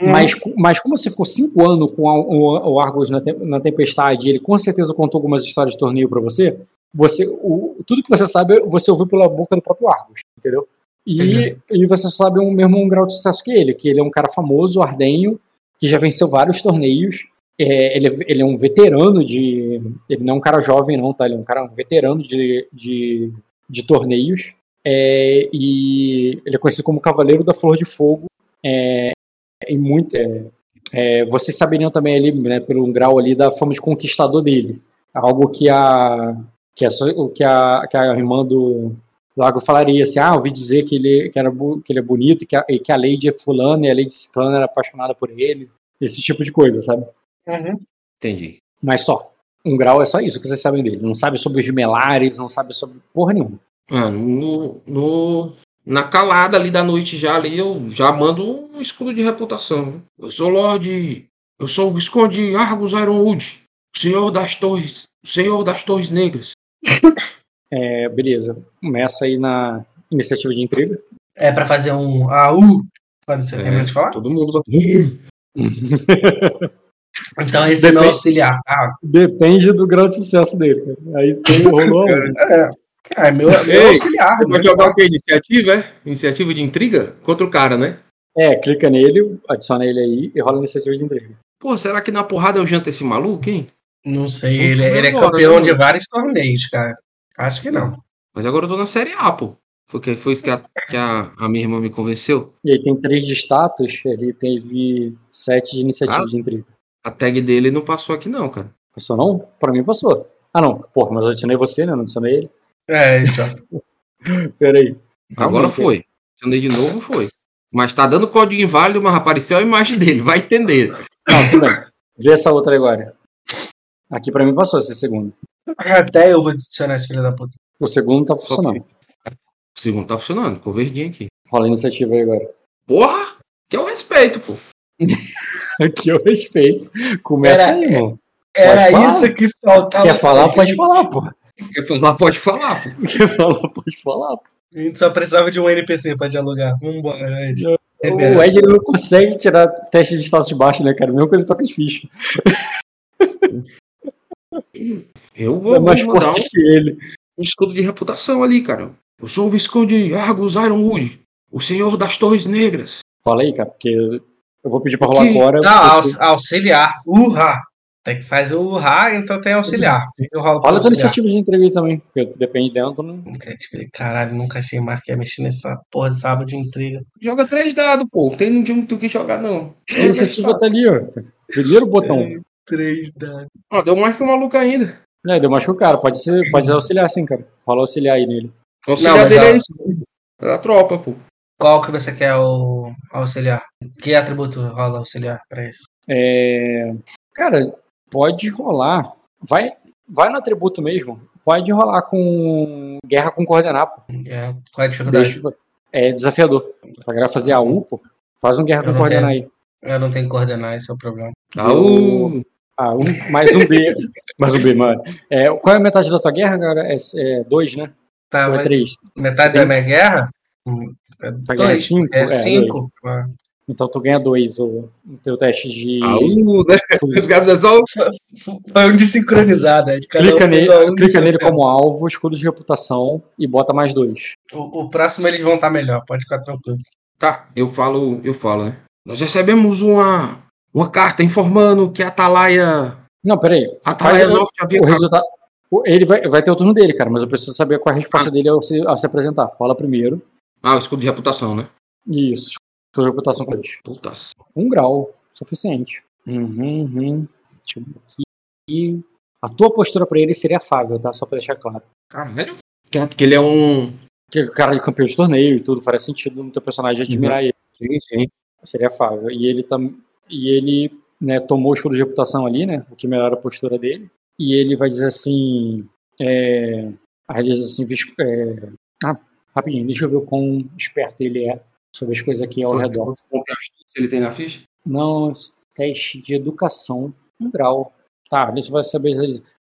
Mas, co- mas como você ficou cinco anos com a- o, o Argos na, te- na Tempestade, ele com certeza contou algumas histórias de torneio pra você, você o, tudo que você sabe, você ouviu pela boca do próprio Argos, entendeu? E, e você só sabe um mesmo um grau de sucesso que ele, que ele é um cara famoso, ardenho, que já venceu vários torneios. É, ele, é, ele é um veterano de. Ele não é um cara jovem, não, tá? Ele é um cara um veterano de, de, de torneios. É, e ele é conhecido como Cavaleiro da Flor de Fogo. É, e muito, é, é, vocês saberiam também ali, né, pelo grau ali da fama de conquistador dele. Algo que a que a, o que a, que a irmã do Lago falaria assim, ah, ouvi dizer que ele, que era, que ele é bonito e que a, e que a Lady fulana e a Lady ciclana era apaixonada por ele. Esse tipo de coisa, sabe? Uhum. Entendi. Mas só. Um grau é só isso que vocês sabem dele. Não sabe sobre os melares, não sabe sobre porra nenhuma. Ah, no, no- na calada ali da noite já ali, eu já mando um escudo de reputação. Eu sou Lorde. Eu sou o Visconde Argus Ironwood, senhor das torres, senhor das torres negras. É, beleza. Começa aí na iniciativa de intriga. É pra fazer um AU? Quando você É. termina de falar? Todo mundo vai. Então esse é meu Depende- auxiliar. Ah, Depende do grau de sucesso dele. cara. Aí foi, rolou. é. Ah, é meu, meu Ei, auxiliar. Vai né? jogar o quê? Iniciativa, é? Iniciativa de intriga? Contra o cara, né? É, clica nele, adiciona ele aí e rola a iniciativa de intriga. Pô, será que na porrada eu janto esse maluco, hein? Não sei, ele, ele é agora, campeão né, de vários torneios, cara. Acho que não. Mas agora eu tô na série A, pô. Porque foi isso que a, que a, a minha irmã me convenceu. E aí tem três de status, ele teve sete de iniciativa Ah. de intriga. A tag dele não passou aqui, não, cara. Passou não? Pra mim passou. Ah não, porra, mas eu adicionei você, né? Não adicionei ele. É, então. Peraí. Agora foi. Acionei de novo, foi. Mas tá dando código inválido, mas apareceu a imagem dele. Vai entender. Não, tudo bem. Vê essa outra agora. Aqui pra mim passou esse segundo. Até eu vou adicionar esse filho da puta. O segundo tá funcionando. O segundo tá funcionando. Ficou verdinho aqui. Rola a iniciativa aí agora. Porra! Que é o respeito, pô. Aqui eu respeito. Começa Era- aí, irmão. Era Pode falar. isso que faltava. Quer falar, pode gente. falar, pô. Quer falar, pode falar, pô. Quer falar, pode falar, pô. A gente só precisava de um NPC pra dialogar. Vambora, Ed. É O. Ed ele não consegue tirar teste de status de baixo, né, cara? Mesmo que ele toque as fichas. Eu vou, É mais vou mandar forte um, que ele. um escudo de reputação ali, cara. Eu sou o Visconde Argus Ironwood, o senhor das Torres Negras. Rola aí, cara, porque eu vou pedir pra rolar Que- agora. Não, porque- aux- auxiliar. Urra! Tem que fazer o urra, então tem auxiliar. Eu rolo pro Rola a tua auxiliar. iniciativa de entrega aí também, porque depende dentro, né? Caralho, nunca achei mais que ia mexer nessa porra de sábado de intriga. Joga três dados, pô. Não tem muito o que jogar, não. A iniciativa tá ali, ó. Primeiro botão. Três dados. Ó, deu mais que o maluco ainda. É, deu mais que o cara. Pode, ser, pode auxiliar sim, cara. Rola auxiliar aí nele. O auxiliar mas dele a- é isso. É a tropa, pô. Qual que você quer o auxiliar? Que atributo rola auxiliar pra isso? É, Cara, pode rolar. Vai, vai no atributo mesmo. Pode rolar com guerra com coordenar, pô. É, qual é a dificuldade? Deixa- é desafiador. Pra galera fazer a U, pô. Faz um guerra Eu com não coordenar aí. Eu não tenho que coordenar, esse é o problema. Aú! Ah, um, mais um B. mais um B, mano. É, qual é a metade da tua guerra, cara? É, é dois, né? Tá, é três? metade Tem- da minha guerra? Hum, É Tua guerra é dois. cinco? É É, cinco. Ah. Então tu ganha dois o, o teu teste de. Aú, né? Os caras é só Foi um desincronizado, é de cada um Clica, fez nele, um clica nele como alvo, escudo de reputação e bota mais dois. O, o próximo eles vão estar melhor, pode ficar tranquilo. Tá, eu falo, eu falo, né? Nós recebemos uma, uma carta informando que a Atalaia. Não, peraí. A Faz Atalaia o, Norte havia. o resultado. Ele vai, vai ter o turno dele, cara, mas eu preciso saber qual é a resposta dele ao se, ao se apresentar. Fala primeiro. Ah, o escudo de reputação, né? Isso. Escudo de reputação com. Putas. Um grau. Suficiente. Uhum, uhum. Deixa eu ver aqui. A tua postura pra ele seria afável, tá? Só pra deixar claro. Caralho. Que- Porque ele é um. O cara de campeão de torneio e tudo, faria sentido no teu personagem admirar ele. Sim, sim. Seria afável. E ele tam... e ele né, tomou o escudo de reputação ali, né? O que melhora a postura dele. E ele vai dizer assim. É... Aí ele diz assim, é... ah, rapidinho, deixa eu ver o quão esperto ele é sobre as coisas aqui ao redor. De astúcia ele tem na ficha? Não, teste de educação, um grau. Tá, isso vai saber.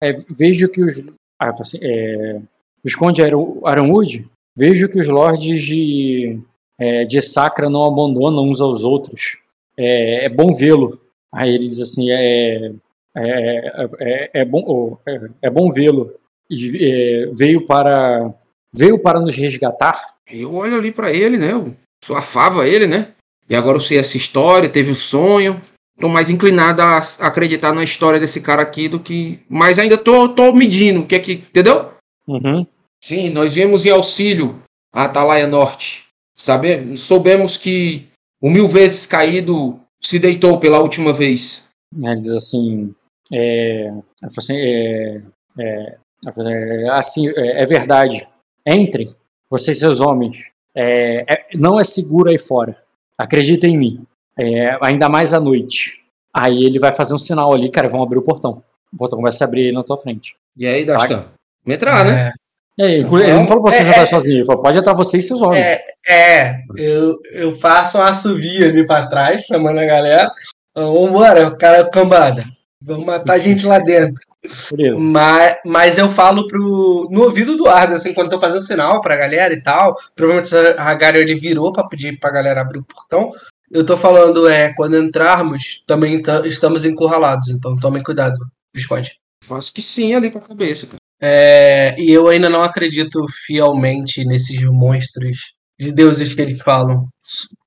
É, vejo que os. Ah, é, Visconde Aronwood, vejo que os lords de, é, de Sacra não abandonam uns aos outros. É, é bom vê-lo. Aí ele diz assim: é, é, é, é bom, é, é bom vê-lo. É, veio para veio para nos resgatar. Eu olho ali pra ele, né? Eu sou afava ele, né? E agora eu sei essa história, teve o sonho. Tô mais inclinado a acreditar na história desse cara aqui do que. Mas ainda tô, tô medindo o que é que. Entendeu? Uhum. Sim, nós viemos em auxílio à Atalaia Norte. Sabe? Soubemos que o mil vezes caído se deitou pela última vez. Né, Ele diz assim, é, assim, é, é, é, assim, é, é verdade. Entrem, vocês seus homens. É, é- não é seguro aí fora. Acreditem em mim. É, ainda mais à noite. Aí ele vai fazer um sinal ali, cara, vão abrir o portão. O portão vai se abrir aí na tua frente. E aí, Dastan? Vamos entrar, né? E aí, ele não falou pra vocês É, é. sozinho, ele falou, pode entrar vocês e seus homens. É, é eu, eu faço um assovio ali pra trás, chamando a galera. Vambora, cara cambada. Vamos matar a gente lá dentro. Beleza. Mas, mas eu falo pro, no ouvido do Arda, assim, quando eu tô fazendo sinal pra galera e tal. Provavelmente o Hagari ele virou pra pedir pra galera abrir o portão. Eu tô falando, é, quando entrarmos, também tá- estamos encurralados, então tomem cuidado, Visconde. Faço que sim ali pra cabeça, cara. É, e eu ainda não acredito fielmente nesses monstros de deuses que eles falam.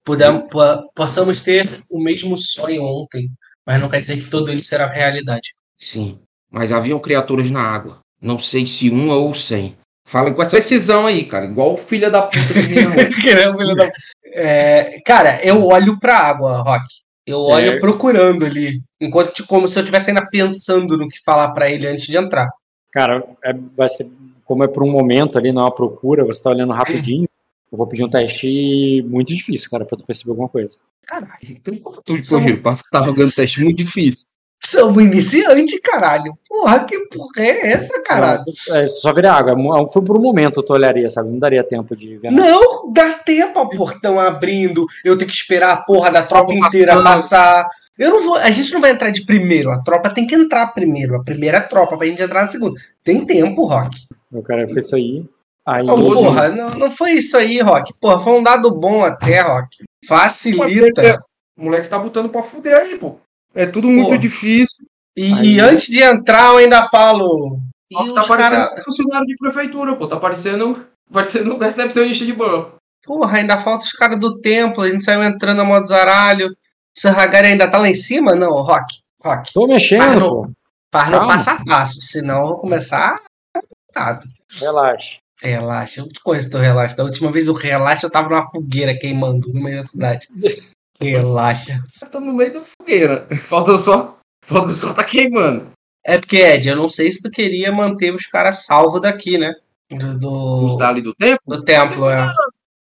Podemos, po- possamos ter o mesmo sonho ontem, mas não quer dizer que todo ele será realidade. Sim. Mas haviam criaturas na água. Não sei se uma ou cem. Fala com essa precisão aí, cara. Igual o filho da puta que hoje. É, cara, eu olho pra água, Rock. Eu olho É. procurando ali, enquanto como se eu estivesse ainda pensando no que falar pra ele antes de entrar. Cara, é- vai ser, como é por um momento ali, não é uma procura, você tá olhando rapidinho, eu vou pedir um teste muito difícil, cara, pra tu perceber alguma coisa. Caralho, como tu corrigir? Tava jogando teste muito difícil. Somos iniciante, caralho. Porra, que porra é essa, caralho? É, só virar água. é- Foi por um momento tu olharia, sabe? Não daria tempo de ver. nada. Não, dá tempo ao portão abrindo. Eu tenho que esperar a porra da tropa inteira passando. passar. Eu não vou. A gente não vai entrar de primeiro. A tropa tem que entrar primeiro. A primeira tropa pra gente entrar na segunda. Tem tempo, Rock. O cara fez isso aí. Aí, Não, Famoso. porra, não, não foi isso aí, Rock. Porra, foi um dado bom até, Rock. Facilita. O moleque tá botando pra fuder aí, pô. É tudo muito Pô. difícil. E, Aí- e antes de entrar, eu ainda falo. E Ó, tá parecendo cara- funcionário de prefeitura, pô. Tá parecendo, parecendo recepcionista de banco. Porra, ainda falta os caras do templo. A gente saiu entrando a modo zaralho. Sahagari ainda tá lá em cima? Não, Rock. Rock. Tô mexendo, Faz no-. Faz passo a passo, senão eu vou começar. Coitado. Relaxa. Relaxa, eu te conheço teu relaxa. Da última vez o relaxa eu tava numa fogueira queimando no meio da cidade. Relaxa. Tá no meio da fogueira. Falta só. Falta só tá queimando. É porque, Ed, eu não sei se tu queria manter os caras salvos daqui, né? Do, do, Os dali do tempo? do templo, é.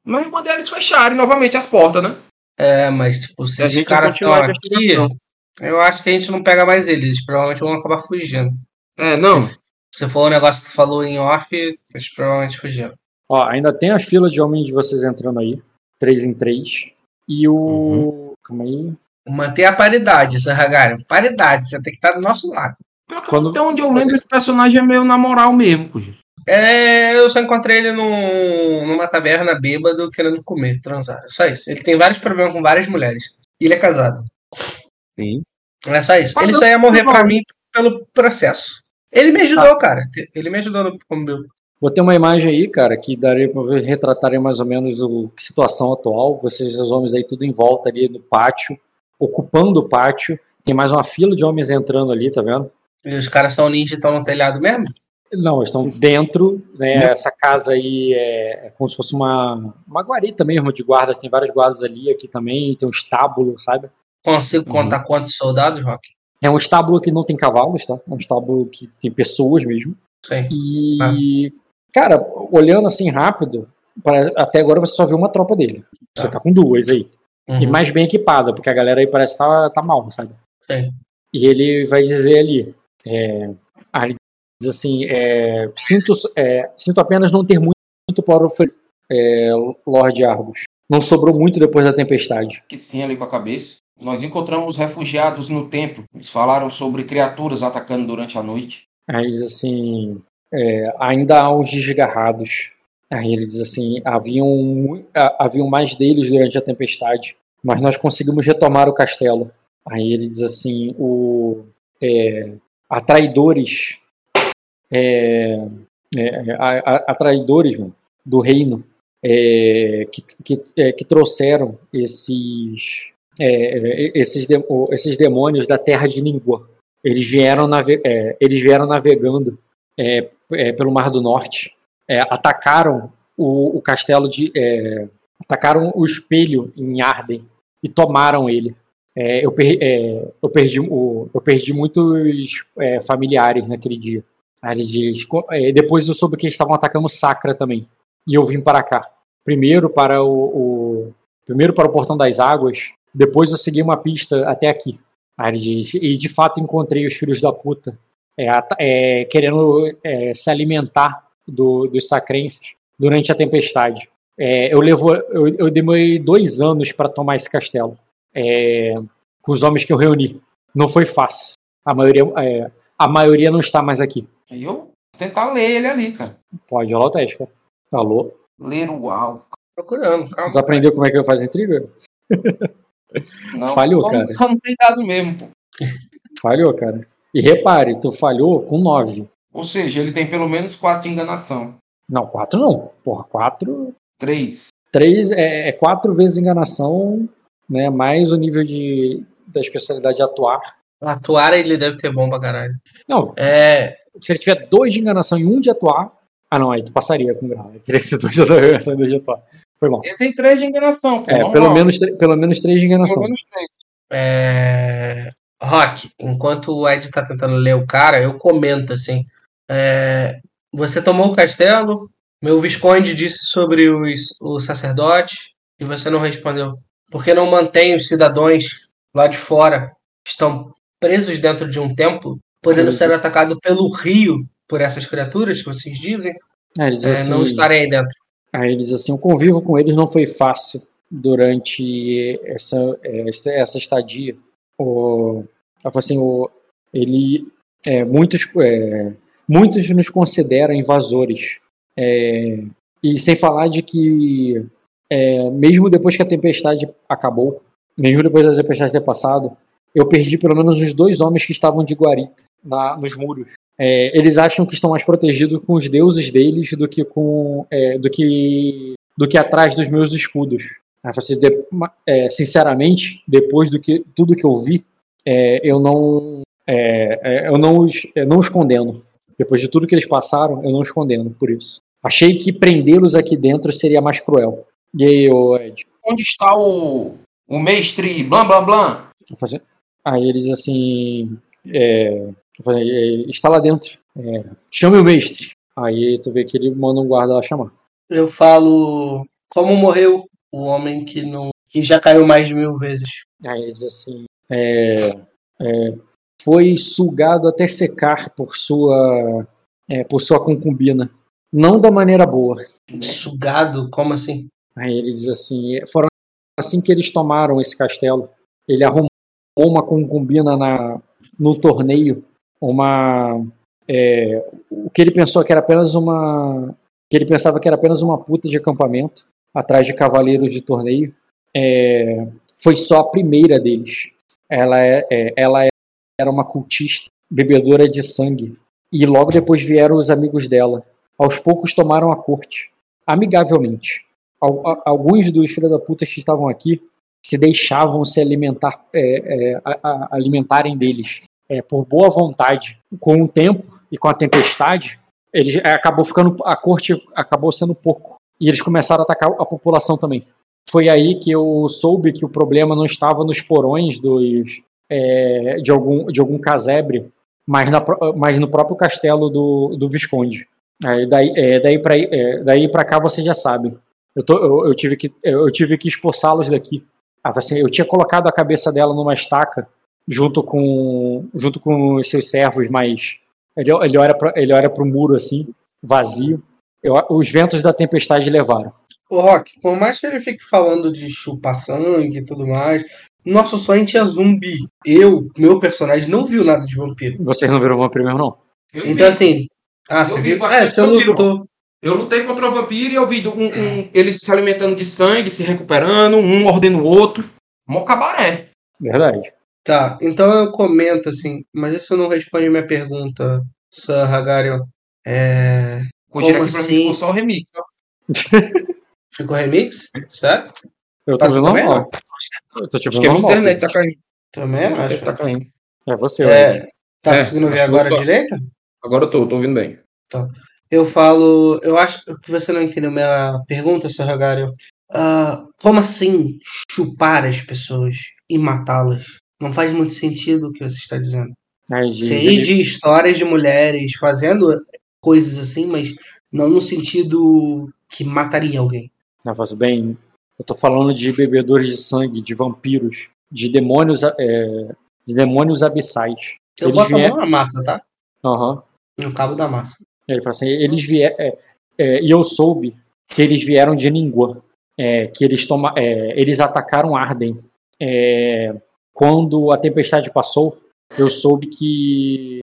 Mas mandei eles fecharem novamente as portas, né? É, mas tipo, se E a esses caras estão aqui, eu acho que a gente não pega mais eles. Eles provavelmente vão acabar fugindo. É, não. Se for o negócio que tu falou em off, eles provavelmente fugiram. Ó, ainda tem a fila de homens de vocês entrando aí. Três em três. E o. Calma aí. Manter a paridade, Sarragari. Paridade, você tem que estar do nosso lado. Pior que Quando- até onde eu lembro, esse personagem é meio na moral mesmo, pô. É, eu só encontrei ele num, numa taverna bêbado querendo comer, transar. É só isso. Ele tem vários problemas com várias mulheres. E ele é casado. Sim. É só isso. Mas Ele só ia morrer pra mim pelo processo. Ele me ajudou, cara. Ele me ajudou no como meu. Botei uma imagem aí, cara, que daria pra ver- retratarem mais ou menos o, a situação atual. Vocês, os homens aí, tudo em volta ali no pátio, ocupando o pátio. Tem mais uma fila de homens entrando ali, tá vendo? E os caras são ninja e estão no telhado mesmo? Não, eles estão dentro, né? Essa casa aí é, é como se fosse uma, uma guarita mesmo de guardas. Tem vários guardas ali, aqui também. Tem um estábulo, sabe? Consigo Uhum. contar quantos soldados, Rock? É um estábulo que não tem cavalos, tá? É um estábulo que tem pessoas mesmo. Sim. E, cara, olhando assim rápido, até agora você só viu uma tropa dele. Você tá com duas aí. E Uhum. mais bem equipada, porque a galera aí parece que tá, tá mal, sabe? Sim. E ele vai dizer ali, é, ah, ele diz assim, é, sinto, é, sinto apenas não ter muito, muito para oferecer, é, Lord Argus. Não sobrou muito depois da tempestade. Que sim, ali com a cabeça. Nós encontramos os refugiados no templo. Eles falaram sobre criaturas atacando durante a noite. Aí ele diz assim, é, ainda há uns desgarrados. Aí ele diz assim, haviam, haviam mais deles durante a tempestade, mas nós conseguimos retomar o castelo. Aí ele diz assim, o, é, há traidores, é, é, há- há traidores mano, do reino é, que, que, é, que trouxeram esses, é, é, esses, de- esses demônios da terra de Ningua. Eles vieram, nave- eles vieram navegando é, é, pelo Mar do Norte, é, atacaram o, o castelo de. é, atacaram o espelho em Arden e tomaram ele. É, eu, per- eu perdi, o- eu perdi muitos familiares naquele dia. Aí ele diz, co- é, depois eu soube que eles estavam atacando Sacra também. E eu vim para cá. Primeiro para o, o- primeiro para o Portão das Águas, depois eu segui uma pista até aqui. Aí ele diz, e de fato encontrei os filhos da puta é, é, querendo é, se alimentar do- dos sacrenses durante a tempestade. É, eu, levo, eu, eu demorei dois anos para tomar esse castelo é, com os homens que eu reuni. Não foi fácil. A maioria, é, a maioria não está mais aqui. E eu vou tentar ler ele ali, cara. Pode rolar o teste, cara. Alô? Ler o alvo. Procurando, calma. Você aprendeu como é que eu faço intriga? Não, Falhou, só, cara. Só não tem dado mesmo, pô. Falhou, cara. E repare, tu falhou com nove. Ou seja, ele tem pelo menos quatro de enganação. Não, quatro não. Porra, quatro. Três. Três é, é quatro vezes enganação, né? Mais o nível de, da especialidade de atuar. Atuar ele deve ter bom pra caralho. Não, É. se ele tiver dois de enganação e um de atuar. Ah, não, aí tu passaria com grau. Ele teria que ter dois de enganação e dois de atuar. Foi mal. Ele tem três de enganação, pô. É, normal. pelo menos, pelo menos três de Pelo enganação. menos três. É... Rock, enquanto o Ed tá tentando ler o cara, eu comento assim. é, Você tomou o castelo, meu Visconde disse sobre os, o sacerdote e você não respondeu. Por que não mantém os cidadãos lá de fora, que estão presos dentro de um templo, podendo ser atacado pelo rio por essas criaturas que vocês dizem, ele diz é, assim, não estarem aí dentro? Aí ele diz assim: o convívio com eles não foi fácil durante essa, essa estadia. O, falou assim, o, ele, é, muitos, é, muitos nos consideram invasores. É, e sem falar de que, é, mesmo depois que a tempestade acabou, mesmo depois da tempestade ter passado, eu perdi pelo menos os dois homens que estavam de guarita na, nos muros. É, eles acham que estão mais protegidos com os deuses deles do que com é, do que do que atrás dos meus escudos. Aí você, de- ma- é, sinceramente, depois do que tudo que eu vi, é, eu não é, é, eu não os, eu não os condeno. Depois de tudo que eles passaram, eu não os condeno por isso. Achei que prendê-los aqui dentro seria mais cruel. E aí, ô Ed? Onde está o, o mestre Blam Blam Blam? Assim- Aí ele diz assim: é, falei, é, está lá dentro, é, chame o mestre. Aí tu vê que ele manda um guarda lá chamar. Eu falo. Como morreu o homem que não que já caiu mais de mil vezes? Aí ele diz assim: é, é, foi sugado até secar por sua, é, por sua concubina. Não da maneira boa. Sugado? Como assim? Aí ele diz assim: foram assim que eles tomaram esse castelo. Ele arrumou uma concubina na, no torneio, uma. é, o que ele pensou que era apenas uma. que ele pensava que era apenas uma puta de acampamento, atrás de cavaleiros de torneio. É, foi só a primeira deles. Ela, é, é, ela era uma cultista, bebedora de sangue. E logo depois vieram os amigos dela. Aos poucos tomaram a corte, amigavelmente. Alguns dos filhos da puta que estavam aqui se deixavam se alimentar, é, é, a- a- alimentarem deles é, por boa vontade. Com o tempo e com a tempestade, eles acabou ficando a corte acabou sendo pouco e eles começaram a atacar a população também. Foi aí que eu soube que o problema não estava nos porões dos é, de algum de algum casebre, mas, na, mas no próprio castelo do, do Visconde. Aí, daí é, daí para é, daí para cá vocês já sabem. Eu, tô, eu, eu tive que eu tive que expulsá-los daqui. Ah, assim, eu tinha colocado a cabeça dela numa estaca junto com junto com os seus servos, mas ele, ele olha para ele olha para o muro assim, vazio. Eu- os ventos da tempestade levaram. Ô, Rock, por mais que ele fique falando de chupar sangue e tudo mais, nosso sonho tinha zumbi. Eu, meu personagem, não viu nada de vampiro. Vocês não viram o vampiro mesmo, não? Eu Então, vi. assim. Ah, Eu você vi viu? É, você vampiro. lutou. Eu lutei contra o vampiro e eu vi um, um- ele se alimentando de sangue, se recuperando, um mordendo o outro. Mó cabaré. Verdade. Tá, então eu comento assim, mas isso não responde a minha pergunta, Sir Hagarion. É. Rogério Como aqui pra mim assim? ficou só o remix. ó. Ficou remix? Certo? Eu tô Tá vendo normal. Eu tô te Acho vendo que a minha normal. internet tá caindo. Também A acho. internet tá caindo. É você, É, tá É, conseguindo ver acho que agora opa. direito? Agora eu tô, tô ouvindo bem. Eu falo. Eu acho que você não entendeu minha pergunta, Sr. Hagarion. Ah, como assim chupar as pessoas e matá-las? Não faz muito sentido o que você está dizendo. Sei ele- de histórias de mulheres fazendo coisas assim, mas não no sentido que mataria alguém. Não, faz bem. Eu tô falando de bebedores de sangue, de vampiros, de demônios, é, de demônios abissais. Eu Eles boto a vieram- mão na massa, tá? Aham. No cabo da massa. Ele fala assim, eles vieram, e eu soube que eles vieram de Ningua, é, que eles toma, é, eles atacaram Arden. É, quando a tempestade passou, eu soube que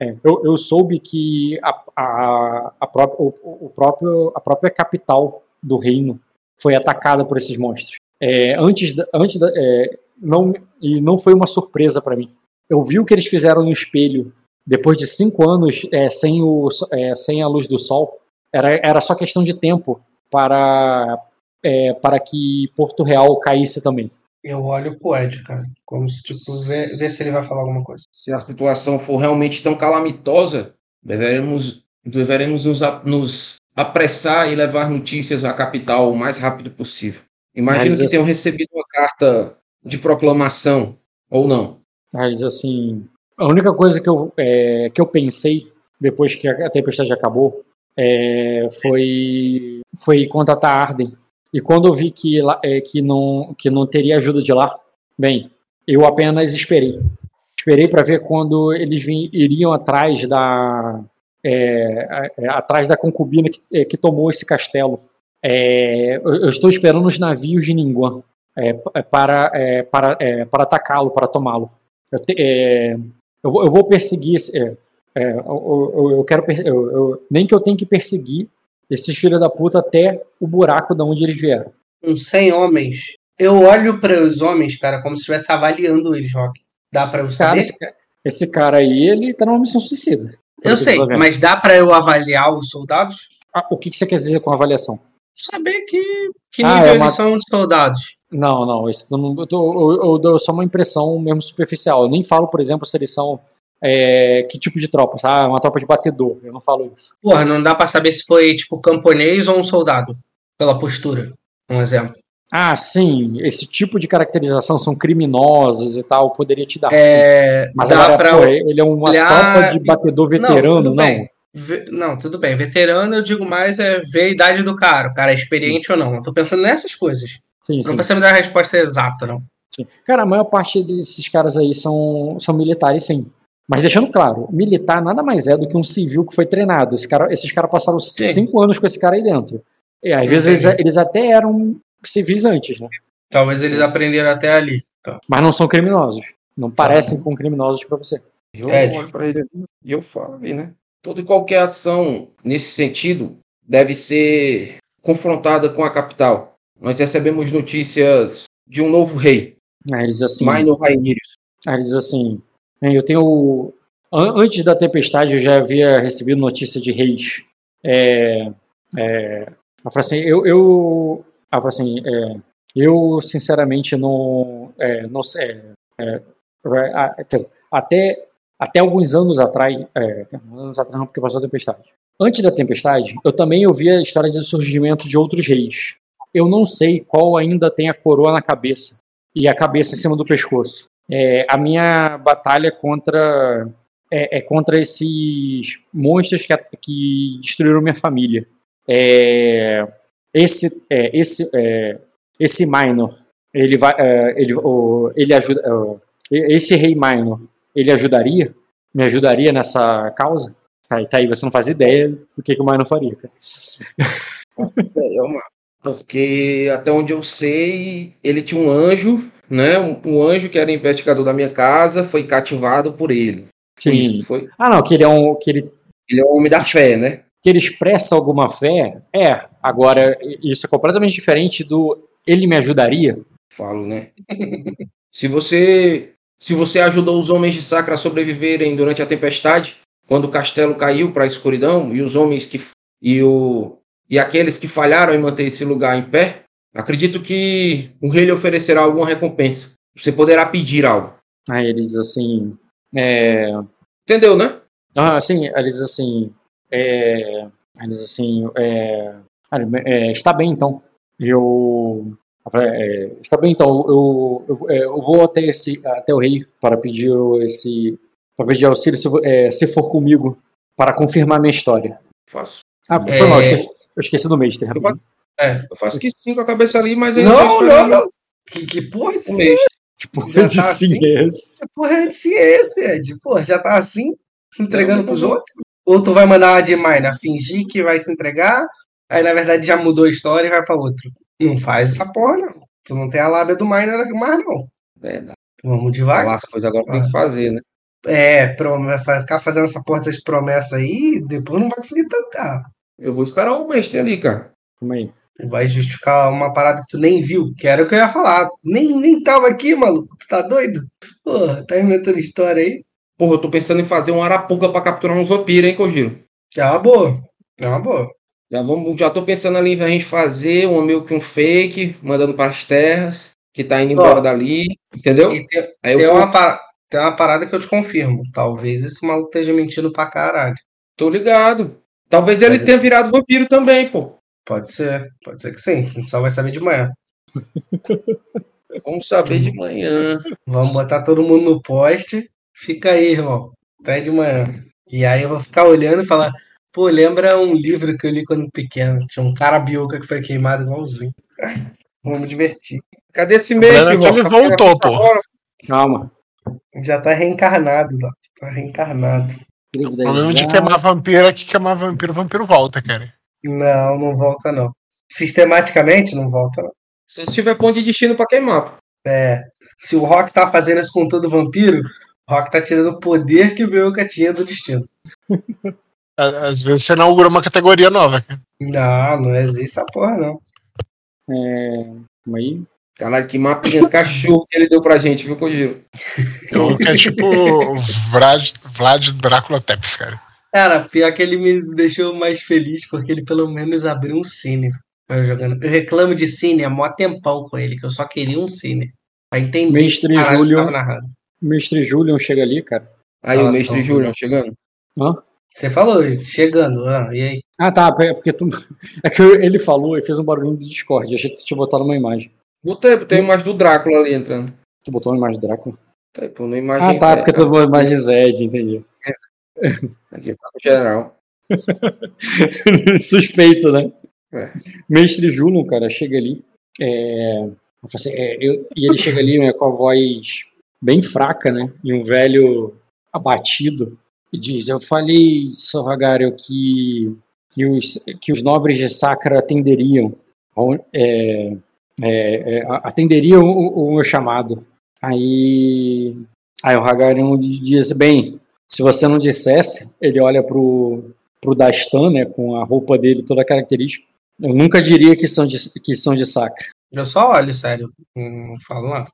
é, eu, eu soube que a, a, a, própria, o, o próprio, a própria capital do reino foi atacada por esses monstros. É, antes, antes da, é, não e não foi uma surpresa para mim. Eu vi o que eles fizeram no espelho depois de cinco anos é, sem, o, é, sem a luz do sol, era, era só questão de tempo para, é, para que Porto Real caísse também. Eu olho pro Ed, cara. Como se, tipo, ver, ver se ele vai falar alguma coisa. Se a situação for realmente tão calamitosa, deveremos, deveremos nos, a- nos apressar e levar notícias à capital o mais rápido possível. Imagino Mas que assim- tenham recebido uma carta de proclamação, ou não. Diz assim, a única coisa que eu, é, que eu pensei depois que a tempestade acabou é, foi, foi contatar Arden. E quando eu vi que, é, que, não, que não teria ajuda de lá, bem, eu apenas esperei. Esperei para ver quando eles vim- iriam atrás da é, é, atrás da concubina que, é, que tomou esse castelo. É, eu, eu estou esperando os navios de Ninguan é, pa- para, para, para atacá-lo, para tomá-lo. Eu, eu, vou, eu vou perseguir. eu, eu- quero. eu- nem que eu tenha que perseguir esses filhos da puta até o buraco de onde eles vieram. uns 100 homens. Eu olho para os homens, cara, como se estivesse avaliando eles, Rock. Dá para eu Cara, saber? esse, ca- esse cara aí, ele tá numa missão suicida. eu sei, mas dá para eu avaliar os soldados? Ah, o que, que você quer dizer com avaliação? Saber que, que Ah, nível é uma- eles são de soldados. Não, não, isso eu, não, eu, eu- eu dou só uma impressão mesmo superficial. Eu nem falo, por exemplo, se eles são. É, que tipo de tropa? Ah, uma tropa de batedor. Eu não falo isso. Porra, não dá para saber se foi, tipo, camponês ou um soldado. Pela postura. Um exemplo. Ah, sim, esse tipo de caracterização são criminosos e tal, poderia te dar. sim. É, Mas dá agora, pra pô, ele é uma olhar tropa de batedor veterano, não. Não, tudo bem. Veterano eu digo mais é ver a idade do cara. O cara é experiente ou não. Eu tô pensando nessas coisas. Sim, Não sim, precisa me dar a resposta exata, não. sim. Cara, a maior parte desses caras aí são, são militares, sim. Mas deixando claro, militar nada mais é do que um civil que foi treinado. Esse cara, esses caras passaram cinco anos com esse cara aí dentro. E às vezes eles, eles até eram civis antes, né? Talvez eles aprenderam até ali. Mas não são criminosos. Não parecem com criminosos pra você. Eu Ed. olho pra ele ali e eu falo ali, né? Toda e qualquer ação nesse sentido deve ser confrontada com a capital. Nós recebemos notícias de um novo rei, Aí eles assim. Minor Rainirius. Aí ele diz assim: "Bem, eu tenho. an- Antes da tempestade, eu já havia recebido notícia de reis. É, é, assim: eu. eu assim: é, eu, sinceramente, não. É, não é, é, até, até alguns anos atrás. É, anos atrás, não, porque passou a tempestade. Antes da tempestade, eu também ouvia a história de surgimento de outros reis. Eu não sei qual ainda tem a coroa na cabeça e a cabeça em cima do pescoço. É, a minha batalha contra é, é contra esses monstros que, que destruíram minha família. É, esse é, esse é, esse minor ele vai é, ele o, ele ajuda esse rei minor ele ajudaria me ajudaria nessa causa aí tá aí você não faz ideia do que, que o minor faria cara. Porque até onde eu sei, ele tinha um anjo, né? Um, um anjo que era investigador da minha casa, foi cativado por ele. Sim. isso, foi. ah não que ele é um que ele Ele é um homem da fé, né? que ele expressa alguma fé, é. Agora, isso é completamente diferente do ele me ajudaria. Falo, né? se você se você ajudou os homens de Sacra a sobreviverem durante a tempestade, quando o castelo caiu para a escuridão e os homens que e o e aqueles que falharam em manter esse lugar em pé, acredito que o rei lhe oferecerá alguma recompensa. Você poderá pedir algo. Aí ele diz assim. É, Entendeu, né? ah, assim, ele diz assim. É, ele diz assim. É, é, está bem então. Eu. é, está bem então. Eu, eu, é, eu vou até, esse, até o rei para pedir esse. Para pedir auxílio se, é, se for comigo para confirmar minha história. Faço. Ah, foi É. mal, eu esqueci, eu esqueci do Meister. Eu faço, É. eu faço que sim com a cabeça ali, mas aí Não, não, esperar não. Que, que porra de um ciência? mês. Que porra Já de tá sim assim? é esse? Que porra de ciência, Ed? Porra, já tá assim? Se entregando Não, pros não. outros? Ou tu vai mandar uma de Maina fingir que vai se entregar, aí na verdade já mudou a história e vai pra outro. Não faz essa porra, não. Tu não tem a lábia do Maina mais, não. Verdade. Vamos Falar devagar. as coisas agora tem que fazer, né? É, ficar fazendo essa porra dessas promessas aí, depois não vai conseguir tancar. Eu vou esperar o mestre ali, cara. Calma aí. Vai justificar uma parada que tu nem viu, que era o que eu ia falar. Nem, nem tava aqui, maluco. Tu tá doido? Porra, tá inventando história aí? Porra, eu tô pensando em fazer um arapuca pra capturar uns vampiros, hein, Kojiro? É uma boa. É uma boa. Já, vamos, já tô pensando ali em a gente fazer um meio que um fake, mandando pras terras, que tá indo embora Ó. dali, entendeu? E tem, Aí eu tem vou- uma, pa- tem uma parada que eu te confirmo. Talvez esse maluco esteja mentindo pra caralho. tô ligado. Talvez ele Mas tenha virado vampiro também, pô. Pode ser. Pode ser que sim. A gente só vai saber de manhã. Vamos saber de manhã. Vamos botar todo mundo no poste. Fica aí, irmão. Até de manhã. E aí eu vou ficar olhando e falar. Pô, lembra um livro que eu li quando pequeno? Tinha um cara biuca que foi queimado igualzinho. Vamos me divertir. Cadê esse é que ele Tá voltou, pô. agora? Calma. Já tá reencarnado, Dó. Tá reencarnado. O problema de queimar vampiro é que queimar vampiro, vampiro volta, cara. Não, não volta não. Sistematicamente não volta não. Se tiver ponto de destino pra queimar, pô. É. Se o Rock tá fazendo isso com todo vampiro, o Rock tá tirando o poder que o Biuca tinha do destino. Às vezes você inaugura uma categoria nova. Não, não existe essa porra, não. É, calma aí. Caralho, que mapinha cachorro que ele deu pra gente, viu, Kojiro? Eu é tipo Vlad, Vlad Drácula Tepes, cara. Cara, pior que ele me deixou mais feliz porque ele pelo menos abriu um cine. Eu, jogando. eu reclamo de cine há mó tempão com ele, que eu só queria um cine. Pra entender Mestre que caralho Júlio. tava narrado. O mestre Julian chega ali, cara. Aí o Nossa, mestre não. Julian chegando. Você falou, chegando. Ah, e aí? Ah, tá. É porque tu. É que ele falou e fez um barulho do Discord. Eu achei que tu tinha botado uma imagem. Botei, botei a imagem do Drácula ali entrando. Tu botou uma imagem do Drácula? Tá pô, na imagem Ah, tá. Porque tu botou uma imagem Zed, entendi. Aqui, no geral. Suspeito, né? É. Mestre Julon, cara, chega ali. é, assim, é, eu- e ele chega ali né, com a voz bem fraca, né? E um velho abatido. E diz: Eu falei, Sorragario, que, que, os, que os nobres de Sacra atenderiam. é, é, é, atenderiam o, o meu chamado. Aí, aí o Hagarion diz: Bem, se você não dissesse, ele olha pro, pro Dastan, né, com a roupa dele toda característica. Eu nunca diria que são de, que são de Sacra. Eu só olho, sério. Não falo nada.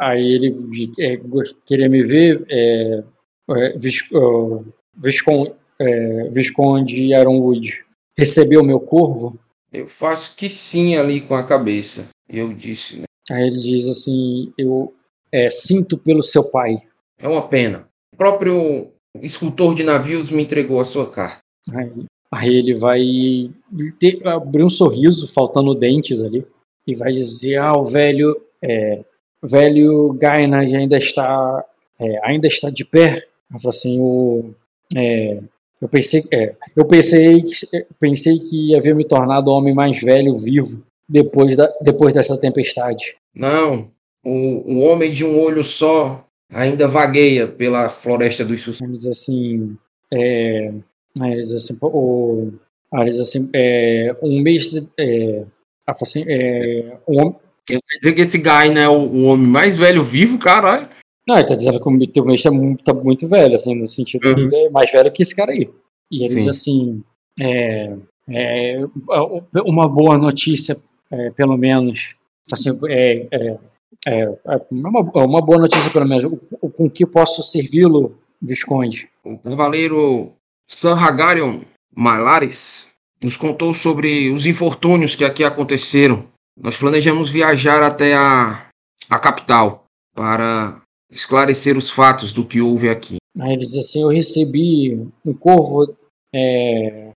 Aí ele é, queria me ver, é, é, Vis- Viscon- é, Visconde Ironwood. Recebeu meu corvo? Eu faço que sim ali com a cabeça. Eu disse, né? Aí ele diz assim: Eu é, sinto pelo seu pai. É uma pena. O próprio escultor de navios me entregou a sua carta. Aí, aí ele vai ter- abrir um sorriso, faltando dentes ali, e vai dizer: Ah, o velho, é, velho Gaina ainda está, é, ainda está de pé. Ela falou assim: o, é, eu pensei, é, eu pensei, que- pensei que ia ver me tornado o homem mais velho vivo depois, da, depois dessa tempestade. Não, o, o homem de um olho só ainda vagueia pela floresta dos sussurros. Assim, é, aí ele diz assim, o, aí ele diz assim, é, um mestre, é, assim, é, um Quer dizer que esse Gaina é o, o homem mais velho vivo, caralho? não, ele tá dizendo que o teu mestre é muito, tá muito velho, assim, no sentido que Uhum. ele é mais velho que esse cara aí. E ele Sim. assim, é, é, uma boa notícia, é, pelo menos, assim, é, é, é, é uma, uma boa notícia pelo menos, o, o- com que posso servi-lo, Visconde? O cavaleiro San Hagarion Malares nos contou sobre os infortúnios que aqui aconteceram. Nós planejamos viajar até a, a capital para esclarecer os fatos do que houve aqui. Aí ele diz assim: Eu recebi um corvo é,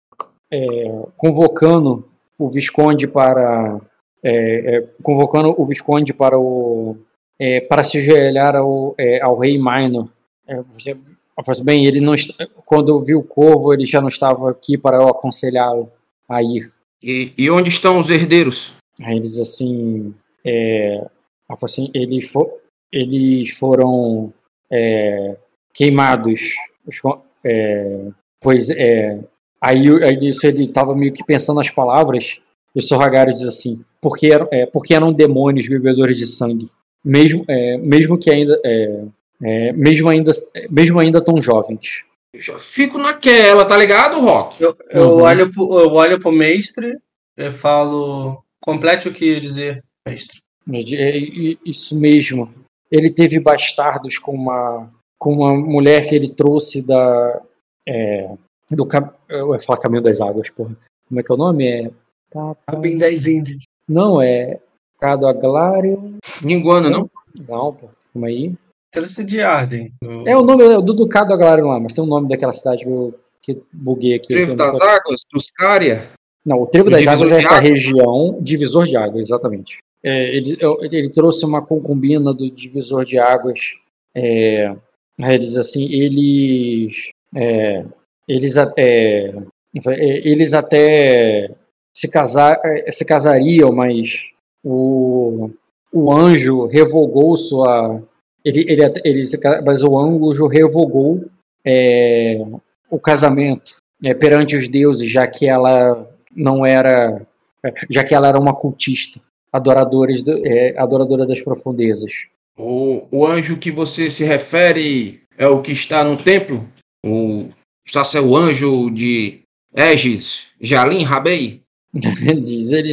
é, convocando o Visconde para. É, é, convocando o Visconde para o. é, para se ajoelhar ao, é, ao rei Minor. É, bem, ele não est- quando eu vi o corvo, ele já não estava aqui para eu aconselhá-lo a ir. E, e onde estão os herdeiros? Aí ele diz assim, é, assim eles, fo- eles foram queimados, pois é, aí, aí ele estava meio que pensando nas palavras, e o Sorragaro diz assim, porque eram, é, porque eram demônios bebedores de sangue, mesmo, é, mesmo que ainda, é, é, mesmo ainda, mesmo ainda tão jovens. Eu já fico naquela, tá ligado, Rock? Eu, eu, Uhum. olho, pro, eu olho pro mestre e falo. Complete o que ia dizer, mestre. É, Isso mesmo. Ele teve bastardos com uma, com uma mulher que ele trouxe da. É, do cam- eu ia falar Caminho das Águas, porra. Como é que é o nome? É. tá, tá. Bem das Índias. Não, é. Cado Aglário. Ninguana, não? Não, pô. Calma aí. Trouxe de Arden. no- É o nome é do Ducado Aglário lá, mas tem o nome daquela cidade que eu que buguei aqui. Trevo não das tô- Águas, dos Cária. Não, o Trevo O das Águas é essa água? região, divisor de águas, exatamente. É, ele, eu- ele trouxe uma concubina do divisor de águas. É, aí ele diz assim, eles, é, eles, é, é, eles até se, casar, se casariam, mas o, o anjo revogou sua. Ele, ele, ele, mas o anjo revogou é, o casamento é, perante os deuses, já que ela não era, é, já que ela era uma cultista, adoradores do- é, adoradora das profundezas. O, o anjo que você se refere é o que está no templo? O, o anjo de Egis, Jalim, Rabei? Ele diz, ele,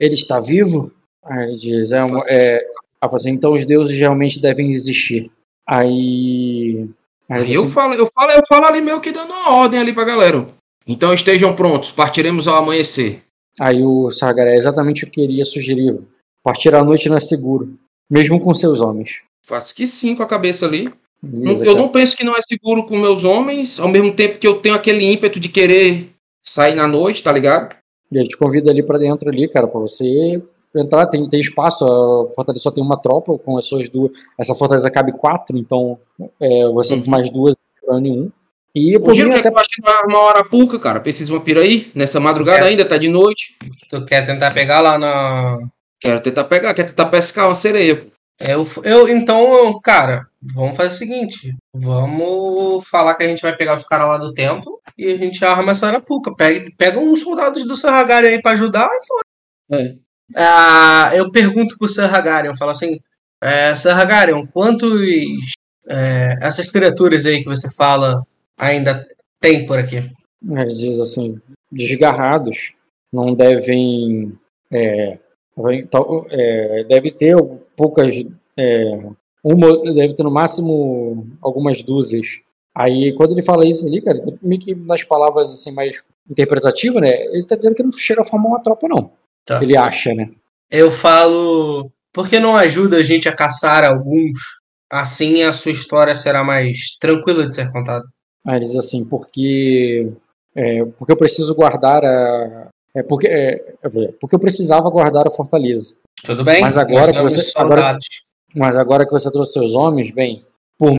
ele está vivo? Aí ele diz, é, uma- é, assim, então os deuses realmente devem existir. Aí, aí ele diz eu assim, falo, eu falo, eu falo ali meio que dando uma ordem ali pra galera. Então estejam prontos, partiremos ao amanhecer. aí o Sargaré, é exatamente o que queria sugerir. Partir à noite não é seguro, mesmo com seus homens. Faço que sim com a cabeça ali. Beleza, eu cara. não penso que não é seguro com meus homens, ao mesmo tempo que eu tenho aquele ímpeto de querer sair na noite, tá ligado? E ele te convida ali pra dentro ali, cara, pra você entrar, tem, tem espaço, a fortaleza só tem uma tropa com as suas duas, essa fortaleza cabe quatro, então é, você Uhum. com mais duas tem problema nenhum. E O Giro, mim o que é até tu acha uma- uma hora pouca, cara? Pra esses vampiros aí? Nessa madrugada É. ainda, tá de noite. Tu quer tentar pegar lá na. Quero tentar pegar, quero tentar pescar uma sereia. pô. Eu, eu, então, cara, vamos fazer o seguinte: vamos falar que a gente vai pegar os caras lá do templo e a gente arma essa arapuca. Pega, pega uns soldados do Sarragari aí pra ajudar e foda. É. Ah, eu pergunto pro Sarragarion, falo assim: é, Sarragarion, quantos. é, essas criaturas aí que você fala ainda tem por aqui? Ele diz assim, desgarrados, não devem. É, é, deve ter poucas. é, uma, deve ter no máximo algumas dúzias. Aí quando ele fala isso ali, cara, meio que nas palavras assim mais interpretativas, né? Ele tá dizendo que não chega a formar uma tropa, não. Tá. Ele acha, né? Eu falo, por que não ajuda a gente a caçar alguns? Assim a sua história será mais tranquila de ser contada. Aí ele diz assim, porque. é, porque eu preciso guardar a. É porque, é, porque eu precisava guardar a fortaleza. Tudo bem? Mas agora que você- agora-. Mas agora que você trouxe seus homens, bem, por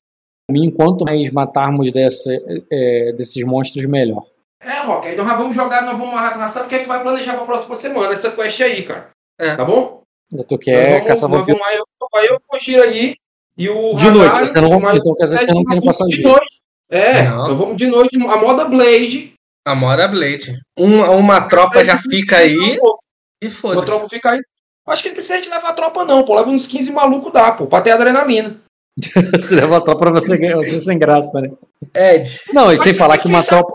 mim, quanto mais matarmos dessa, é, desses monstros, melhor. É, Rock, aí nós já vamos jogar, nós vamos arrastar, porque a gente vai planejar pra próxima semana essa quest aí, cara. É. Tá bom? Tu Nós quer vamos, caçar nós vampiro vamos, aí, eu, eu vou Giro aí. E o de noite. Você não, mas- então quer dizer que você não quer passar o de dia. noite. É, Não. nós vamos de noite, a moda Blade. A Mora Blade. Uma, uma tropa já fica aí e Uma foda-se. tropa fica aí. Acho que não precisa a gente levar a tropa, não, pô. Leva uns 15 malucos dá, pô, pra ter adrenalina. Se levar a tropa pra você, você sem graça, né? Ed, Não, e sem falar que uma tropa.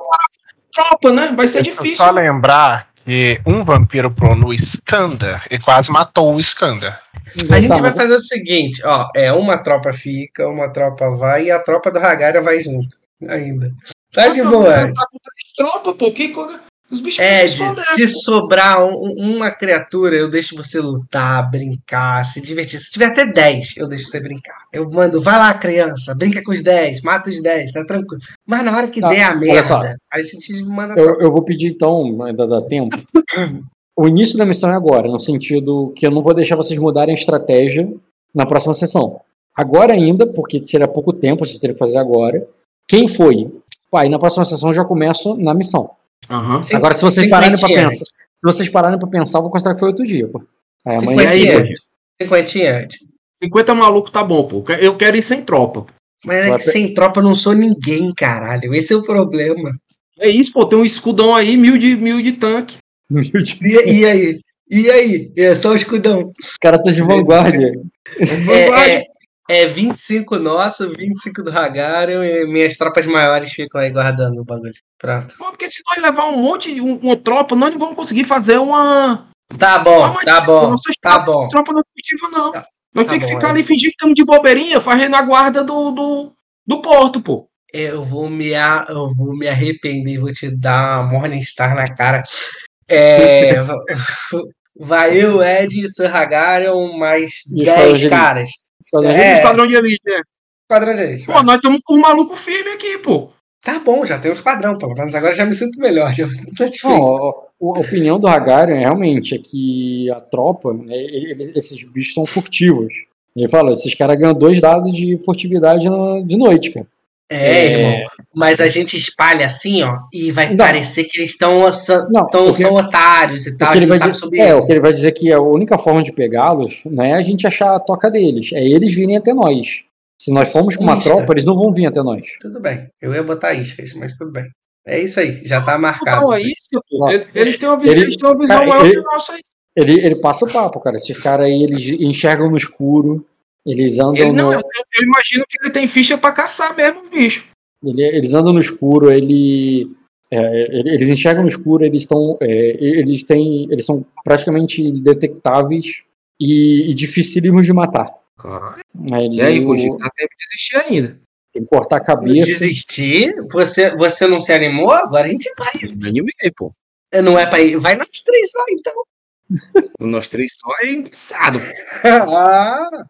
Tropa, né? Vai ser Deixa difícil. só lembrar que um vampiro pulou no Skander e quase matou o Skander. a gente vai fazer o seguinte, ó, é uma tropa fica, uma tropa vai e a tropa do Hagara vai junto. Ainda. Tá de boa, tropas, pô. Que coisa. Os bichos Ed, precisam se se sobrar um- uma criatura, eu deixo você lutar, brincar, se divertir. Se tiver até 10, eu deixo você brincar. Eu mando, vai lá, criança, brinca com os 10, mata os 10, tá tranquilo. Mas na hora que Tá, der a olha só. merda, a gente manda. Eu, eu vou pedir então, ainda dá tempo. O início da missão é agora, no sentido que eu não vou deixar vocês mudarem a estratégia na próxima sessão. Agora ainda, porque seria pouco tempo, vocês teriam que fazer agora. Quem foi? Aí na próxima sessão eu já começo na missão. Cin- Agora, se vocês pararem pra cinquentinha, pensar, se vocês pararem pra pensar, eu vou considerar que foi outro dia, pô. Aí é hoje. Cinquentinha, Ed. 50 maluco tá bom, pô. Eu quero ir sem tropa. Mas é que sem tropa eu não sou ninguém, caralho. Esse é o problema. É isso, pô. Tem um escudão aí, mil de, mil de tanque. E, e aí? E aí? É só o escudão. O cara tá de vanguarda. É, é, é 25 nosso, 25 do Hagarion e minhas tropas maiores ficam aí guardando o bagulho. Pronto. Pô, porque se nós levar um monte de um- uma tropa, nós não vamos conseguir fazer uma. Tá bom, uma tá bom, Nossas tá tropas, bom. nossas tropas não é fugivas, não. Tá- nós tá temos que bom, ficar é. ali fingindo que estamos de bobeirinha, fazendo a guarda do, do, do porto, pô. Eu vou me, a- eu vou me arrepender e vou te dar uma Morningstar na cara. É, va- vai eu, Ed e Sir Hagarion, mais E os caras 10 de- caras. Cada É. vez- Esquadrão de elite, é. Quadrão deles. Pô, nós estamos com um maluco firme aqui, pô. Tá bom, já tem um esquadrão, pelo menos agora já me sinto melhor, já me sinto satisfeito. Não, a, a opinião do Hagarion é realmente é que a tropa, né, ele- esses bichos são furtivos. Ele fala, esses caras ganham dois dados de furtividade na- de noite, cara. É, irmão. Mas a gente espalha assim, ó, e vai Não. parecer que eles estão Não, tão, são otários e tal, a gente vai não sabe dizer- sobre é, o que ele vai dizer que a única forma de pegá-los não é a gente achar a toca deles, é eles virem até nós. Se nós formos com uma Isca. tropa, eles não vão vir até nós. Tudo bem. Eu ia botar iscas, mas tudo bem. É isso aí, já tá marcado. Então, é isso Eles- Eles têm uma visão, ele- eles têm uma visão cara, maior ele- que a nossa aí. Ele, ele passa o papo, cara. Esses caras aí, eles enxergam no escuro, eles andam Ele, não, no, eu, eu imagino que ele tem ficha pra caçar mesmo os bichos. Ele- eles andam no escuro, ele, é, ele- eles enxergam no escuro, eles estão, é, eles têm, eles são praticamente detectáveis e, e dificílimos de matar. Caralho. Aí eles- E aí, o- Cogito, dá tempo de existir ainda. tem que cortar a Eu cabeça. Desistir? Você, você não se animou? Agora a gente vai. Me animei, pô. Não é pra ir. Vai nós três só, então. Nós três só é engraçado. Ah.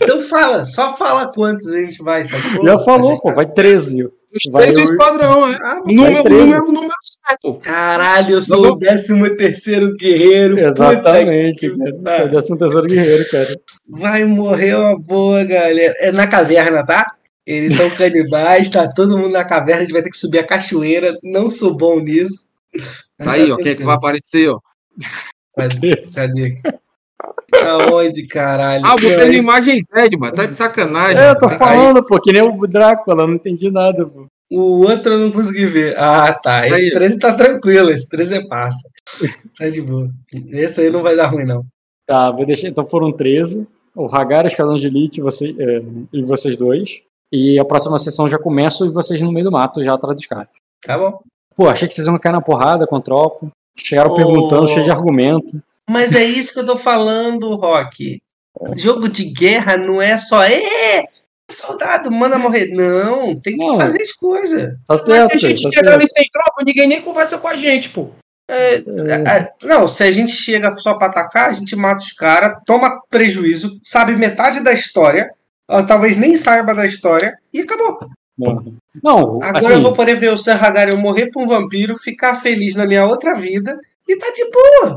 Então fala, só fala quantos a gente vai. tá? Já falou, pô, vai 13. Os Vai três eu- do esquadrão, é. Ah, Número, 13. número, número certo. Caralho, eu sou Não o 13 terceiro guerreiro. Exatamente, cara. É o 13 terceiro guerreiro, cara. Vai morrer uma boa, galera. É na caverna, tá? Eles são canibais, tá todo mundo na caverna, a gente vai ter que subir a cachoeira. Não sou bom nisso. Tá aí, ó. Quem é que vai aparecer, ó? Cadê? Cadê? Aonde, caralho? Ah, botei no esse- imagens Red, mano. Tá de sacanagem. É, eu tô Aí- falando, pô, que nem o Drácula, não entendi nada, pô. O outro eu não consegui ver. Ah, tá. Esse Aí. 13 tá tranquilo, esse 13 é passa. Tá de boa. Esse aí não vai dar ruim, não. Tá, vou deixar. Então foram 13. O Hagar, Esquadrão de Elite e você, é, e vocês dois. E a próxima sessão já começa e vocês no meio do mato, já atrás dos caras. Tá bom. Pô, achei que vocês iam cair na porrada com o tropa. Chegaram Ô. perguntando, cheio de argumento. Mas é isso que eu tô falando, Rock. Jogo de guerra não é só. É! Soldado, manda morrer. Não, tem que Não. fazer as coisas. Tá Mas certo, tem gente tá chegando certo. ali sem tropa, ninguém nem conversa com a gente, pô. É, é, não, se a gente chega só pra atacar, a gente mata os caras, toma prejuízo, sabe metade da história, ó, talvez nem saiba da história, e acabou. Não, Não, Agora assim, eu vou poder ver o Sam Hagarian morrer pra um vampiro, ficar feliz na minha outra vida, e tá de boa.